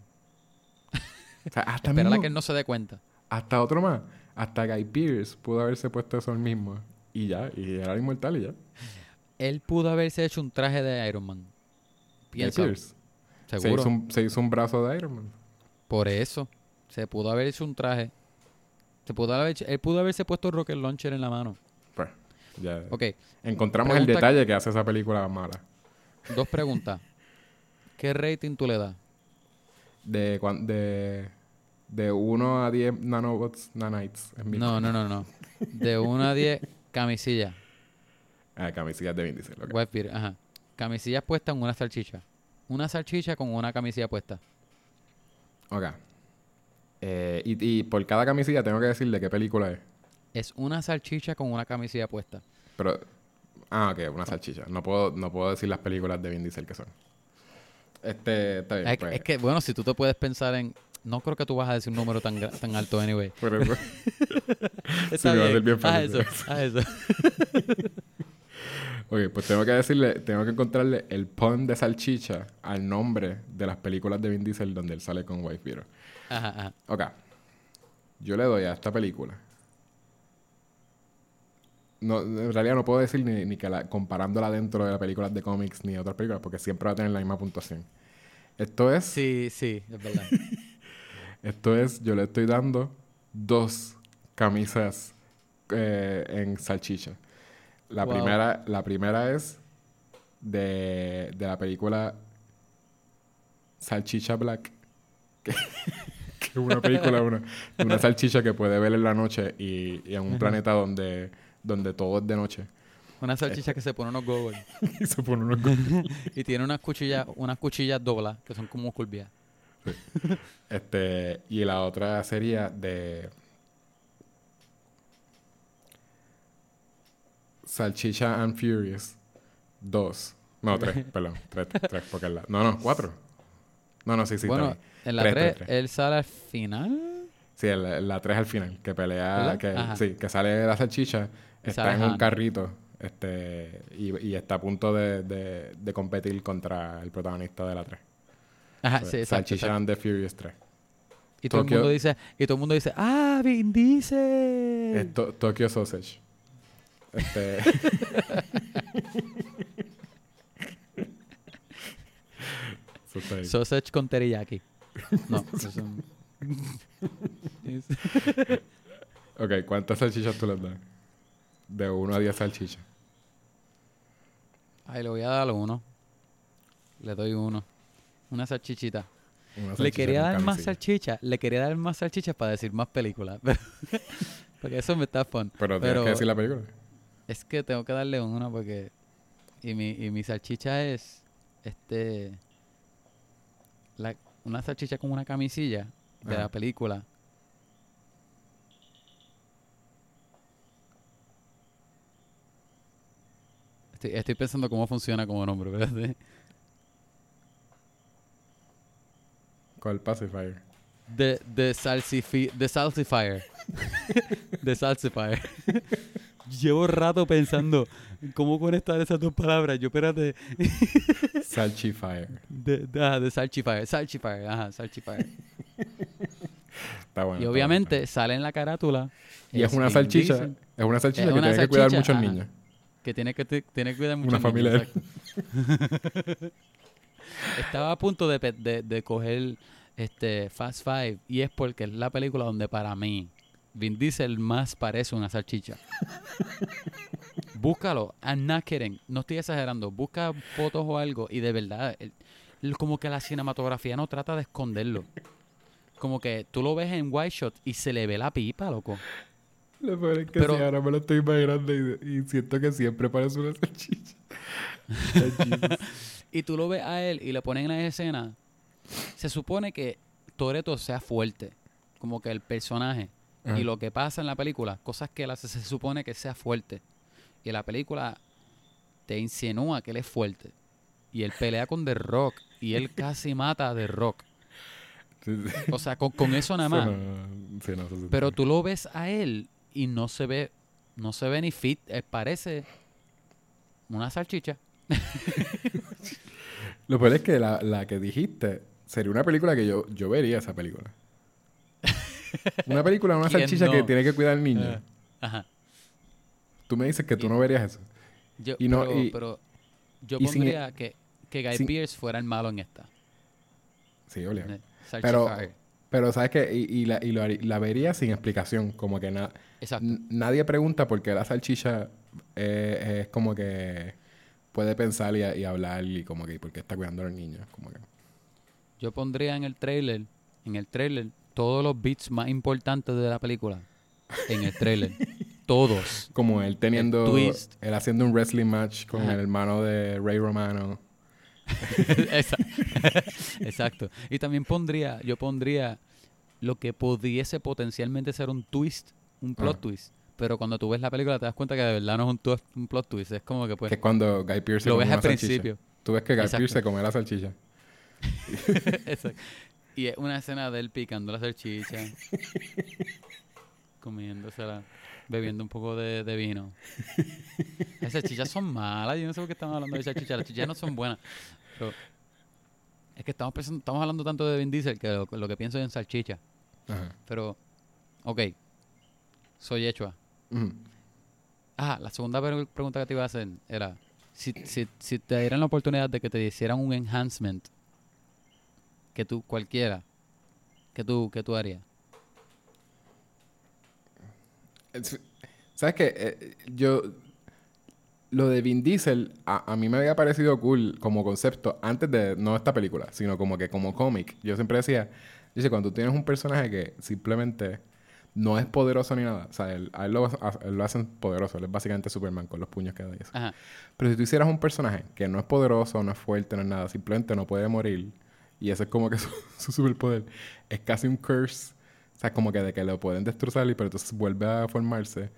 O sea, hasta, esperar a que él no se dé cuenta hasta otro más. Hasta Guy Pearce pudo haberse puesto eso él mismo. Y ya, y era inmortal y ya. él pudo haberse hecho un traje de Iron Man piensa Pearce. Se seguro hizo, un, se hizo un brazo de Iron Man. por eso se pudo haber hecho un traje se pudo haber hecho- él pudo haberse puesto el rocket launcher en la mano ya. ok Encontramos el detalle que hace esa película mala. dos preguntas qué rating tú le das De, de, de 1 a 10 nanobots, nanites. En mi no no no no de 1 a 10 camisilla Ah, camisillas de Vin Diesel. ok. White Beater, ajá camisillas puestas en una salchicha una salchicha con una camisilla puesta Ok. Eh, y, y por cada camisilla tengo que decir de qué película es. Es una salchicha con una camisilla puesta. Pero... Ah, ok, una salchicha. No puedo, no puedo decir las películas de Vin Diesel que son. Este, está bien. Es, pues. es que, bueno, si tú te puedes pensar en... No creo que tú vas a decir un número tan, tan alto, anyway. Por eso. Está me va a ser bien Haz fácil. eso, haz eso. ok, pues tengo que decirle, tengo que encontrarle el pun de salchicha al nombre de las películas de Vin Diesel donde él sale con Wife Beater. Ajá, ajá. Ok. Yo le doy a esta película. No, en realidad no puedo decir ni, ni que la, comparándola dentro de las películas de cómics ni de otras películas, porque siempre va a tener la misma puntuación. Esto es, Sí, sí, es verdad. esto es, yo le estoy dando dos camisas eh, en salchicha. La Wow. primera, la primera es de, de la película Salchicha Black. Que, que es una película una, una salchicha que puede ver en la noche y, y en un planeta donde, donde todo es de noche. Una salchicha que se pone unos goggles. y se pone unos Y tiene unas cuchillas, unas cuchillas doblas, que son como curvias. Este, y la otra sería de Salchicha and Furious 2. No, 3, perdón. 3, 3, porque es la... No, no, 4. No, no, sí, sí. bueno, en la Tres, 3, tres, tres. él sale al final. Sí, el- la 3 al final, que pelea, ¿Verdad? que, Ajá. sí, que sale la salchicha, está en un carrito este, y, y está a punto de, de, de competir contra el protagonista de la 3. Ajá, sí, exacto. Salchicha and the Furious 3. Y todo el Tokio- mundo dice, y todo el mundo dice, ah, Vin Diesel. Es to- Tokyo Sausage. Este... Sausage con teriyaki. No, eso es un- es- Ok, ¿cuántas salchichas tú les das? De 1 a 10 salchichas. Ay, le voy a dar uno. Le doy uno. Una salchichita. Una Le quería dar más camisilla. salchicha. Le quería dar más salchichas para decir más películas. porque eso me está fun. Pero tienes que decir la película. Es que tengo que darle una porque. Y mi, y mi salchicha es. Este. La, una salchicha con una camisilla de Ajá. la película. Estoy, estoy pensando cómo funciona como nombre, ¿verdad? ¿Cuál pacifier? De, de, salsifi, de Salsifier. de Salsifier. Llevo rato pensando cómo conectar esas dos palabras. Yo, espérate. Salchifier. De, de, ah, de Salchifier. Salchifier, ajá, Salchifier. Está bueno. y está obviamente bueno, sale en la carátula. Y es una salchicha. Es una salchicha Es que tiene que cuidar salchicha, muchos ajá. Que tiene que, tiene que cuidar mucho. Una familia. Estaba a punto de, de, de coger este Fast Five. Y es porque es la película donde para mí Vin Diesel más parece una salchicha. Búscalo. I'm not kidding. No estoy exagerando. Busca fotos o algo. Y de verdad, el- el- como que la cinematografía no trata de esconderlo. Como que tú lo ves en White Shot y se le ve la pipa, loco. Lo peor es que Pero- sí, ahora me lo estoy imaginando y, y siento que siempre parece una salchicha. Y tú lo ves a él y le ponen en la escena. Se supone que Toreto sea fuerte, como que el personaje. Ajá. Y lo que pasa en la película, cosas que él hace, se supone que sea fuerte. Y la película te insinúa que él es fuerte. Y él pelea con The Rock. Y él casi mata a The Rock. Sí, sí. O sea, con, con eso nada más. sí, no, Pero tú lo ves a él y no se ve, no se ve ni fit. eh, parece una salchicha. Lo peor es que la, la que dijiste sería una película que yo, yo vería esa película. Una película una ¿Quién salchicha que tiene que cuidar al niño. Eh, Ajá. Tú me dices que tú y- no verías eso. Yo, Y no- pero, y- pero yo y sin- pondría que, que Guy sin- Pearce fuera el malo en esta. Sí, obvio. Eh, Pero-. Pero sabes que y, y la, y lo la vería sin explicación, como que na- nadie pregunta por qué la salchicha eh, es como que puede pensar y, y hablar y como que por qué está cuidando a los niños, como que Yo pondría en el trailer, en el trailer, todos los beats más importantes de la película. En el trailer. todos. como él teniendo twist. él haciendo un wrestling match con Ajá. el hermano de Ray Romano. Exacto. Y también pondría, yo pondría lo que pudiese potencialmente ser un twist, un plot Ah. twist. Pero cuando tú ves la película te das cuenta que de verdad no es un, un plot twist. Es como que pues que es cuando Guy Pearce lo ves al salchicha. principio. Tú ves que Guy Exacto. Pearce se come la salchicha. Exacto. Y es una escena de él picando la salchicha, comiéndosela, bebiendo un poco de, de vino. Las salchichas son malas, yo no sé por qué estamos hablando de salchichas, las salchichas no son buenas. Pero es que estamos, pensando- estamos hablando tanto de Vin Diesel que lo, lo que pienso es en salchicha. Ajá. Pero, ok, soy Echua. Ah, la segunda pre- pregunta que te iba a hacer era, si, si, si te dieran la oportunidad de que te hicieran un enhancement, que tú, cualquiera, que tú, que tú harías. Es- ¿Sabes qué? Eh, yo... Lo de Vin Diesel, a, a mí me había parecido cool como concepto antes de... No esta película, sino como que como cómic. Yo siempre decía... Dice, cuando tú tienes un personaje que simplemente no es poderoso ni nada. O sea, él- a él lo, a él lo hacen poderoso. Él es básicamente Superman con los puños que da y eso. Ajá. Pero si tú hicieras un personaje que no es poderoso, no es fuerte, no es nada, simplemente no puede morir, y ese es como que su, su superpoder, es casi un curse, o sea, como que de que lo pueden destrozar y pero entonces vuelve a formarse,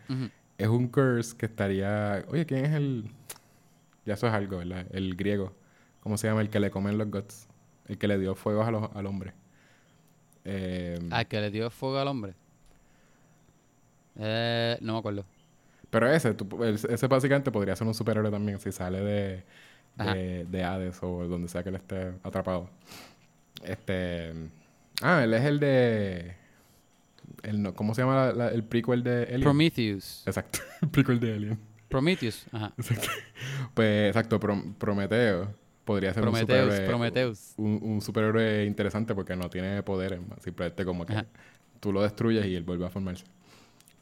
es un curse que estaría, oye, ¿quién es el...? Ya eso es algo, ¿verdad? El griego. ¿Cómo se llama? El que le comen los guts. El que le dio fuego a los- al hombre. Eh, Al que le dio fuego al hombre. Eh, no me acuerdo. Pero ese, tú- ese básicamente podría ser un superhéroe también si sale de, de, de Hades o donde sea que él esté atrapado. Este. Ah, él es el de... El, no- ¿Cómo se llama la- la- el prequel de Alien? Prometheus. Exacto, el prequel de Alien. Prometheus. Ajá. Exacto. Pues, exacto, Prom- Prometeo podría ser un Prometheus. superhéroe... Prometheus. Un, un superhéroe interesante porque no tiene poderes, simplemente como que Ajá. tú lo destruyes y él vuelve a formarse.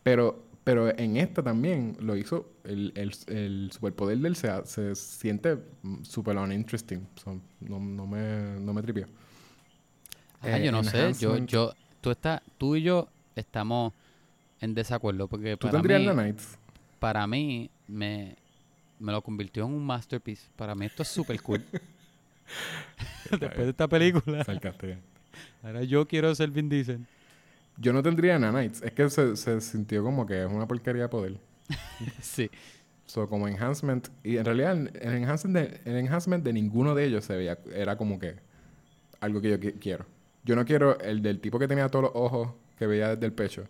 Pero, pero en esta también lo hizo, el, el, el superpoder del se, se siente super uninteresting. So, no, no me, no me tripió. Ah, Eh, yo no sé. Yo, yo, tú, estás, tú y yo estamos en desacuerdo porque ¿Tú para tendrías mí, para mí me, me lo convirtió en un masterpiece. Para mí esto es súper cool. Después de esta película, Sarcástico. ahora yo quiero ser Vin Diesel. Yo no tendría Nanites. Es que se, se sintió como que es una porquería de poder. sí. So, como enhancement. Y en realidad, el el enhancement de, el enhancement de ninguno de ellos se veía. Era como que algo que yo qui- quiero. Yo no quiero el del tipo que tenía todos los ojos que veía desde el pecho.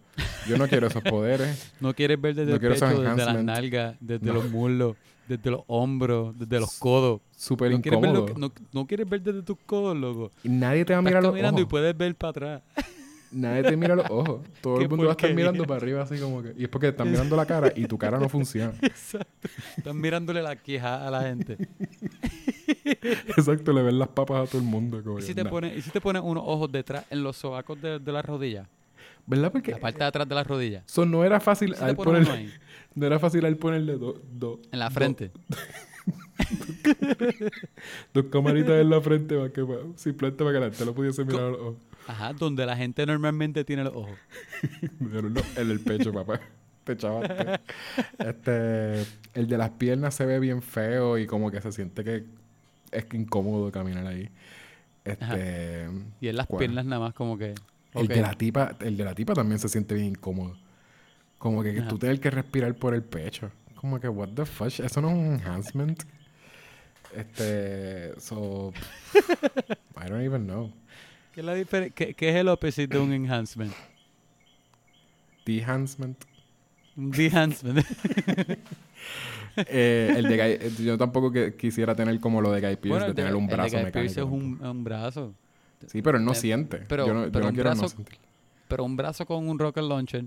Yo no quiero esos poderes. No quieres ver desde No el quiero pecho, desde las nalgas, desde No. los muslos, desde los hombros, desde los codos. Súper No quieres, ver lo incómodo. que- no, quieres ver desde tus codos, loco. Y nadie te va a mirar los caminando y ojos. puedes ver para atrás. Nadie te mira los ojos. Todo el mundo va a estar mirando para arriba así como que... Y es porque están mirando la cara y tu cara no funciona. Exacto. Estás mirándole la queja a la gente. Exacto, le ven las papas a todo el mundo. Como ¿Y si te nah. pones, y si te pones unos ojos detrás en los sobacos de, de las rodillas? ¿Verdad? Porque... La parte de atrás de las rodillas. So, no era fácil ¿Y si te al ponerle... No era fácil al ponerle dos... dos En la frente. Dos camaritas en la frente para que simplemente para que la gente lo pudiese mirar a los ojos. Ajá, donde la gente normalmente tiene los ojos. En el pecho, papá. Te chavaste. Este, el de las piernas se ve bien feo y como que se siente que es incómodo caminar ahí. Este, Y en las ¿cuál? piernas nada más como que... El de la tipa, el de la tipa también se siente bien incómodo. Como que tú tienes que respirar por el pecho. Como que what the fuck, eso no es un enhancement. Este, so I don't even know. ¿Qué es, la difer- qué- qué es el opposite de un enhancement? Un enhancement. Eh, el de Guy, yo tampoco que quisiera tener como lo de Guy bueno, de tener un el de brazo Guy mecánico. Es un brazo. Sí, pero él no eh, siente. pero- yo no, yo quiero no brazo- sentir. Pero un brazo con un rocket launcher.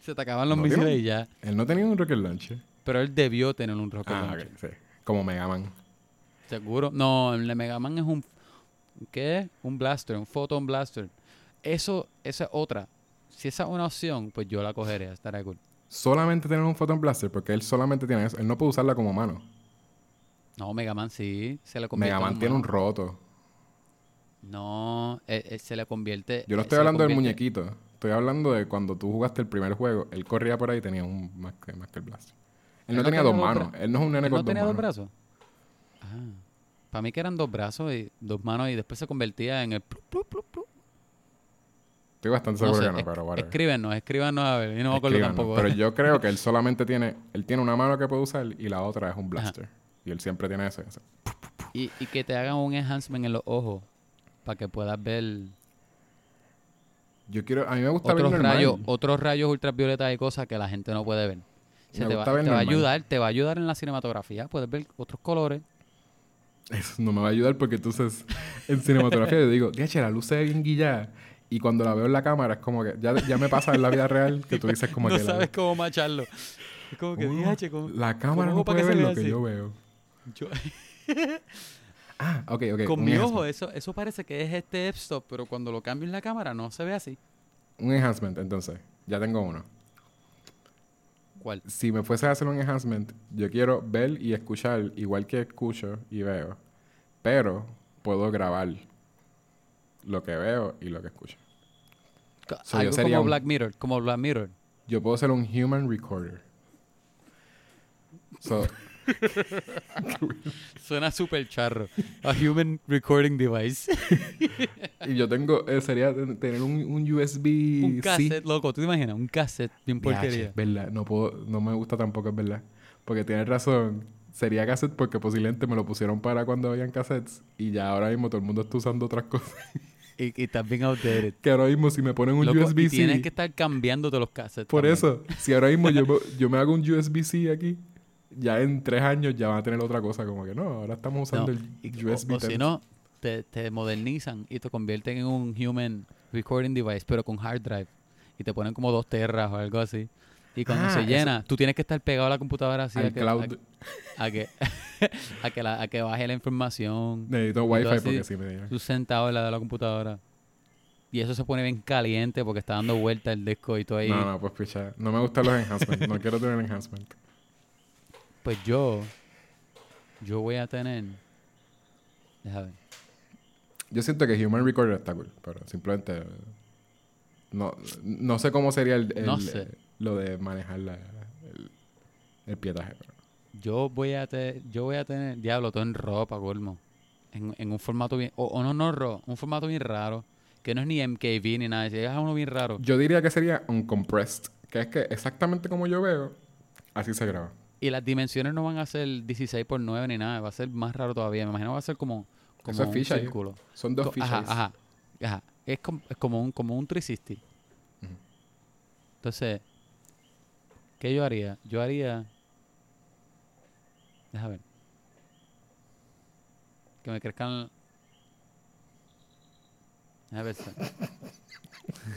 Se te acaban los No, misiles tiene y ya. Él no tenía un rocket launcher. Pero él debió tener un rocket Ah, launcher. sí. Como Mega Man. Seguro. No, el Mega Man es un... ¿Qué? Un blaster, un photon blaster. Eso, esa es otra. Si esa es una opción, pues yo la cogería. Estará cool. Solamente tener un Photon Blaster, porque él solamente tiene eso. Él no puede usarla como mano. No, Mega Man sí. Se convierte Mega en Man tiene un roto. No, eh, eh, se le convierte... Yo no eh, estoy hablando del muñequito. Estoy hablando de cuando tú jugaste el primer juego. Él corría por ahí y tenía un más que, más que el Blaster. Él, Él no no tenía tenía dos manos. Él no es un nene ¿Él con no dos tenía manos. dos brazos? Ah. Para mí que eran dos brazos y dos manos y después se convertía en el... plup, plup, plup, plup. Estoy bastante No seguro sé, que no, es- pero whatever. escríbenos, escríbanos a ver. Yo no me acuerdo tampoco. Pero yo creo que él solamente tiene... Él tiene una mano que puede usar y la otra es un Blaster. Y él siempre tiene ese. ese. Y, y que te hagan un enhancement en los ojos para que puedas ver Yo quiero... A mí me gusta otros ver normal. rayos, otros rayos ultravioletas y cosas que la gente no puede ver. Se Me te va, ver te va a ayudar, te va a ayudar en la cinematografía, puedes ver otros colores. Eso no me va a ayudar porque entonces en cinematografía yo digo, diache, la luz se ve bien guillada. Y cuando la veo en la cámara es como que ya, ya me pasa en la vida real que tú dices como no que la- sabes cómo macharlo. Es como que, Oh, "Diache, ¿cómo- la cámara no puede ver lo que así?" yo veo. yo- Ah, ok, ok. con mi ojo, eso, eso parece que es este f-stop, pero cuando lo cambio en la cámara no se ve así. Un enhancement, entonces. Ya tengo uno. ¿Cuál? Si me fuese a hacer un enhancement, yo quiero ver y escuchar igual que escucho y veo. Pero puedo grabar lo que veo y lo que escucho. Yo Algo sería como un- Black Mirror, como Black Mirror. Yo puedo ser un human recorder. So, Suena súper charro. A human recording device. y yo tengo, eh, sería ten- tener un, un USB. un cassette, loco. ¿Tú te imaginas? Un cassette bien porquería. verdad, no puedo, no me gusta tampoco, es verdad. Porque tienes razón. Sería cassette porque posiblemente me lo pusieron para cuando habían cassettes y ya ahora mismo todo el mundo está usando otras cosas. Y, y también outdated. que ahora mismo si me ponen un USB-C... tienes que estar cambiándote los cassettes. Por también. eso, si ahora mismo yo me hago un USB-C aquí, ya en tres años ya van a tener otra cosa. Como que no, ahora estamos usando No, el USB o, o si no, te, te modernizan y te convierten en un human recording device, pero con hard drive. Y te ponen como dos terras o algo así. Y cuando Ah, se eso- llena, tú tienes que estar pegado a la computadora así Al a que, cloud. a, a que, a, que la- a que baje la información. Necesito Y wifi así, porque si me digan. Tú sentado al lado de la computadora. Y eso se pone bien caliente porque está dando vuelta el disco y todo ahí. No, no, pues picha. No me gustan los enhancements. no quiero tener enhancement. Pues yo, yo voy a tener. Déjame ver. Yo siento que Human Recorder está cool, pero simplemente... No, no sé cómo sería el, el- No sé. lo de manejar la- el, el pietaje. pero- Yo voy a te- yo voy a tener diablo todo en ropa, colmo. En, en un formato bien o, o no no ro, un formato bien raro, que no es ni MKV ni nada, es uno bien raro. Yo diría que sería uncompressed, que es que exactamente como yo veo, así se graba. Y las dimensiones no van a ser 16 por 9 ni nada, va a ser más raro todavía. Me imagino que va a ser como como Eso un fisheye. círculo. Son dos fichas. Ajá, ajá, ajá. Es como, es como un como un 360. Ujú. Entonces, ¿qué yo haría? Yo haría Déjame ver. Que me crezcan Déjame ver.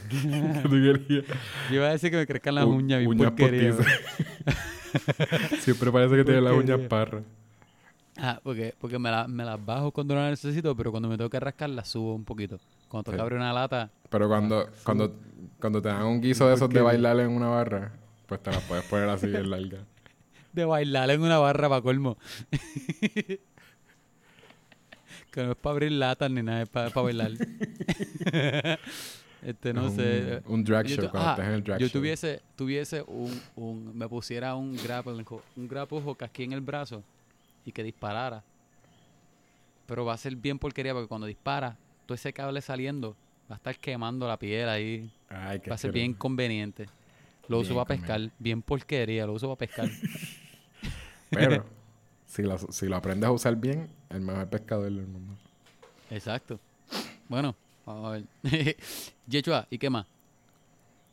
Yo iba a decir que me crezcan las uñas bien uñas porquería. Siempre parece que tiene las Porquería. uñas parras. Ah, porque, porque me, la- me las bajo cuando no las necesito, pero cuando me tengo que rascar las subo un poquito. Cuando toca Sí. abrir una lata, Pero cuando, cuando, cuando te dan un guiso de esos de bailar en una barra, pues te las puedes poner así en larga. de bailar en una barra para colmo. que no es para abrir latas ni nada, es para bailar. Este, no sé. Un, un drag Yo show, cuando ah, estés en el drag yo show. tuviese, tuviese un, un, me pusiera un hook, un grappling hook aquí en el brazo y que disparara. Pero va a ser bien porquería porque cuando dispara, todo ese cable saliendo va a estar quemando la piel ahí. Ay, Va a ser bien conveniente. Lo uso Bien para pescar, bien porquería, lo uso para pescar. Pero, si lo, si lo aprendes a usar bien, el mejor pescador del mundo. Exacto. Bueno, vamos a ver. Yechua, ¿y qué más?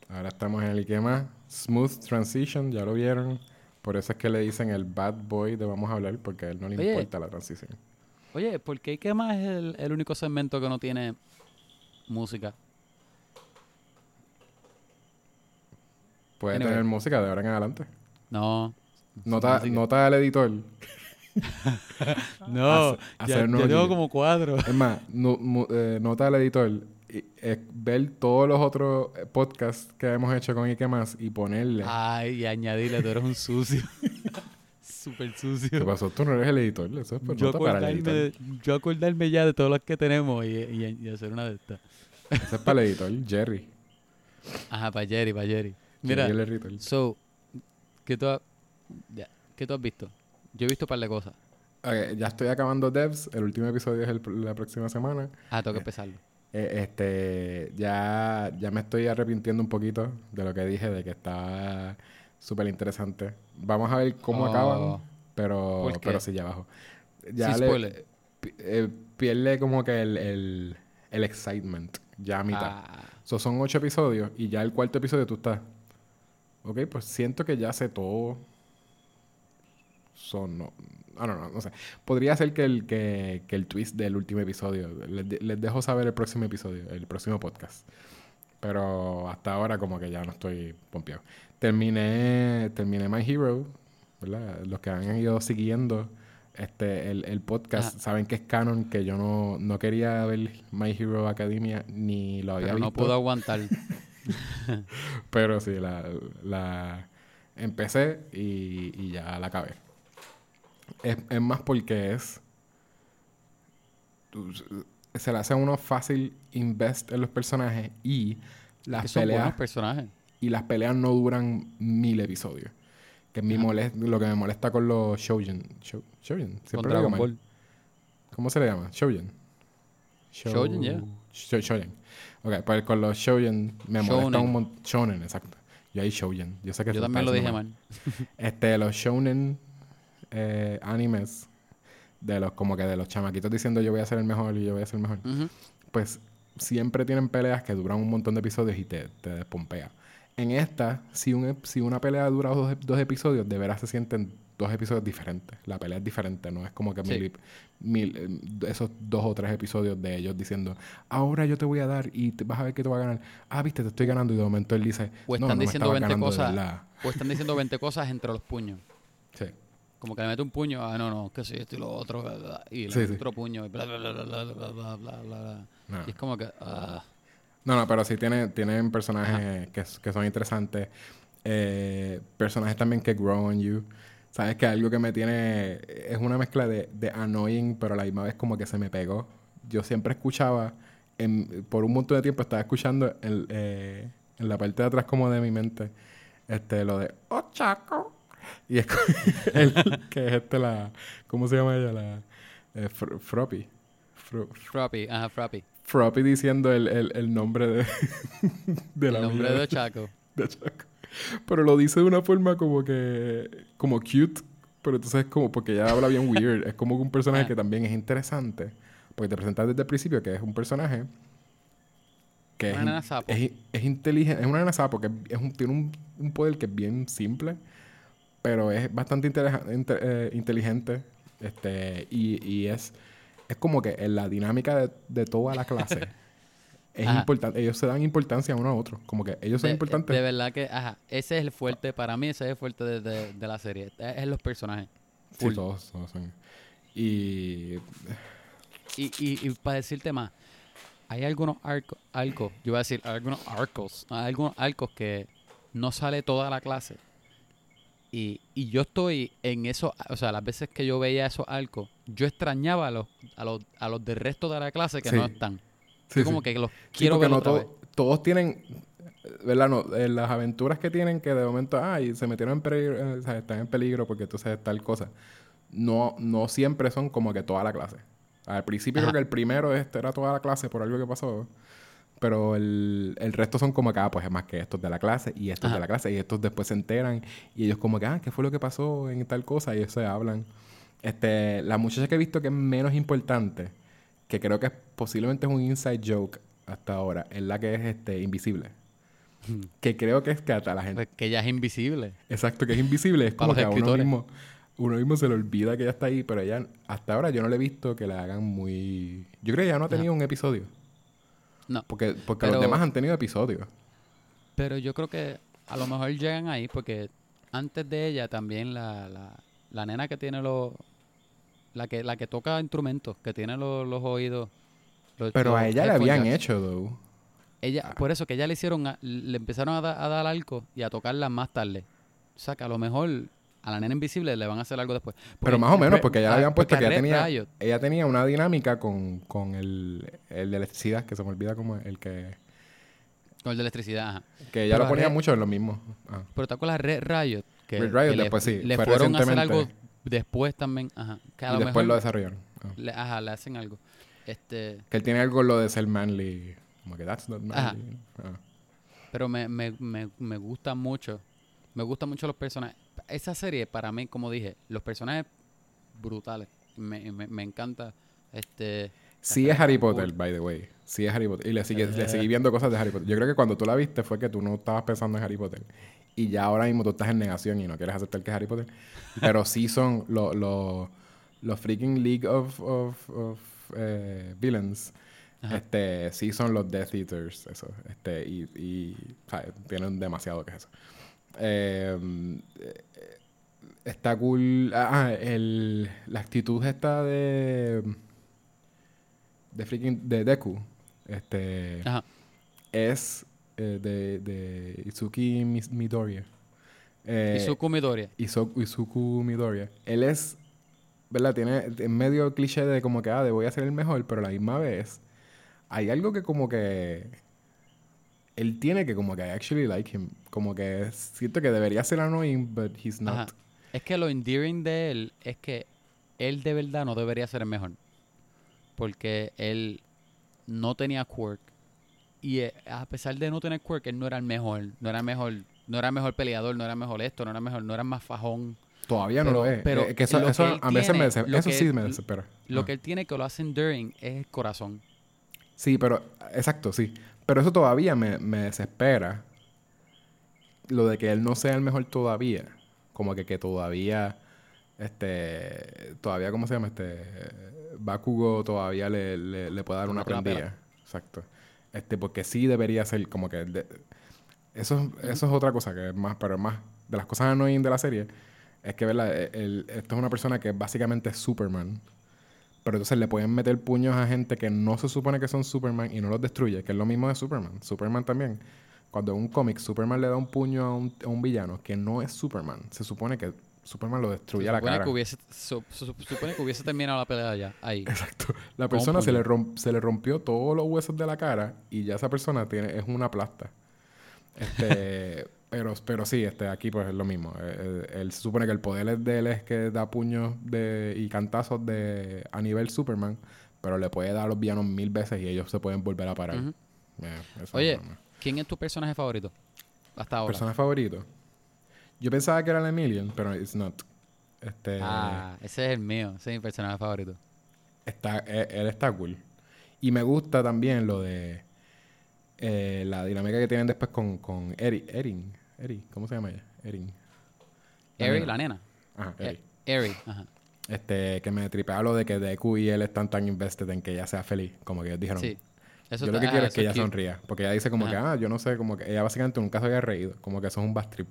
Ahora estamos en el Ikema Smooth Transition, ya lo vieron. Por eso es que le dicen el bad boy de vamos a hablar, porque a él no le Oye. importa la transición. Oye, ¿por qué qué más es el, el único segmento que no tiene música? Puede Anyway. tener música de ahora en adelante. No. Nota, nota al editor. No, Hace- ya, hacer ya nuevo tengo como cuatro. Es más, nu- mu- eh, nota al editor. Y, eh, ver todos los otros eh, podcasts que hemos hecho con Ike más y ponerle. Ay, y añadirle, tú eres un sucio. Súper ¿Qué sucio. pasó? Tú no eres el editor. Eso es Yo para el editor. yo acordarme ya de todos los que tenemos y, y- y hacer una de estas. Eso es para el editor, Jerry. Ajá, para Jerry, para Jerry. Mira, Jerry so, ¿qué tú, ya, ¿qué tú has visto? Yo he visto un par de cosas. Ya estoy acabando Devs. El último episodio es el- la próxima semana. Ah, tengo que empezarlo. Eh, este, ya, ya me estoy arrepintiendo un poquito de lo que dije, de que está súper interesante. Vamos a ver cómo Oh. acaban, pero, pero sí, ya abajo. Ya Sí, le- eh, pierde como que el, el, el excitement, ya a mitad. Ah, So, son ocho episodios y ya el cuarto episodio tú estás. Ok, pues siento que ya sé todo. Son, no, I don't know, no sé. Podría ser que el, que, que el twist del último episodio. Les, de- les dejo saber el próximo episodio, el próximo podcast. Pero hasta ahora como que ya no estoy pompeado. Terminé, terminé My Hero, ¿verdad? Los que han ido siguiendo este, el, el podcast Ajá. saben que es canon, que yo no, no quería ver My Hero Academia ni lo había pero no visto. puedo aguantar. Pero sí, la, la empecé y, y ya la acabé. Es, es más porque es... Se le hace a uno fácil invest en los personajes y las que son peleas buenos personajes. y las peleas no duran mil episodios. Que Ajá. molest- lo que me molesta con los shoujen. Shou- shoujen, siempre lo digo Dragon mal. Ball. ¿Cómo se le llama? Shoujen. Shou- Shoujen, ya. Shou- Shoujen. Ok, pues con los Shoujen me molesta un montón. Shounen, exacto. Yo ahí Shoujen. Yo sé que Yo también lo dije mal. Este, los Shounen eh, animes, de los como que de los chamaquitos diciendo yo voy a ser el mejor y yo voy a ser el mejor, pues siempre tienen peleas que duran un montón de episodios y te, te despompea. En esta, si, un, si una pelea dura dos, dos episodios, de veras se sienten dos episodios diferentes. La pelea es diferente, no es como que Sí. mil, mil, eh, esos dos o tres episodios de ellos diciendo, ahora yo te voy a dar y te- vas a ver que te va a ganar. Ah, viste, te estoy ganando. Y de momento él dice, O están no me diciendo estaba 20 ganando cosas. verdad". O están diciendo 20 cosas entre los puños como que le mete un puño, ah, no, no, que si esto y lo otro, bla, bla, y le sí, otro puño, y bla, bla, bla, bla, bla, bla, bla, bla. No. Y es como que... Ah. No, no, pero sí tiene, tienen personajes que, que, son interesantes. Personajes también que grow on you. Sabes que algo que me tiene... Es una mezcla de, de annoying, pero a la misma vez como que se me pegó. Yo siempre escuchaba... Por un montón de tiempo estaba escuchando en la parte de atrás como de mi mente este lo de ¡Oh, chaco! Y es el, que es este la, ¿cómo se llama ella? La, eh, Fr- Froppy. Fro- Frappy, ajá, Frappy. Froppy diciendo el, el, el nombre de, de El la nombre amiga de Chaco. de Chaco. Pero lo dice de una forma como que... Como cute. Pero entonces es como... Porque ella habla bien weird. Es como un personaje Ah. que también es interesante. Porque te presentas desde el principio que es un personaje... Que Una es, nena in- sapo. es, es inteligente. Es una nena sapo que es un, tiene un, un poder que es bien simple. Pero es bastante inte- eh, inteligente. Este... Y, y es... Es como que en la dinámica de, de toda la clase... Es Ajá. importante, ellos se dan importancia uno a otro. Como que ellos son De, importantes. de verdad que, ajá, ese es el fuerte, para mí ese es el fuerte de, de- de la serie. Es, es los personajes. Sí, todos, todos son. Y. Y, y, y para decirte más, hay algunos arcos, arcos, yo iba a decir algunos arcos, hay algunos arcos que no sale toda la clase. Y, y yo estoy en eso, o sea, las veces que yo veía esos arcos, yo extrañaba a los, a los, a los del resto de la clase que Sí. no están. Sí, Yo como sí. que los quiero ver no otra to- vez. todos tienen. ¿Verdad? No, eh, las aventuras que tienen que de momento. Ay, se metieron en peligro. eh, o sea, están en peligro porque sabes tal cosa. No, no siempre son como que toda la clase. Al principio Ajá. creo que el primero este era toda la clase por algo que pasó. Pero el, el resto son como que, ah, pues es más que estos de la clase y estos Ajá. de la clase. Y estos después se enteran. Y ellos como que, ah, ¿qué fue lo que pasó en tal cosa? Y ellos se hablan. Este, la muchacha que he visto que es menos importante, que creo que posiblemente es un inside joke hasta ahora, es la que es este, invisible. Que creo que es que hasta la gente... Pues que ella es invisible. Exacto, que es invisible. Es como que a uno mismo, uno mismo se le olvida que ella está ahí, pero ella, hasta ahora yo no le he visto que la hagan muy... Yo creo que ella no ha tenido un episodio. No. Porque, porque los demás han tenido episodios. Pero yo creo que a lo mejor llegan ahí porque antes de ella también la, la, la nena que tiene los... La que, la que toca instrumentos, que tiene los, los oídos... los- Pero a ella le habían hecho, though. Ella, por eso que ella le hicieron, a- le empezaron a, da- a dar algo y a tocarla más tarde. O sea, que a lo mejor a la nena invisible le van a hacer algo después. Pero Porque más o menos, Red- porque ya le habían puesto porque que ella tenía, Riot- ella tenía una dinámica con, con el, el de electricidad, que se me olvida como el que... Con el de electricidad, ajá. Que ella Pero lo ponía Red- mucho en lo mismo. Ah. Pero te acuerdas Red Riot. Que, Red Riot que le- después sí, Le fue fueron a hacer algo después también. Ajá. Que a Y lo después mejor lo desarrollaron. Ah. le, ajá, le hacen algo. Este, Que él tiene algo lo de ser manly. Como que that's not Ajá. manly. Ah. pero me, me, me, me gusta mucho. Me gustan mucho los personajes. Esa serie, para mí, como dije, los personajes brutales. Me, me, me encanta. Este. Sí es Harry Potter, by the way. Sí es Harry Potter. Y le, sigue, Eh. le seguí viendo cosas de Harry Potter. Yo creo que cuando tú la viste fue que tú no estabas pensando en Harry Potter. Y ya ahora mismo tú estás en negación y no quieres aceptar que es Harry Potter. Pero sí son los los los freaking League of, of, of eh, Villains. Ajá. Este, sí son los Death Eaters, eso. Este, y, y tienen demasiado que es eso. Eh, eh, está cool. Ah, el, la actitud esta de. De freaking. De Deku. Este. Ajá. Es eh, de, de Izuki Mis- Midoriya. Eh, Izuku Midoriya. Izuku Midoriya. Él es, ¿verdad? Tiene en medio cliché de como que, ah, de voy a ser el mejor, pero a la misma vez hay algo que como que él tiene que como que I actually like him. Como que siento que debería ser annoying, but he's not. Ajá. Es que lo endearing de él es que él de verdad no debería ser el mejor. Porque él no tenía quirk. Y eh, a pesar de no tener quirk, él no era el mejor. No era el mejor, no era el mejor peleador, no era el mejor esto, no era el mejor, no era el más fajón. Todavía no lo es. pero Eh, que eso, lo a veces tiene- me desespera. Eso que- sí me desespera. Lo Ah. que él tiene que lo hace enduring es el corazón. Sí, pero, exacto, sí. Pero eso todavía me, me desespera. Lo de que él no sea el mejor todavía. Como que, que todavía este, todavía, ¿cómo se llama? Este, Bakugo todavía le, le, le puede dar una prendida. Exacto. Este, porque sí debería ser como que... de- eso, eso es otra cosa que es más, pero más de las cosas annoying de la serie es que, ¿verdad? El- el- esto es una persona que básicamente es Superman. Pero entonces le pueden meter puños a gente que no se supone que son Superman y no los destruye, que es lo mismo de Superman. Superman también. Cuando en un cómic Superman le da un puño a un, a un villano que no es Superman, se supone que Superman lo destruye a la supone cara. que hubiese, su- su- supone que hubiese terminado la pelea ya, ahí. Exacto. La persona se le, romp- se le rompió todos los huesos de la cara y ya esa persona tiene, es una plasta. Este, pero, pero sí, este, aquí pues es lo mismo. Eh, eh, Él, se supone que el poder de él es que da puños de, y cantazos de, a nivel Superman, pero le puede dar a los villanos mil veces y ellos se pueden volver a parar. Ujú. Eh, eso Oye. ¿Quién es tu personaje favorito? Hasta ahora. ¿Personaje favorito? Yo pensaba que era la Emilian, pero it's not. Este, Ah, ese es el mío. Ese es mi personaje favorito. está, él, él está cool. Y me gusta también lo de eh, la dinámica que tienen después con, con Eri, Erin. Eri, ¿cómo se llama ella? Erin. Eri, la nena. Ajá, Eri. Eh, Eri, ajá. Este, que me tripea lo de que Deku y él están tan invested en que ella sea feliz. Como que ellos dijeron, Sí. Eso yo lo que ah, quiero es que ella sonría. Porque ella dice como que, ah, yo no sé, como que ella básicamente nunca se había reído. Como que eso es un bad trip.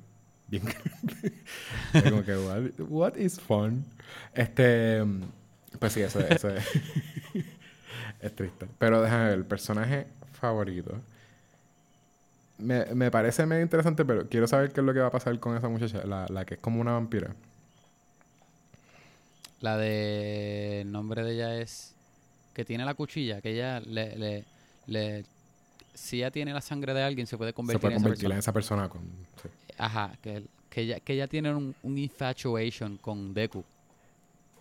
Bien como que, what, what is fun? Este, pues sí, eso, eso es, es triste. Pero déjame ver, el personaje favorito. Me, me parece medio interesante, pero quiero saber qué es lo que va a pasar con esa muchacha, la, la que es como una vampira. La de... El nombre de ella es... Que tiene la cuchilla. Que ella le... le, le- si ella tiene la sangre de alguien, se puede Se convertir puede en esa convertir persona. en esa persona con... sí. Ajá. Que, que, ella, que ella tiene un, un infatuation con Deku.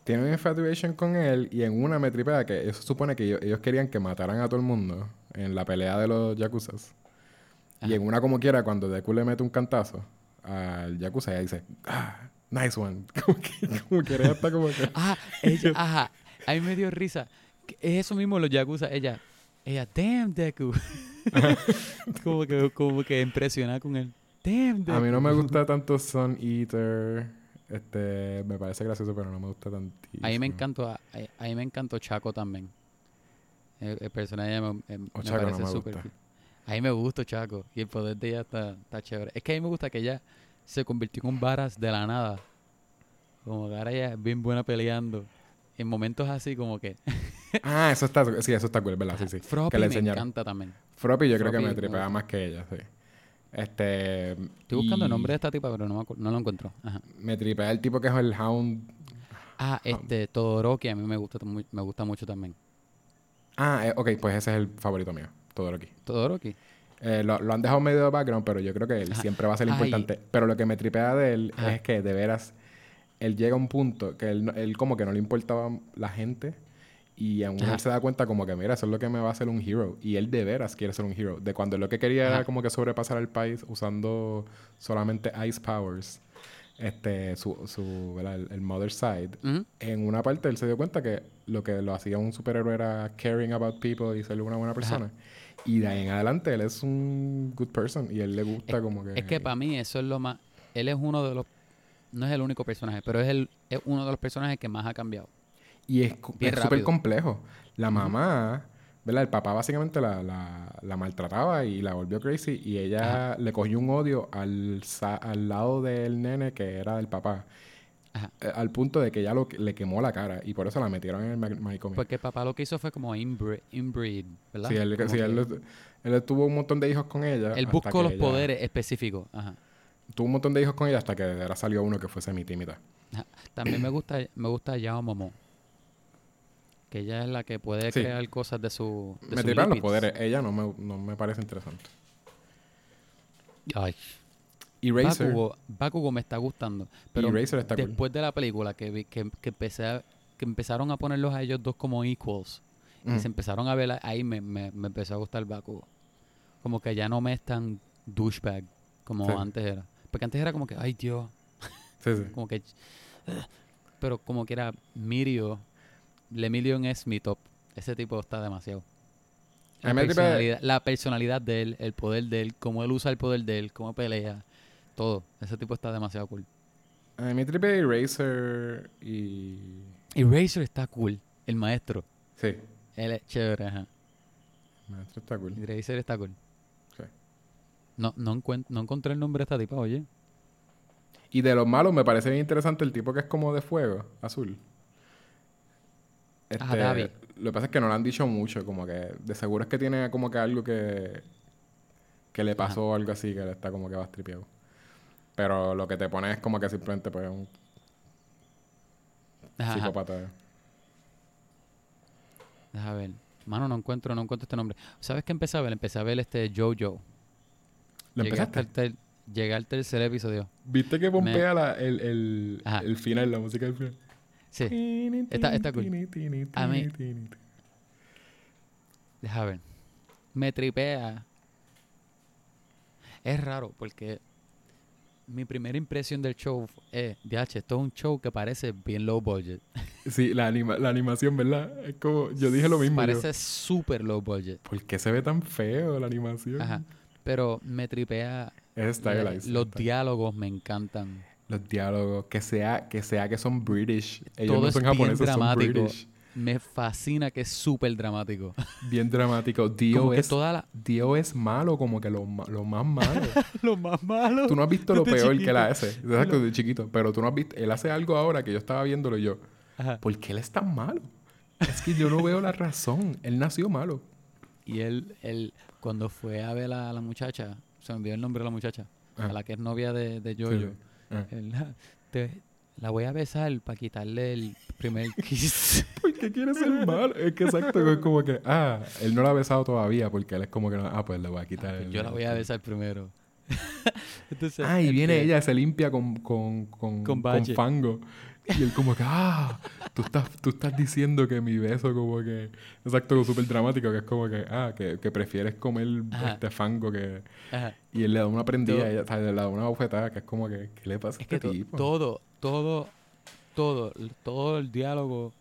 Tiene una infatuation con él y en una me tripea que eso supone que ellos, ellos querían que mataran a todo el mundo en la pelea de los yakuzas. Y en una como quiera, cuando Deku le mete un cantazo al yakuza, ella dice, ah, nice one. Como que, como que ella está como que... Ah, ella, ajá. A mí me dio risa. Es eso mismo los Yakuza. Ella, ella, damn Deku. como, que, como que impresiona con él. Damn Deku. A mí no me gusta tanto Sun Eater. Este, me parece gracioso, pero no me gusta tantísimo. A mí me encantó, a, a mí me encantó Chaco también. El, el personaje me, me- me O Chaco no parece me súper. A mí me gusta Chaco. Y el poder de ella está, está chévere. Es que a mí me gusta que ella se convirtió en un varas de la nada. Como que ahora ella es bien buena peleando. En momentos así como que... Ah, eso está... Sí, eso está cool, ¿verdad? Sí, sí. Froppy que le me encanta también. Froppy yo creo que me me tripea gusta. más que ella, sí. Este... Estoy buscando el nombre de esta tipa, pero no, no lo encuentro. Ajá. Me tripea el tipo que es el Hound... Ah, este, Todoroki a mí me gusta, me gusta mucho también. Ah, eh, ok, pues ese es el favorito mío. Todo lo aquí. Todoroki. Eh, lo, lo han dejado medio de background, pero yo creo que él Ajá. siempre va a ser Ay. importante. Pero lo que me tripea de él Ajá. es que de veras él llega a un punto que él, no- él como que no le importaba la gente y aún Ajá. él se da cuenta como que mira, eso es lo que me va a hacer un hero. Y él de veras quiere ser un hero. De cuando lo que quería era Ajá. como que sobrepasar al país usando solamente ice powers. Este, su, su ¿verdad? El, el mother side. En una parte él se dio cuenta que lo que lo hacía un superhéroe era caring about people y ser una buena persona. Y de ahí en adelante él es un good person y él le gusta como que... Es que para mí eso es lo más... Él es uno de los... No es el único personaje, pero es, el, es uno de los personajes que más ha cambiado. Y es súper complejo. La mamá, ¿verdad? El papá básicamente la, la, la maltrataba y la volvió crazy y ella le cogió un odio al, al lado del nene que era del papá. Ajá. Eh, al punto de que ella lo, le quemó la cara y por eso la metieron en el ma- manicomio. Porque el papá lo que hizo fue como inbreed, inbreed ¿verdad? Sí, él, sí, él, él tuvo un montón de hijos con ella. él buscó los ella- poderes específicos. Ajá. Tuvo un montón de hijos con ella hasta que ahora salió uno que fue semi-tímida. Ajá. También me gusta, me gusta Yao Momo. Que ella es la que puede Sí. crear cosas de su. De me tripan los poderes. Ella no me, no me parece interesante. Ay, Eraser. Bakugo, Bakugo me está gustando. Pero Eraser está cool. después de la película que vi, que, que empecé a- que empezaron a ponerlos a ellos dos como equals. Y se empezaron a ver ahí me, me, me empezó a gustar Bakugo. Como que ya no me es tan douchebag como Sí. antes era. Porque antes era como que, ay Dios, Sí, sí. como que... Pero como que era Mirio, Lemillion es mi top. Ese tipo está demasiado. La personalidad, la personalidad de él, el poder de él, cómo él usa el poder de él, cómo pelea, todo. Ese tipo está demasiado cool. A mí tripe Eraser y... Eraser está cool. El maestro. Sí, Él es chévere, ajá. maestro está cool. Eraser está cool. No, no, no encontré el nombre de esta tipa, oye. Y de los malos me parece bien interesante el tipo que es como de fuego, azul. Ajá, Davi. Lo que pasa es que no le han dicho mucho, como que de seguro es que tiene como que algo que que le pasó o algo así, que le está como que bastripeado. Pero lo que te pone es como que simplemente pues un Ajá, ajá. psicópata. Deja ver. Mano, no encuentro, no encuentro este nombre. ¿Sabes qué empecé a ver? Empecé a ver este Jojo. ¿Lo empezaste? el ter- llegué al tercer episodio. ¿Viste que pompea la- el, el, el final, la música del final? Sí, Está- está cool. A mí- deja ver. Me tripea. Es raro porque mi primera impresión del show es, DH, esto es un show que parece bien low budget. Sí, la, anima- la animación, ¿verdad? Es como... Yo dije lo mismo. Parece súper low budget. ¿Por qué se ve tan feo la animación? Ajá. Pero me tripea. Es stylized. los diálogos me encantan. Los diálogos, que sea, que sea que son British. Ellos Todo no es son bien japoneses, son dramático. British. Me fascina que es súper dramático. Bien dramático. Dio Como que es, toda la... Dio es malo, como que lo, lo más malo. Lo más malo. tú no has visto lo peor que chiquito. él hace. Exacto, de chiquito. Pero tú no has visto... Él hace algo ahora que yo estaba viéndolo y yo... Ajá. ¿Por qué él es tan malo? Es que yo no veo la razón. Él nació malo. Y él, él, cuando fue a ver a la muchacha, se me olvidó el nombre de la muchacha, Ah. a la que es novia de, de Jojo, Sí. Ah. él, "Ah, te- la voy a besar para quitarle el primer kiss. ¿Por qué quiere ser malo? Es que exacto, es como que... Ah, él no la ha besado todavía porque él es como que... no- Ah, pues le voy a quitar el... Yo la voy a besar primero. Entonces, Ah, y viene este, ella, se limpia con, con, con, Con fango. Y él como que, ah, tú estás, tú estás diciendo que mi beso como que... Exacto, súper dramático, que es como que, ah, que, que prefieres comer Ajá. este fango que... ajá. Y él le da una prendida, y o sea, le da una bofetada, que es como que, ¿qué le pasa a Es este tipo? todo, todo, todo, todo el diálogo,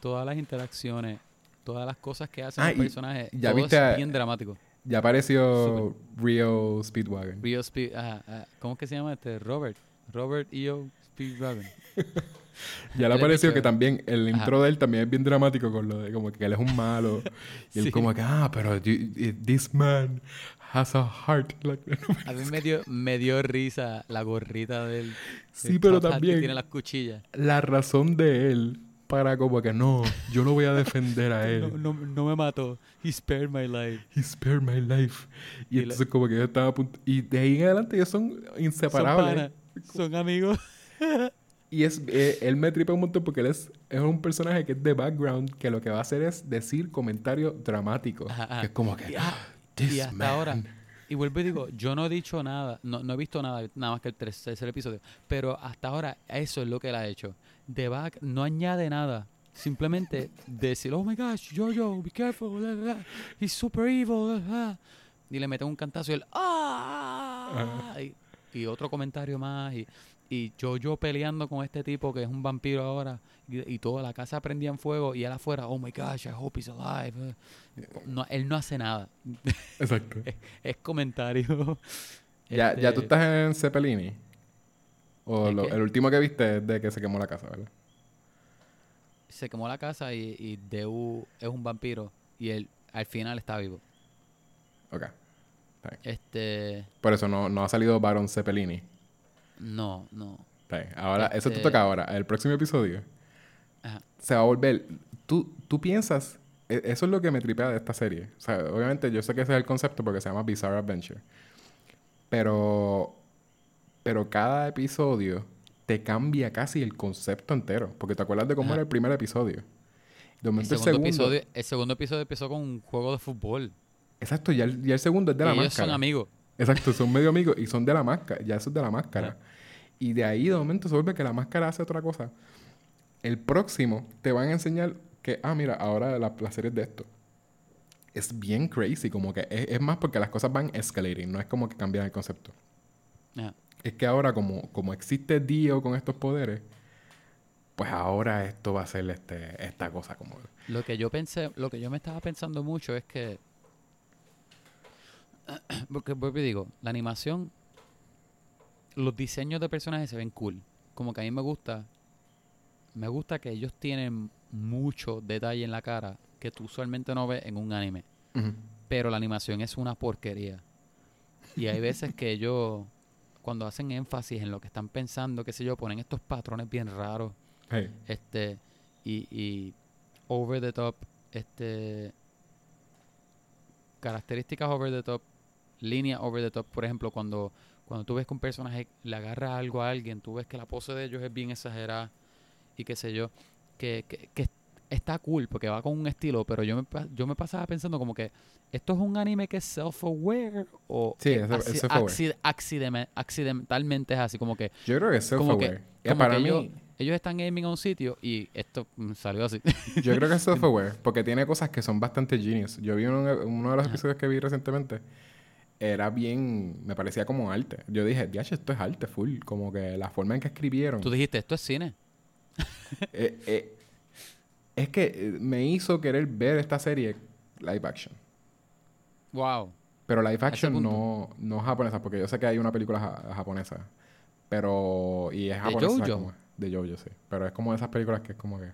todas las interacciones, todas las cosas que hacen Ah, los personajes, ya todo viste es bien dramático. Ya apareció Rio Speedwagon. Rio Speed, ajá. ¿cómo es que se llama este? Robert. Robert E.O. Speedwagon. Ya le Él es apareció que también el Ajá. intro de él también es bien dramático con lo de como que él es un malo. y él Sí. como que, ah, pero you- eh, this man has a heart. Like, A mí me dio, me dio risa la gorrita del. Sí, del pero hat que también- tiene las cuchillas. la razón de él para como que no, yo lo voy a defender a él. No, no, no me mató. He spared my life. He spared my life. Y, Y la- entonces como que yo estaba a punto... Y de ahí en adelante ellos son Son inseparables. panas, Son amigos. y es, eh, él me tripa un montón porque él es, es un personaje que es de background que lo que va a hacer es decir comentarios dramáticos. Ajá, ajá. Que es como que... Y, ah, This y hasta man. ahora. Y vuelvo y digo, yo no he dicho nada, no, no he visto nada, nada más que el tercer episodio. Pero hasta ahora, eso es lo que él ha hecho. The Back no añade nada. Simplemente decir, oh my gosh, Jojo, be careful, he's super evil. bla, bla". Y le meten un cantazo y él, ¡ah! Y, y otro comentario más. Y, y Jojo peleando con este tipo que es un vampiro ahora. Y, y toda la casa prendía en fuego. Y él afuera, oh my gosh, I hope he's alive. No, él no hace nada. Exacto. Es comentario. Ya, ya tú Este, estás en Cepelini. O el último que viste es de que se quemó la casa, ¿verdad? Se quemó la casa y, y Deu es un vampiro. Y él al final está vivo. Ok. Este. Por eso no, no ha salido Baron Cepelini. No, no. Ahora, eso te Este- toca ahora. El próximo episodio Ajá. se va a volver. Tú, tú piensas. e- Eso es lo que me tripea de esta serie. O sea, obviamente yo sé que ese es el concepto porque se llama Bizarre Adventure. Pero. Pero cada episodio te cambia casi el concepto entero. Porque te acuerdas de cómo Ajá. era el primer episodio. De El momento el segundo, segundo. episodio, el segundo episodio empezó con un juego de fútbol. Exacto, ya el, ya el segundo es de Y la ellos máscara. son amigos. Exacto, son medio amigos y son de la máscara. Ya eso es de la máscara. Ajá. Y de ahí de momento se vuelve que la máscara hace otra cosa. El próximo te van a enseñar que, ah, mira, ahora la, la serie es de esto. Es bien crazy, como que es, es más porque las cosas van escalating, no es como que cambian el concepto. Ajá. Es que ahora, como, como existe Dio con estos poderes, pues ahora esto va a ser este, esta cosa como. Lo que yo pensé, lo que yo me estaba pensando mucho es que. Porque vuelvo y digo, la animación, los diseños de personajes se ven cool. como que a mí me gusta, me gusta que ellos tienen mucho detalle en la cara que tú usualmente no ves en un anime. Pero la animación es una porquería. Y hay veces que ellos, cuando hacen énfasis en lo que están pensando, qué sé yo, ponen estos patrones bien raros, Hey. este, y, y over the top, este, características over the top, líneas over the top, por ejemplo, cuando, cuando tú ves que un personaje le agarra algo a alguien, tú ves que la pose de ellos es bien exagerada y qué sé yo, que, que, que está cool porque va con un estilo, pero yo me, yo me pasaba pensando como que esto es un anime que es self-aware o Sí, que es- es acci- self-aware. acci- accideme- accidentalmente es así como que Yo creo que es self-aware. Para mí, ellos, ellos están aiming a un sitio y esto mm, salió así. yo creo que es self-aware porque tiene cosas que son bastante genius. Yo vi uno, uno de los Ajá. episodios que vi recientemente. Era bien... Me parecía como arte. Yo dije, diache, esto es arte full. Como que la forma en que escribieron... Tú dijiste, esto es cine. Eh, eh, es que eh, me hizo querer ver esta serie live action. Wow. Pero live action no, no japonesa, porque yo sé que hay una película ja- japonesa. Pero. Y es ¿De japonesa. JoJo? como- de Jojo, sí. Pero es como de esas películas que es como que.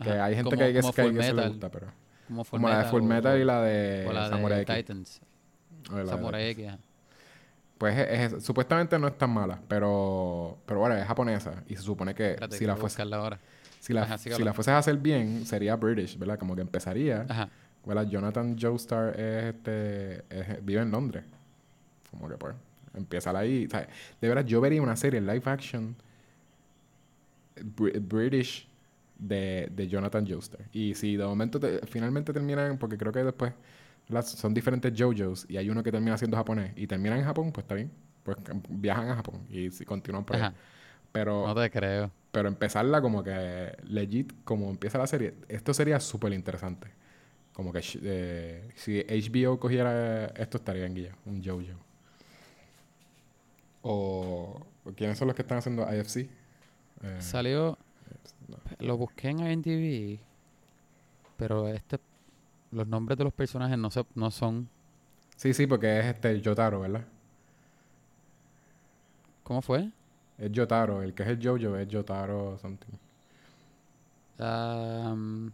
Que Ajá, hay gente como- que, que, se le gusta, pero. Como, Como la de Full o- Metal y la de o la Samurai de X. Titans. De- Samurai X. Pues es- es- supuestamente no es tan mala, pero. Pero bueno, es japonesa. Y se supone que Espérate, si la, fuese, ahora. si, la, Ajá, si la fueses a hacer bien, sería British, ¿verdad? Como que empezaría. Ajá. ¿verdad? Jonathan Joestar es este, es- vive en Londres. Como que pues, empieza ahí. o sea, de verdad, yo vería una serie live action Br- British de, de Jonathan Joestar. Y si de momento te- finalmente terminan, porque creo que después son diferentes JoJo's y hay uno que termina siendo japonés y terminan en Japón, pues está bien. Pues viajan a Japón y si continúan por ahí. Pero No te creo. pero empezarla como que legit, como empieza la serie, esto sería súper interesante. Como que eh, si HBO cogiera esto estaría en guía, un JoJo. O ¿quiénes son los que están haciendo IFC? Eh, Salió. no. Lo busqué en IMDb. Pero este. Los nombres de los personajes no, se, no son. Sí, sí, porque es este Yotaro, ¿verdad? ¿Cómo fue? Es Yotaro, el que es el JoJo es Yotaro something. Am,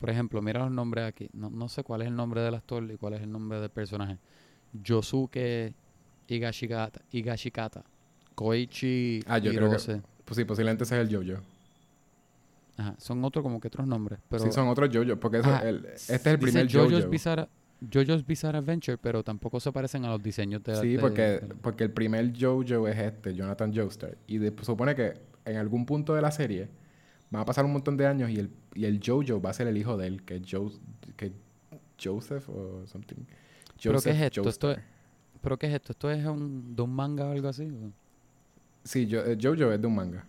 por ejemplo, mira los nombres aquí. No, no sé cuál es el nombre del actor y cuál es el nombre del personaje. Yosuke Higashikata. Higashikata. Koichi Ah, yo creo que-. Pues sí, posiblemente ese es el JoJo. Ajá, son otros como que otros nombres. Pero sí, son otros JoJo, porque eso- Ajá, el- este es el primer JoJo's JoJo. Bizarre, JoJo's Bizarre Adventure, pero tampoco se parecen a los diseños de Sí, de- porque, de- porque el primer JoJo es este, Jonathan Joestar. Y de- supone que en algún punto de la serie van a pasar un montón de años y el, y el JoJo va a ser el hijo de él, que es Jo- que Joseph o something. ¿Pero qué es esto? Esto Joestar. ¿Pero qué es esto? ¿Esto es un, de un manga o algo así? o? Sí, yo, eh, JoJo es de un manga.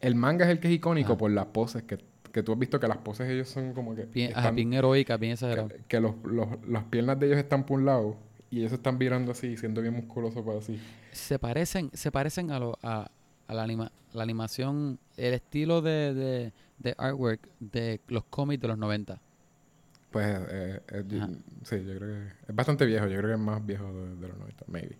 El manga es el que es icónico por las poses, que, que tú has visto que las poses ellos son como que... Bien, ajá, están- bien heroica, bien que, que los, los- las piernas de ellos están por un lado y ellos están virando así, siendo bien musculosos para así. Se parecen, se parecen a, lo, a, a la, anima- la animación, el estilo de, de, de artwork de los cómics de los 90. Pues, eh, eh, sí, yo creo que es bastante viejo. Yo creo que es más viejo de, de los 90, maybe.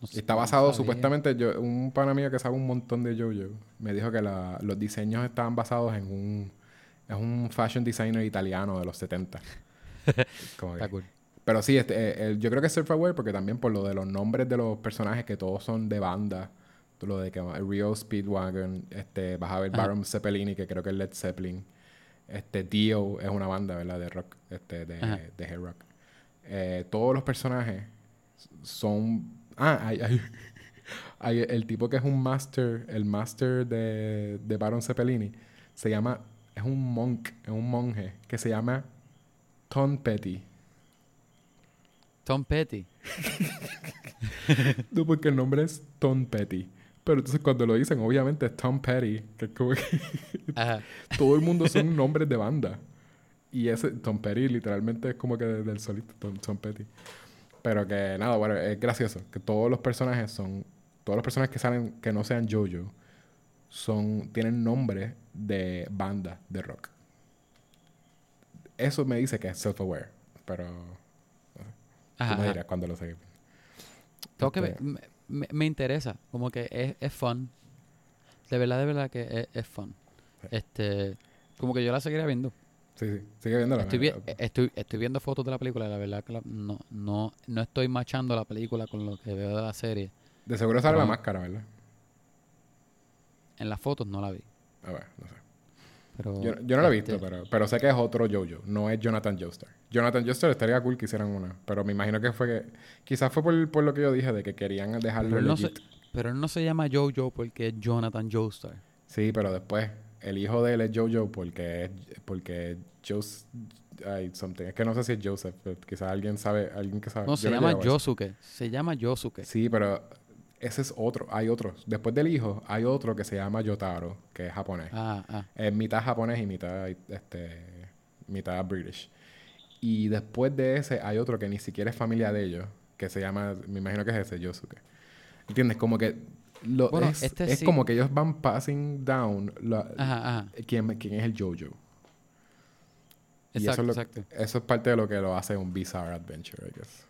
No sé, Está basado, supuestamente, yo, un pana mío que sabe un montón de JoJo me dijo que la- los diseños estaban basados en un, es un fashion designer italiano de los 70. Como que- Está cool. pero sí, este, eh, el- yo creo que es self-aware porque también por lo de los nombres de los personajes que todos son de banda. Lo de que Rio Speedwagon, este, vas a ver. Baron Zeppelin y que creo que es Led Zeppelin. Este, Dio es una banda, ¿verdad? De rock, este, de, Ajá. de head rock. Eh, todos los personajes son... Ah, hay, hay, hay el tipo que es un master, el master de, de Baron Zeppelini, se llama, es un monk, es un monje, que se llama Tom Petty. Tom Petty. No, porque el nombre es Tom Petty. Pero entonces cuando lo dicen, obviamente es Tom Petty, que es como que Ajá. todo el mundo son nombres de banda. Y ese Tom Petty literalmente es como que del solito Tom, Tom Petty. Pero que nada, bueno, es gracioso. Que todos los personajes son, todos los personajes que salen, que no sean JoJo, son, tienen nombre de banda de rock. Eso me dice que es self-aware. Pero tú Ajá, me ajá. dirás cuando lo sé. Tengo que ver- Este- me- me, me interesa. Como que es, es fun. De verdad, de verdad que es, es fun. Sí. Este, como que yo la seguiría viendo. Sí, sí. Sigue viéndola. Estoy, vi- eh, estoy, estoy viendo fotos de la película y la verdad que la- no, no, no estoy machando la película con lo que veo de la serie. De seguro sale la Pero- máscara, ¿verdad? En las fotos no la vi. A ver, no sé. Pero, Yo, yo no la he este, visto, pero, pero sé que es otro Jojo. No es Jonathan Joestar. Jonathan Joestar estaría cool que hicieran una. Pero me imagino que fue que... Quizás fue por, por lo que yo dije, de que querían dejarlo Pero no se, legit. pero él no se llama Jojo porque es Jonathan Joestar. Sí, pero después el hijo de él es Jojo porque es porque Jos ay, something. Es que no sé si es Joseph, pero quizás alguien sabe, alguien que sabe. No, Yo se llama. Yosuke. Se llama Yosuke. Sí, pero ese es otro, hay otros. Después del hijo hay otro que se llama Yotaro, que es japonés. Ah, ah. Es mitad japonés y mitad este mitad british. Y después de ese hay otro que ni siquiera es familia de ellos, que se llama, me imagino que es ese Yosuke. ¿Entiendes? Como que lo, Bueno, es, este es sí. como que ellos van passing down la- Ajá, ajá. quién, quién es el JoJo. Y Exacto, eso, es lo- exacto. eso es parte de lo que lo hace un bizarre adventure, I guess.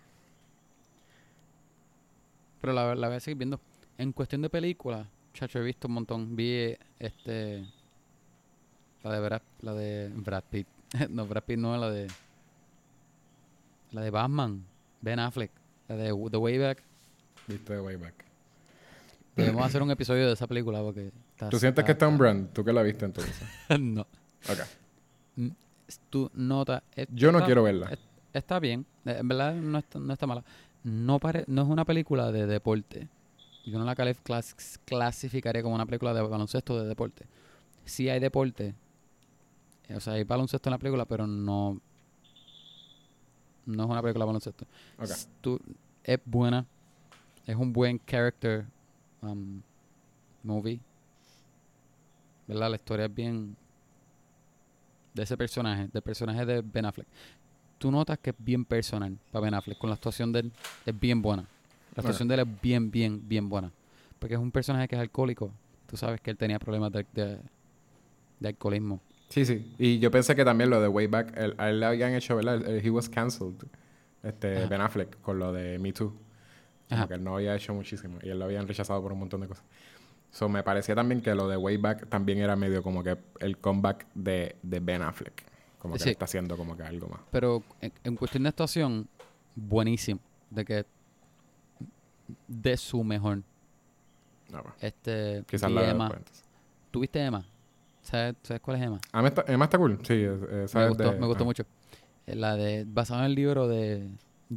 Pero la, la voy a seguir viendo. En cuestión de películas, chacho, he visto un montón. Vi este. La de Brad, la de Brad Pitt. no, Brad Pitt no, la de. La de Batman. Ben Affleck. La de The Way Back. Viste Way Back. Debemos hacer un episodio de esa película porque. Está, ¿Tú sientes que está un brand? ¿Tú que la viste entonces? no. Ok. Tu nota. es- Yo no está- quiero verla. es- Está bien. Eh, En verdad no está, no está mala. No, pare, no es una película de deporte. Yo no la clas- clasificaría como una película de baloncesto de deporte. Sí hay deporte. eh, O sea, hay baloncesto en la película, pero no... No es una película de baloncesto. Ok. S- tú- es buena. Es un buen character um, movie. ¿Verdad? La historia es bien... De ese personaje, del personaje de Ben Affleck. Tú notas que es bien personal para Ben Affleck. Con la actuación de él es bien buena. La actuación de él es bien, bien, bien buena. Porque es un personaje que es alcohólico. Tú sabes que él tenía problemas de, de, de alcoholismo. Sí, sí. Y yo pensé que también lo de Way Back, él- a él le habían hecho, ¿verdad? He was cancelled, este, Ajá. Ben Affleck, con lo de Me Too. Como Ajá. que él no había hecho muchísimo. Y él lo habían rechazado por un montón de cosas. So, me parecía también que lo de Way Back también era medio como que el comeback de, de Ben Affleck. Como que Sí. está haciendo como que algo más. Pero en, en cuestión de actuación, buenísimo. De que de su mejor. No, pues, Este, quizás la Emma. después. ¿Tuviste Emma? ¿Sabes, ¿Sabes cuál es Emma? Ah, Emma está, Emma está cool. Sí, es- Me ¿sabes gustó, de- me gustó ah. mucho. Eh, La de, basado en el libro de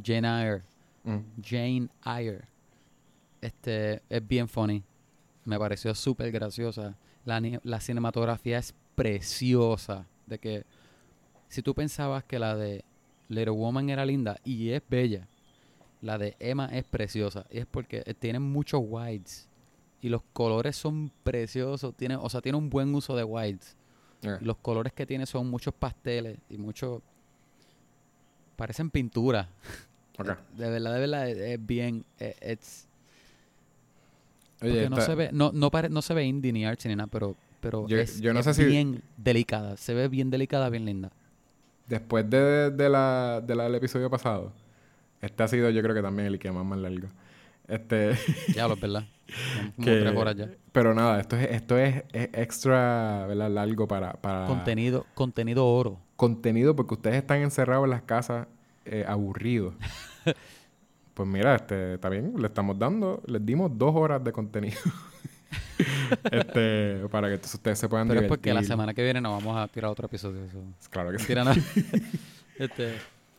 Jane Eyre. Mm. Jane Eyre. Este, es bien funny. Me pareció súper graciosa. La, la cinematografía es preciosa. De que si tú pensabas que la de Little Woman era linda y es bella, la de Emma es preciosa. Y es porque eh, tiene muchos whites. Y los colores son preciosos. Tiene, o sea, tiene un buen uso de whites. Los colores que tiene son muchos pasteles y muchos... Parecen pintura. De verdad, de verdad, es, es bien... Es, it's- Oye, porque no está- se ve, no, no, pare- no se ve indie ni artsy ni nada, pero, pero Yo- es, yo no es sé si- bien delicada. Se ve bien delicada, bien linda. Después de, de la, de la- del episodio pasado, este ha sido yo creo que también el que más más largo. Este, Ya lo es verdad. Como que- tres horas ya. Pero nada, esto es, esto es, es extra ¿verdad? largo para, para Contenido, contenido oro. contenido porque ustedes están encerrados en las casas eh, aburridos. pues mira, este, está bien, le estamos dando, les dimos dos horas de contenido. este, para que entonces ustedes se puedan Pero es porque la divertir. semana que viene nos vamos a tirar otro episodio. Eso. Claro que sí. Nada. este,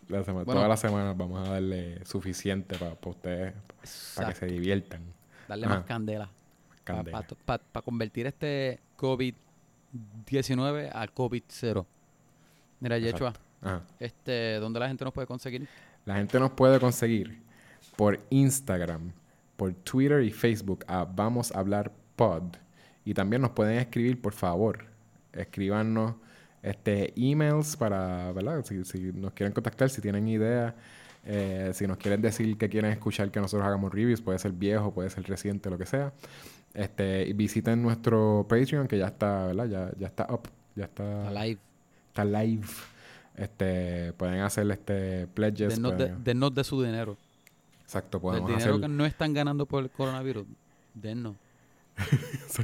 La sema- Bueno. Todas las semanas vamos a darle suficiente para ustedes, para que se diviertan. Darle Ajá. más candela. Candela. Para convertir este COVID-19 a COVID-0. Mira, Yechua, este, ¿dónde la gente nos puede conseguir? La gente nos puede conseguir por Instagram, por Twitter y Facebook a Vamos a Hablar Pod. Y también nos pueden escribir, por favor. Escríbanos este, emails para, ¿verdad? Si, si nos quieren contactar, si tienen ideas, eh, si nos quieren decir que quieren escuchar que nosotros hagamos reviews, puede ser viejo, puede ser reciente, lo que sea. Este, visiten nuestro Patreon, que ya está, ¿verdad? Ya, ya está up, ya está, A live. está live. Este, pueden hacer este pledges. Denos de, denos de su dinero. Exacto, El podemos dinero hacer... que no están ganando por el coronavirus, dennos.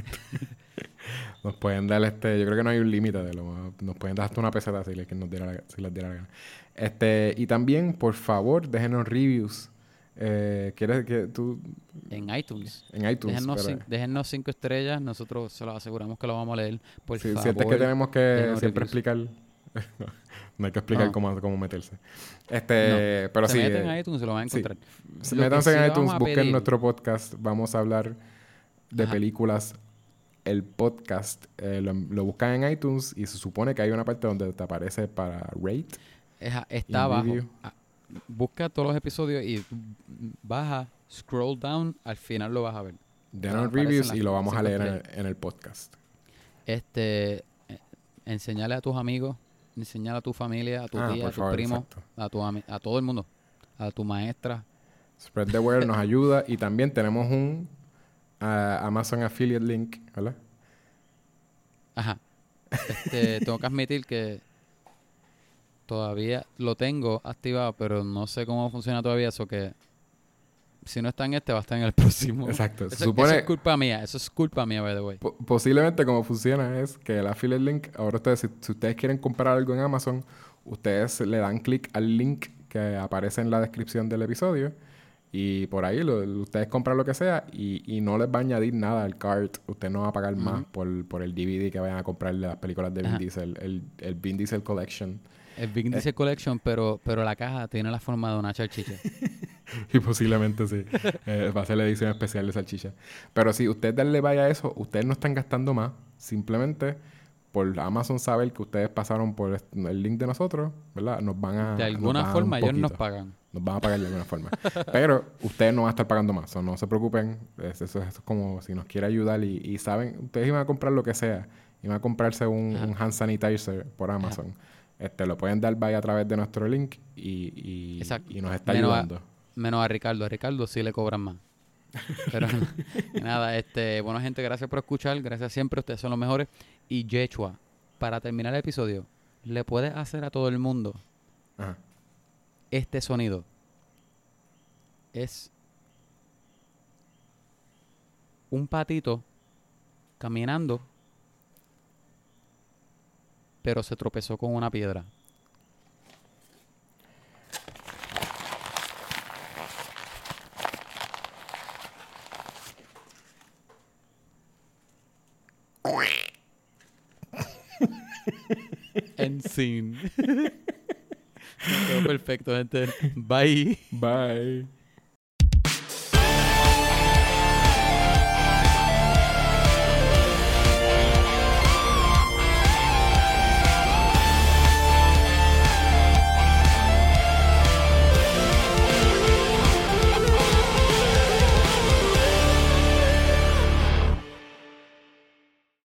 Nos pueden dar este... Yo creo que no hay un límite de lo... Nos pueden dar hasta una peseta si les, nos diera la- si les diera la gana. Este... Y también, por favor, déjenos reviews. Eh, ¿Quieres que tú... En iTunes. En iTunes? Déjennos cinco estrellas, nosotros se los aseguramos que lo vamos a leer. Por Si favor. sientes que tenemos que déjenos siempre reviews. explicar... no hay que explicar No. cómo, cómo meterse. Este... Pero se sí... meten eh, a iTunes y lo van a encontrar. Sí, Métanse en iTunes, busquen pedir- nuestro podcast. Vamos a hablar de Ajá. películas. El podcast eh, lo, lo buscan en iTunes y se supone que hay una parte donde te aparece para rate. Eja, está abajo. Ah, Busca todos los episodios y baja, scroll down, al final lo vas a ver. Denos reviews y lo vamos a leer en el, estrellas. en el podcast. Este, eh, enseñale a tus amigos, enseñale a tu familia, a tu Ah, tía, a por tu favor, primo, exacto. a tu a todo el mundo, a tu maestra. Spread the word nos ayuda y también tenemos un Amazon Affiliate Link, ¿verdad? Ajá. Este, tengo que admitir que todavía lo tengo activado, pero no sé cómo funciona todavía, eso que si no está en este, va a estar en el próximo. Exacto. Eso, supone, eso es culpa mía, eso es culpa mía, by the way. po- posiblemente como funciona es que el affiliate link, ahora ustedes, si, si ustedes quieren comprar algo en Amazon, ustedes le dan clic al link que aparece en la descripción del episodio y por ahí lo- ustedes compran lo que sea y, y no les va a añadir nada al cart. Usted no va a pagar más por, por el DVD que vayan a comprar de las películas de Vin Ajá. Diesel, el, el Vin Diesel Collection. El Big Eh. Diesel Collection, pero, pero la caja tiene la forma de una salchicha. Y posiblemente sí. Eh, va a ser la edición especial de salchicha. Pero si ustedes darle vaya a eso, ustedes no están gastando más. Simplemente por Amazon saber que ustedes pasaron por el link de nosotros, ¿verdad? Nos van a. De alguna a forma ellos nos pagan. Nos van a pagar de alguna forma. Pero ustedes no van a estar pagando más. So, no se preocupen. Es- eso, eso es como si nos quiere ayudar y, y saben, ustedes iban a comprar lo que sea. Iban a comprarse un, un hand sanitizer por Amazon. Este, lo pueden dar vaya a través de nuestro link y, y, Exacto. y nos está Menos a- ayudando. Menos a Ricardo. A Ricardo sí le cobran más. Pero nada, este, bueno gente, gracias por escuchar, gracias siempre, ustedes son los mejores. Y Yechua, para terminar el episodio, le puedes hacer a todo el mundo Ajá. este sonido. Es un patito caminando, pero se tropezó con una piedra. Todo perfecto, gente. Bye. Bye.